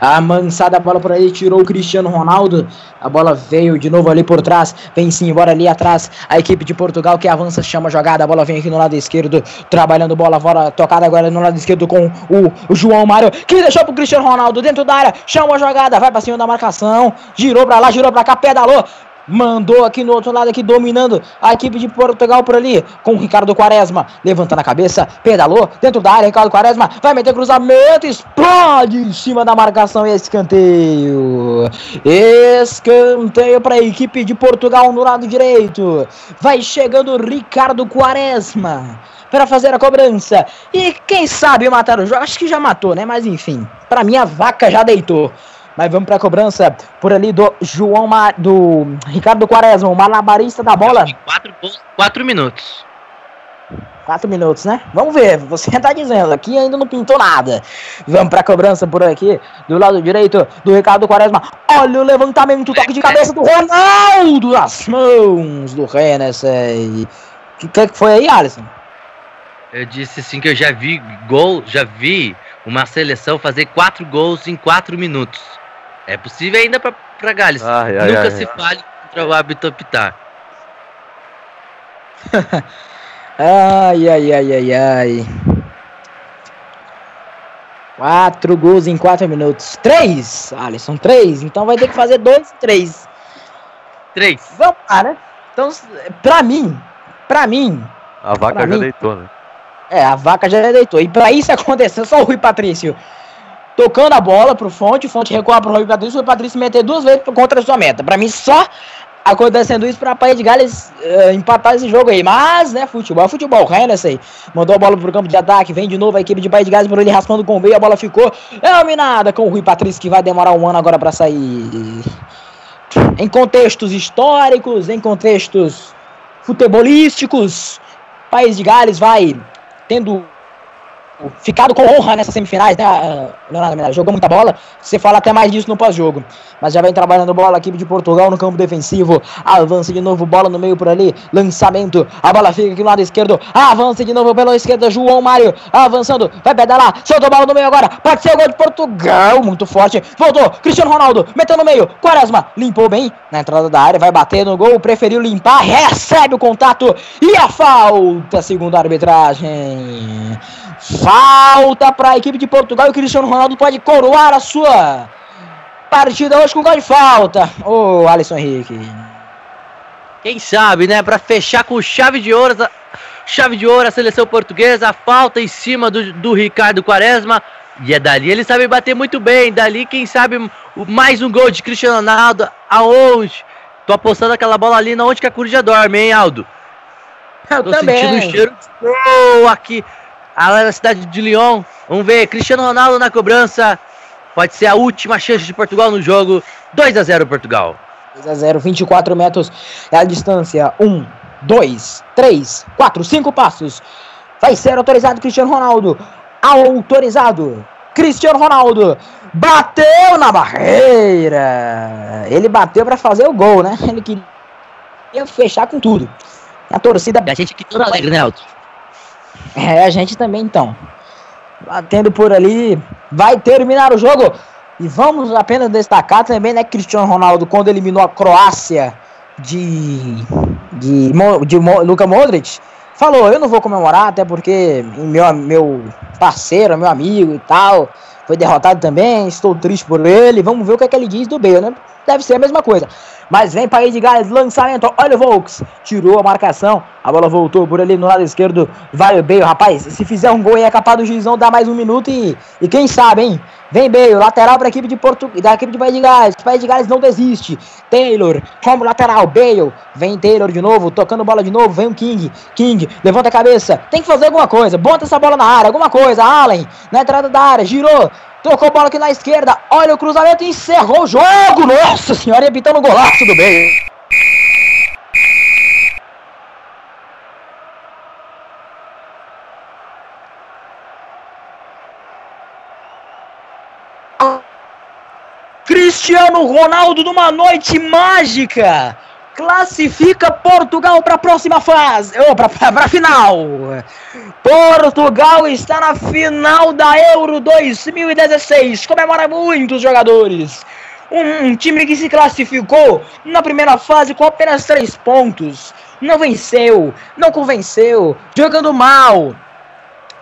A mansada bola por aí, tirou o Cristiano Ronaldo. A bola veio de novo ali por trás. Vem sim, embora ali atrás. A equipe de Portugal que avança, chama a jogada. A bola vem aqui no lado esquerdo. Trabalhando bola, bola tocada agora no lado esquerdo com o, o João Mário. Que deixou pro Cristiano Ronaldo dentro da área. Chama a jogada, vai pra cima da marcação. Girou pra lá, girou pra cá, pedalou. Mandou aqui no outro lado, aqui dominando a equipe de Portugal por ali. Com o Ricardo Quaresma. Levantando a cabeça. Pedalou. Dentro da área. Ricardo Quaresma. Vai meter cruzamento. Explode em cima da marcação. Escanteio. Escanteio para a equipe de Portugal no lado direito. Vai chegando Ricardo Quaresma para fazer a cobrança. E quem sabe matar o jogo? Acho que já matou, né? Mas enfim, para mim a vaca já deitou. Mas vamos para a cobrança por ali do João Mar... do Ricardo Quaresma, o malabarista da bola. Quatro, quatro minutos. Quatro minutos, né? Vamos ver, você [LAUGHS] tá dizendo, aqui ainda não pintou nada. Vamos pra cobrança por aqui, do lado direito do Ricardo Quaresma. Olha o levantamento, toque de cabeça do Ronaldo nas mãos do Hennessy. O que, que foi aí, Alisson? Eu disse assim que eu já vi gol, já vi uma seleção fazer quatro gols em quatro minutos. É possível ainda pra, pra Gales. Ai, ai, Nunca ai, se ai. fale contra o hábito optar. [LAUGHS] Ai, ai, ai, ai, ai. Quatro gols em quatro minutos. Três, Alisson, três. Então vai ter que fazer dois e três. Três. Vamos lá, né? Então, pra mim, pra mim, A vaca já mim- deitou, né? é, a vaca já deitou. E pra isso [LAUGHS] acontecer, só o Rui Patrício tocando a bola pro Fonte, Fonte recuar pro Rui Patrício, o Rui Patrício meter duas vezes contra a sua meta. Pra mim, só acontecendo isso pra País de Gales eh, empatar esse jogo aí. Mas, né, futebol é futebol. Hennessy mandou a bola pro campo de ataque, vem de novo a equipe de País de Gales por ele raspando com o meio, a bola ficou eliminada com o Rui Patrício, que vai demorar um ano agora pra sair. Em contextos históricos, em contextos futebolísticos, País de Gales vai tendo ficado com honra nessas semifinais, né? ah, Leonardo Miranda? Jogou muita bola. Você fala até mais disso no pós-jogo. Mas já vem trabalhando bola a equipe de Portugal no campo defensivo. Avança de novo, bola no meio por ali. Lançamento. A bola fica aqui no lado esquerdo. Avança de novo pela esquerda. João Mário avançando. Vai pedalar. Soltou a bola no meio agora. Pode ser o gol de Portugal. Muito forte. Voltou. Cristiano Ronaldo. Meteu no meio. Quaresma. Limpou bem na entrada da área. Vai bater no gol. Preferiu limpar. Recebe o contato. E a falta, segundo a arbitragem. Falta para a equipe de Portugal e o Cristiano Ronaldo pode coroar a sua partida hoje com gol de falta. Ô, Alisson Henrique. Quem sabe, né? Pra fechar com chave de ouro, a- chave de ouro a seleção portuguesa, a falta em cima do, do Ricardo Quaresma. E é dali ele sabe bater muito bem. Dali, quem sabe, mais um gol de Cristiano Ronaldo. Aonde? Tô apostando aquela bola ali na onde que a coruja dorme, hein, Aldo? Eu Tô sentindo o cheiro de gol aqui. A na cidade de Lyon. Vamos ver, Cristiano Ronaldo na cobrança. Pode ser a última chance de Portugal no jogo. 2 a 0 Portugal. 2 a 0, 24 metros é a distância. 1, 2, 3, 4, 5 passos. Vai ser autorizado Cristiano Ronaldo. Autorizado. Cristiano Ronaldo bateu na barreira. Ele bateu para fazer o gol, né? Ele queria fechar com tudo. A torcida a gente aqui toda alegre, né, Aldo? É, a gente também então. Batendo por ali, vai terminar o jogo. E vamos apenas destacar também, né, Cristiano Ronaldo, quando eliminou a Croácia de, de, de Luka Modric, falou: Eu não vou comemorar, até porque meu, meu parceiro, meu amigo e tal, foi derrotado também. Estou triste por ele. Vamos ver o que, é que ele diz do Bale, né? Deve ser a mesma coisa. Mas vem País de Gales, lançamento. Olha o Volks. Tirou a marcação. A bola voltou por ali no lado esquerdo. Vai o Bale, rapaz. Se fizer um gol aí é capaz do juizão dar mais um minuto e, e quem sabe, hein? Vem Bale, lateral para a equipe de Portu... da equipe de País de Gales. País de Gales não desiste. Taylor como lateral. Bale. Vem Taylor de novo, tocando bola de novo. Vem o King. King levanta a cabeça. Tem que fazer alguma coisa. Bota essa bola na área, alguma coisa. Allen na entrada da área, girou. Tocou bola aqui na esquerda. Olha o cruzamento e encerrou o jogo. Nossa senhora, evitando o golaço do Bale. Cristiano Ronaldo numa noite mágica classifica Portugal para a próxima fase, ou para a final. Portugal está na final da Euro 2016. Comemora muitos jogadores. Um, um time que se classificou na primeira fase com apenas três pontos. Não venceu, não convenceu, jogando mal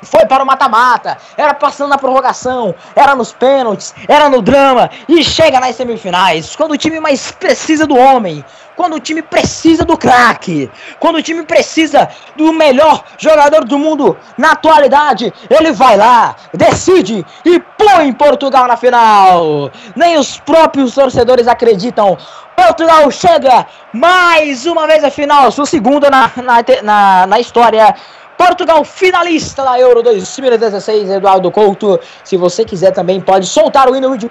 foi para o mata-mata, era passando na prorrogação, era nos pênaltis, era no drama e chega nas semifinais. Quando o time mais precisa do homem, quando o time precisa do craque, quando o time precisa do melhor jogador do mundo na atualidade, ele vai lá, decide e põe Portugal na final. Nem os próprios torcedores acreditam. Portugal chega mais uma vez à final, sua segunda na, na, na, na história. Portugal finalista da Euro 2016, Eduardo Couto. Se você quiser também pode soltar o hino de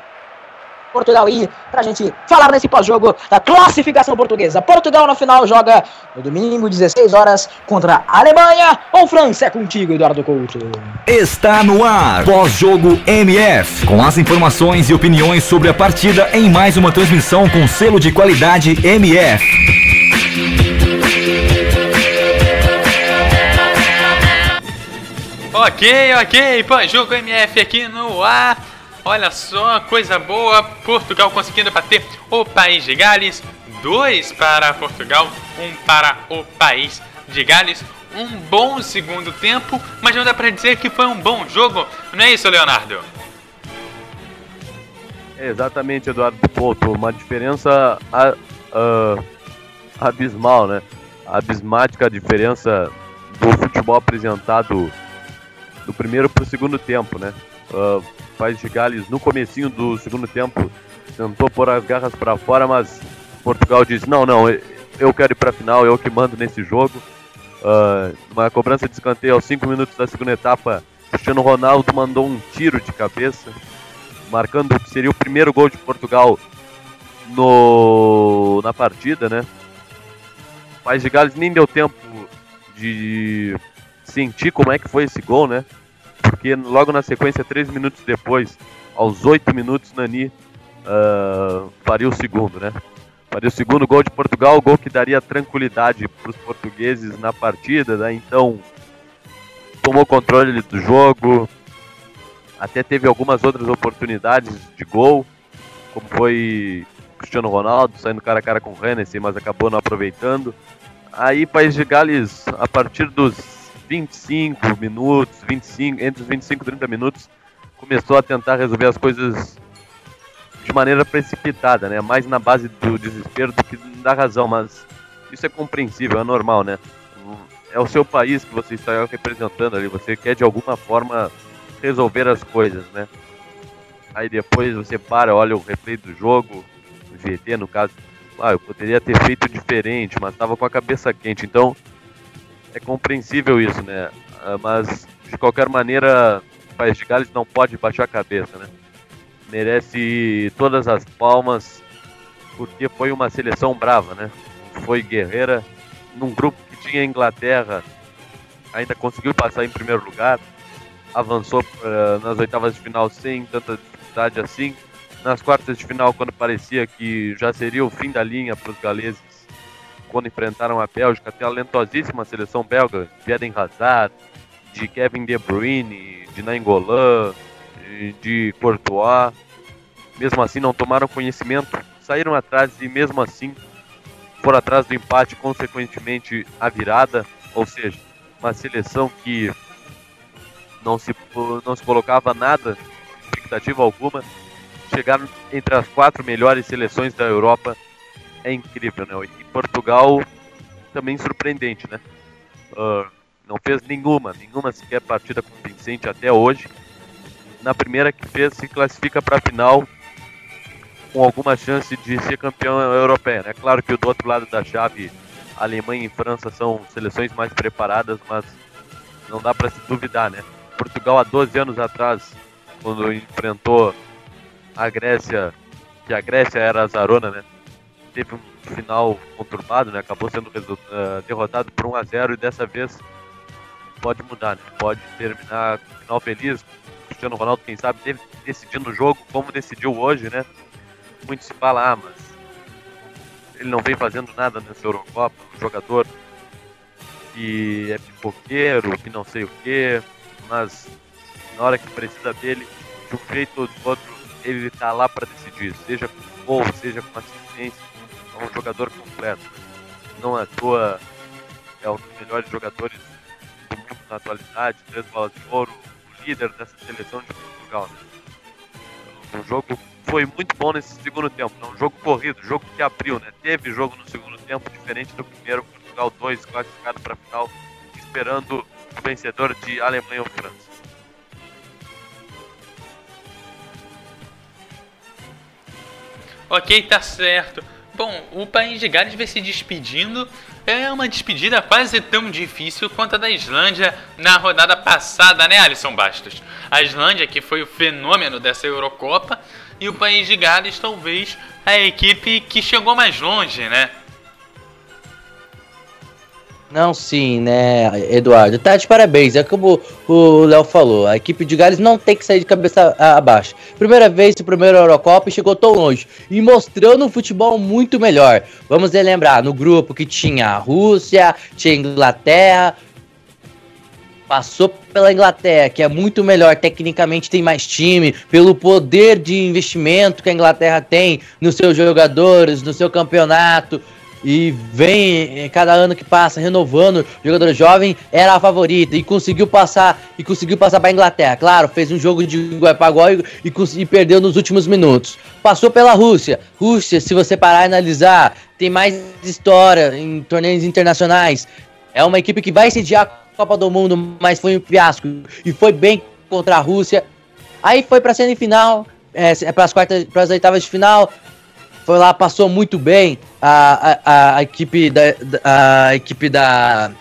Portugal aí, pra gente falar nesse pós-jogo da classificação portuguesa. Portugal na final joga no domingo, 16 horas, contra a Alemanha ou França. É contigo, Eduardo Couto. Está no ar, pós-jogo MF, com as informações e opiniões sobre a partida em mais uma transmissão com selo de qualidade MF. Ok, ok, pós-jogo MF aqui no ar. Olha só, coisa boa. Portugal conseguindo bater o País de Gales. Dois para Portugal, um para o País de Gales. Um bom segundo tempo, mas não dá pra dizer que foi um bom jogo, não é isso, Leonardo? É exatamente, Eduardo Couto. Uma diferença a, abismal, né? Abismática a diferença do futebol apresentado do primeiro para o segundo tempo, né? Uh, País de Gales no comecinho do segundo tempo tentou pôr as garras para fora, mas Portugal disse não, não, eu quero ir para a final, eu que mando nesse jogo. Uh, uma cobrança de escanteio aos 5 minutos da segunda etapa, Cristiano Ronaldo mandou um tiro de cabeça, marcando que seria o primeiro gol de Portugal no na partida, né? O País de Gales nem deu tempo de sentir como é que foi esse gol, né? Porque logo na sequência, três minutos depois, aos oito minutos, Nani uh, faria o segundo, né? Faria o segundo gol de Portugal, o gol que daria tranquilidade para os portugueses na partida, né? Então, tomou controle do jogo, até teve algumas outras oportunidades de gol, como foi Cristiano Ronaldo saindo cara a cara com o Hennessy, mas acabou não aproveitando. Aí País de Gales, a partir dos 25 minutos, 25, entre os 25 e 30 minutos, começou a tentar resolver as coisas de maneira precipitada, né? Mais na base do desespero do que da razão, mas isso é compreensível, é normal, né? É o seu país que você está representando ali, você quer de alguma forma resolver as coisas, né? Aí depois você para, olha o replay do jogo, o GT no caso, ah, eu poderia ter feito diferente, mas estava com a cabeça quente, então é compreensível isso, né? Ah, mas, de qualquer maneira, o País de Gales não pode baixar a cabeça, né? Merece todas as palmas, porque foi uma seleção brava, né? Foi guerreira, num grupo que tinha Inglaterra, ainda conseguiu passar em primeiro lugar, avançou uh, nas oitavas de final sem tanta dificuldade assim. Nas quartas de final, quando parecia que já seria o fim da linha para os galeses, quando enfrentaram a Bélgica, a lentosíssima seleção belga, de Eden Hazard, de Kevin De Bruyne, de Nainggolan, de Courtois. Mesmo assim não tomaram conhecimento, saíram atrás e mesmo assim foram atrás do empate, consequentemente a virada, ou seja, uma seleção que não se, não se colocava nada, expectativa alguma, chegaram entre as quatro melhores seleções da Europa é incrível, né? E Portugal também surpreendente, né? Uh, não fez nenhuma, nenhuma sequer partida convincente até hoje. Na primeira que fez, se classifica para a final com alguma chance de ser campeão europeia. É né? claro que do outro lado da chave, Alemanha e França são seleções mais preparadas, mas não dá para se duvidar, né? Portugal há 12 anos atrás, quando enfrentou a Grécia, que a Grécia era a Zarona, né? Teve um final conturbado, né? Acabou sendo uh, derrotado por 1 a 0 e dessa vez pode mudar, né? Pode terminar com um final feliz. Cristiano Ronaldo, quem sabe, teve decidindo o jogo como decidiu hoje, né? Muito se fala, ah, mas ele não vem fazendo nada nessa Eurocopa, um jogador que é pipoqueiro, que não sei o que, mas na hora que precisa dele, de um jeito ou do outro, ele tá lá para decidir, seja com gol, seja com assistência é um jogador completo. Não à toa é um dos melhores jogadores do mundo na atualidade, três bolas de ouro, o líder dessa seleção de Portugal. Né? Um jogo foi muito bom nesse segundo tempo, né? um jogo corrido, jogo que abriu, né? Teve jogo no segundo tempo, diferente do primeiro, Portugal 2, classificado para a final, esperando o vencedor de Alemanha ou França. Ok, tá certo. Bom, o país de Gales vai se despedindo. É uma despedida quase tão difícil quanto a da Islândia na rodada passada, né, Alisson Bastos? A Islândia, que foi o fenômeno dessa Eurocopa, e o País de Gales talvez a equipe que chegou mais longe, né? Não, sim, né, Eduardo? Tá de parabéns. É como o Léo falou, a equipe de Gales não tem que sair de cabeça abaixo. Primeira vez no primeiro Eurocopa e chegou tão longe. E mostrando um futebol muito melhor. Vamos lembrar, no grupo que tinha a Rússia, tinha a Inglaterra. Passou pela Inglaterra, que é muito melhor, tecnicamente tem mais time, pelo poder de investimento que a Inglaterra tem nos seus jogadores, no seu campeonato e vem eh, cada ano que passa renovando jogador jovem era a favorita e conseguiu passar e conseguiu passar para a Inglaterra. Claro fez um jogo de igual e, e, e perdeu nos últimos minutos. Passou pela Rússia. Rússia se você parar e analisar tem mais história em torneios internacionais. É uma equipe que vai sediar a Copa do Mundo mas foi um fiasco. E foi bem contra a Rússia. Aí foi para semifinal é, é para as quartas para as oitavas de final foi lá, passou muito bem. A, a, a equipe da a equipe da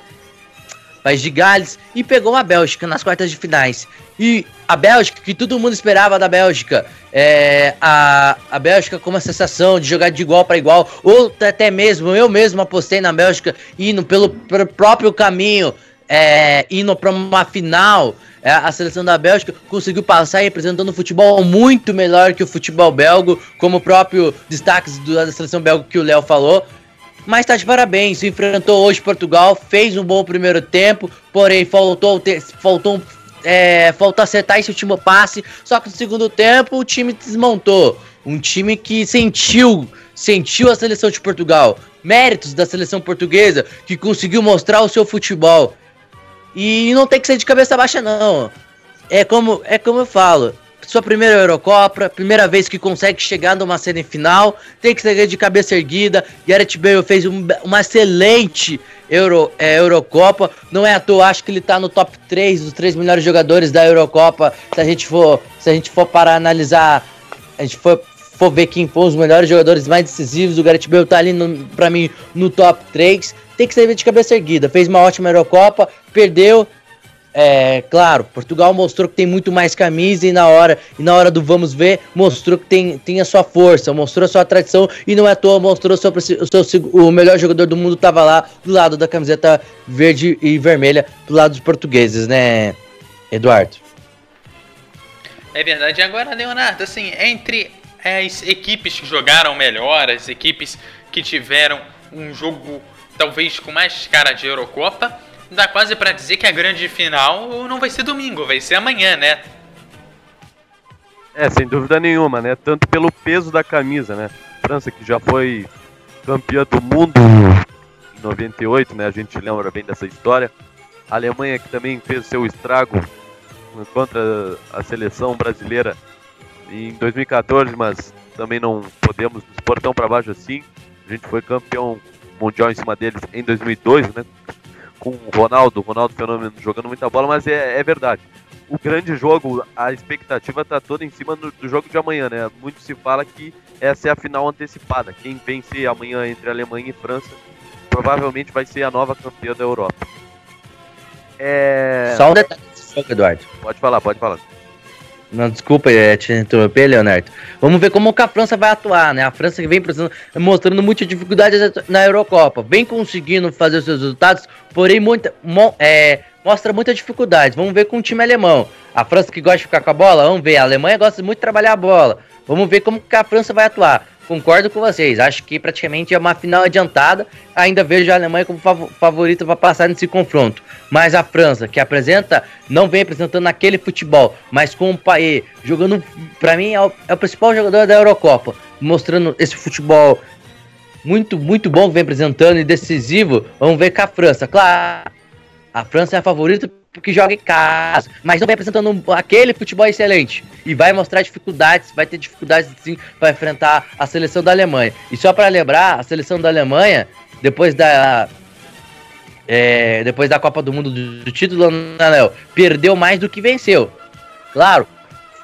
País de Gales e pegou a Bélgica nas quartas de finais. E a Bélgica, que todo mundo esperava da Bélgica, é, a, a Bélgica com uma sensação de jogar de igual para igual, ou até mesmo eu mesmo apostei na Bélgica indo pelo, pelo próprio caminho, é, indo para uma final é, a seleção da Bélgica conseguiu passar representando um futebol muito melhor que o futebol belgo, como o próprio destaque da seleção belga que o Léo falou. Mas tá de parabéns, enfrentou hoje Portugal, fez um bom primeiro tempo, porém faltou, faltou, é, faltou acertar esse último passe, só que no segundo tempo o time desmontou. Um time que sentiu, sentiu a seleção de Portugal, méritos da seleção portuguesa, que conseguiu mostrar o seu futebol. E não tem que ser de cabeça baixa, não. É como, é como eu falo. Sua primeira Eurocopa, primeira vez que consegue chegar numa semifinal, tem que ser de cabeça erguida. Gareth Bale fez um, uma excelente Euro, é, Eurocopa. Não é à toa, acho que ele tá no top 3 dos três melhores jogadores da Eurocopa. Se a gente for, se a gente for para analisar, a gente for, for ver quem foram os melhores jogadores mais decisivos, o Gareth Bale tá ali, no, pra mim, no top 3 tem que sair de cabeça erguida. Fez uma ótima Eurocopa, perdeu. É, claro, Portugal mostrou que tem muito mais camisa e na hora e na hora do vamos ver mostrou que tem, tem a sua força, mostrou a sua tradição e não é à toa mostrou o, seu, o melhor jogador do mundo estava lá do lado da camiseta verde e vermelha do lado dos portugueses, né, Eduardo? É verdade. Agora, Leonardo, assim, entre as equipes que jogaram melhor, as equipes que tiveram um jogo talvez com mais cara de Eurocopa, dá quase para dizer que a grande final não vai ser domingo, vai ser amanhã, né? É, sem dúvida nenhuma, né? Tanto pelo peso da camisa, né? França que já foi campeã do mundo em 98, né? A gente lembra bem dessa história. A Alemanha que também fez seu estrago contra a seleção brasileira em 2014, mas também não podemos nos pôr tão para baixo assim. A gente foi campeão mundial em cima deles em 2002, né? Com o Ronaldo, Ronaldo Fenômeno jogando muita bola, mas é, é verdade. O grande jogo, a expectativa está toda em cima do, do, jogo de amanhã, né? Muito se fala que essa é a final antecipada. Quem vencer amanhã entre Alemanha e França provavelmente vai ser a nova campeã da Europa. É... Só um detalhe Eduardo. Pode falar, pode falar. Não, desculpa é, te interromper, Leonardo. Vamos ver como que a França vai atuar, né? A França que vem mostrando muita dificuldade na Eurocopa, vem conseguindo fazer seus resultados, porém muita, mo, é, mostra muita dificuldade. Vamos ver com o time alemão. A França que gosta de ficar com a bola, vamos ver. A Alemanha gosta muito de trabalhar a bola. Vamos ver como que a França vai atuar. Concordo com vocês. Acho que praticamente é uma final adiantada. Ainda vejo a Alemanha como favorita para passar nesse confronto. Mas a França, que apresenta, não vem apresentando aquele futebol, mas com o Paê jogando, para mim, é o, é o, principal jogador da Eurocopa, mostrando esse futebol muito, muito bom que vem apresentando e decisivo. Vamos ver com a França. Claro, a França é a favorita que joga em casa, mas não vem apresentando aquele futebol excelente e vai mostrar dificuldades, vai ter dificuldades sim para enfrentar a seleção da Alemanha. E só para lembrar, a seleção da Alemanha, depois da é, depois da Copa do Mundo do, do título, Léo, perdeu mais do que venceu. Claro,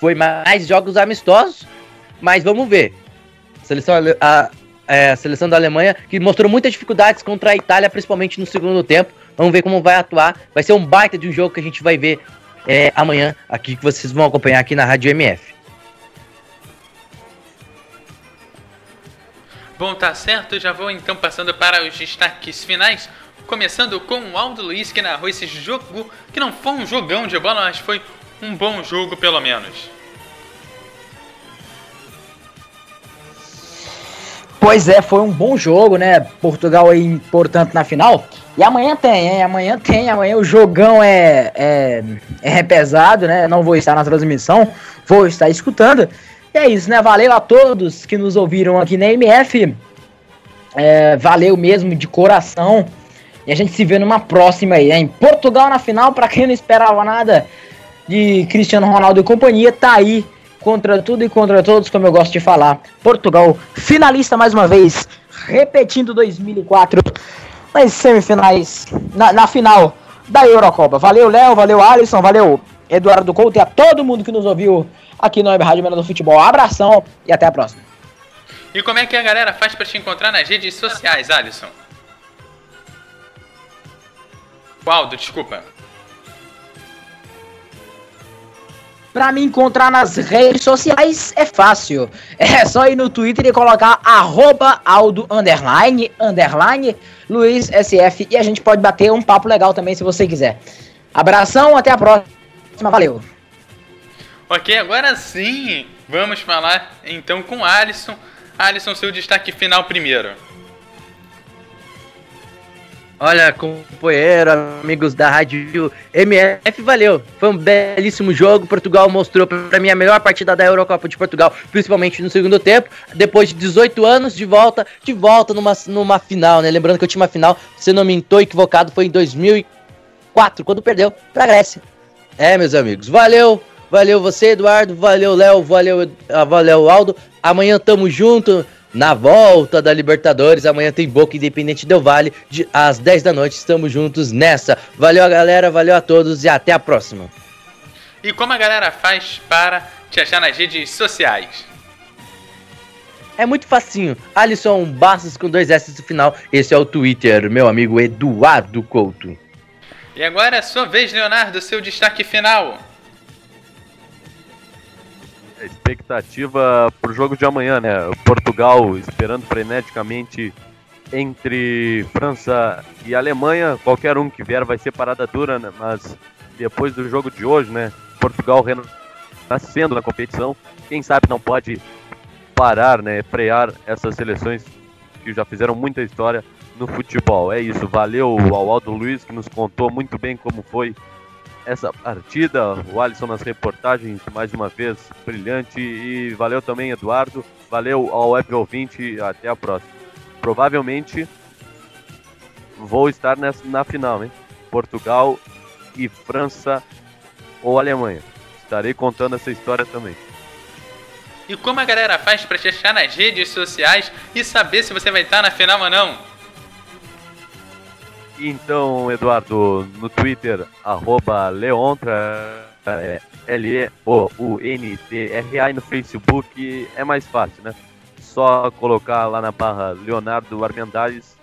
foi mais jogos amistosos, mas vamos ver. A seleção, a, é, a seleção da Alemanha que mostrou muitas dificuldades contra a Itália, principalmente no segundo tempo. Vamos ver como vai atuar. Vai ser um baita de um jogo que a gente vai ver é, amanhã aqui, que vocês vão acompanhar aqui na Rádio MF. Bom, tá certo. Já vou então passando para os destaques finais. Começando com o Aldo Luiz que narrou esse jogo, que não foi um jogão de bola, mas foi um bom jogo pelo menos. Pois é, foi um bom jogo, né? Portugal aí, portanto, na final. E amanhã tem, hein? Amanhã tem, amanhã o jogão é, é, é pesado, né? Não vou estar na transmissão, vou estar escutando. E é isso, né? Valeu a todos que nos ouviram aqui na MF. É, valeu mesmo de coração. E a gente se vê numa próxima aí, Em Portugal na final, para quem não esperava nada de Cristiano Ronaldo e companhia, tá aí contra tudo e contra todos, como eu gosto de falar. Portugal, finalista mais uma vez, repetindo 2004 nas semifinais, na, na final da Eurocopa. Valeu, Léo, valeu, Alisson, valeu, Eduardo Couto e a todo mundo que nos ouviu aqui no Web Rádio Menor do Futebol. Abração e até a próxima. E como é que a galera faz para te encontrar nas redes sociais, Alisson? Waldo, desculpa. Pra me encontrar nas redes sociais é fácil. É só ir no Twitter e colocar arroba Aldo underline, underline, Luiz SF. E a gente pode bater um papo legal também se você quiser. Abração, até a próxima. Valeu. Ok, agora sim. Vamos falar então com Alisson. Alisson, seu destaque final primeiro. Olha, companheiro, amigos da Rádio MF, valeu. Foi um belíssimo jogo. Portugal mostrou para mim a melhor partida da Eurocopa de Portugal, principalmente no segundo tempo. Depois de 18 anos, de volta, de volta numa, numa final, né? Lembrando que a última final, se não me estou equivocado, foi em 2004, quando perdeu pra Grécia. É, meus amigos, valeu. Valeu você, Eduardo. Valeu, Léo. Valeu, ah, valeu, Aldo. Amanhã tamo junto na volta da Libertadores. Amanhã tem Boca Independente Del Vale, de, às 10 da noite. Estamos juntos nessa. Valeu a galera, valeu a todos e até a próxima. E como a galera faz para te achar nas redes sociais? É muito facinho. Alisson Bastos com dois S no final. Esse é o Twitter, meu amigo Eduardo Couto. E agora é sua vez, Leonardo, seu destaque final expectativa para o jogo de amanhã, né? Portugal esperando freneticamente entre França e Alemanha. Qualquer um que vier vai ser parada dura, né? Mas depois do jogo de hoje, né? Portugal nascendo na competição. Quem sabe não pode parar, né? Frear essas seleções que já fizeram muita história no futebol. É isso. Valeu ao Aldo Luiz que nos contou muito bem como foi essa partida. O Alisson nas reportagens, mais uma vez, brilhante. E valeu também, Eduardo. Valeu ao web ouvinte. Até a próxima. Provavelmente vou estar nessa, na final, hein? Portugal e França ou Alemanha. Estarei contando essa história também. E como a galera faz para te achar nas redes sociais e saber se você vai estar na final ou não? Então, Eduardo, no Twitter, arroba Leontra, é, L-E-O-U-N-T-R-A, e no Facebook é mais fácil, né? Só colocar lá na barra Leonardo Armendares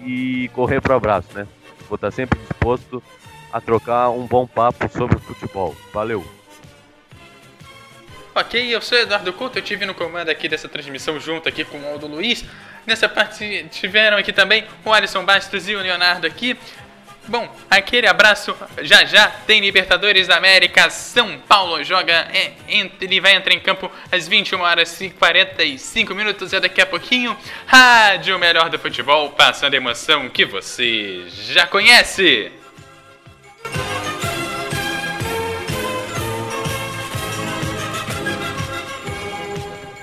e correr para o abraço, né? Vou estar sempre disposto a trocar um bom papo sobre futebol. Valeu! Ok, eu sou Eduardo Couto, eu estive no comando aqui dessa transmissão junto aqui com o Aldo Luiz. Nessa parte tiveram aqui também o Alisson Bastos e o Leonardo aqui. Bom, aquele abraço. Já já tem Libertadores da América. São Paulo joga. É, ele vai entrar em campo às 21 horas e 45 minutos. É daqui a pouquinho. Rádio Melhor do Futebol, passando a emoção que você já conhece.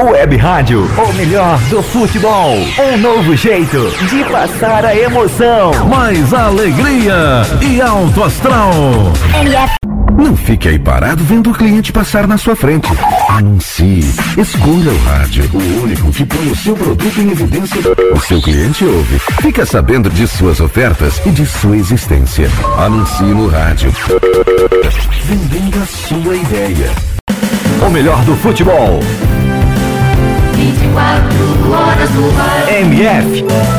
Web Rádio, o melhor do futebol. Um novo jeito de passar a emoção. Mais alegria e alto astral. Não fique aí parado vendo o cliente passar na sua frente. Anuncie. Escolha o rádio, o único que põe o seu produto em evidência. O seu cliente ouve. Fica sabendo de suas ofertas e de sua existência. Anuncie no rádio. Vendendo a sua ideia. O melhor do futebol. 24 horas no ar. MF.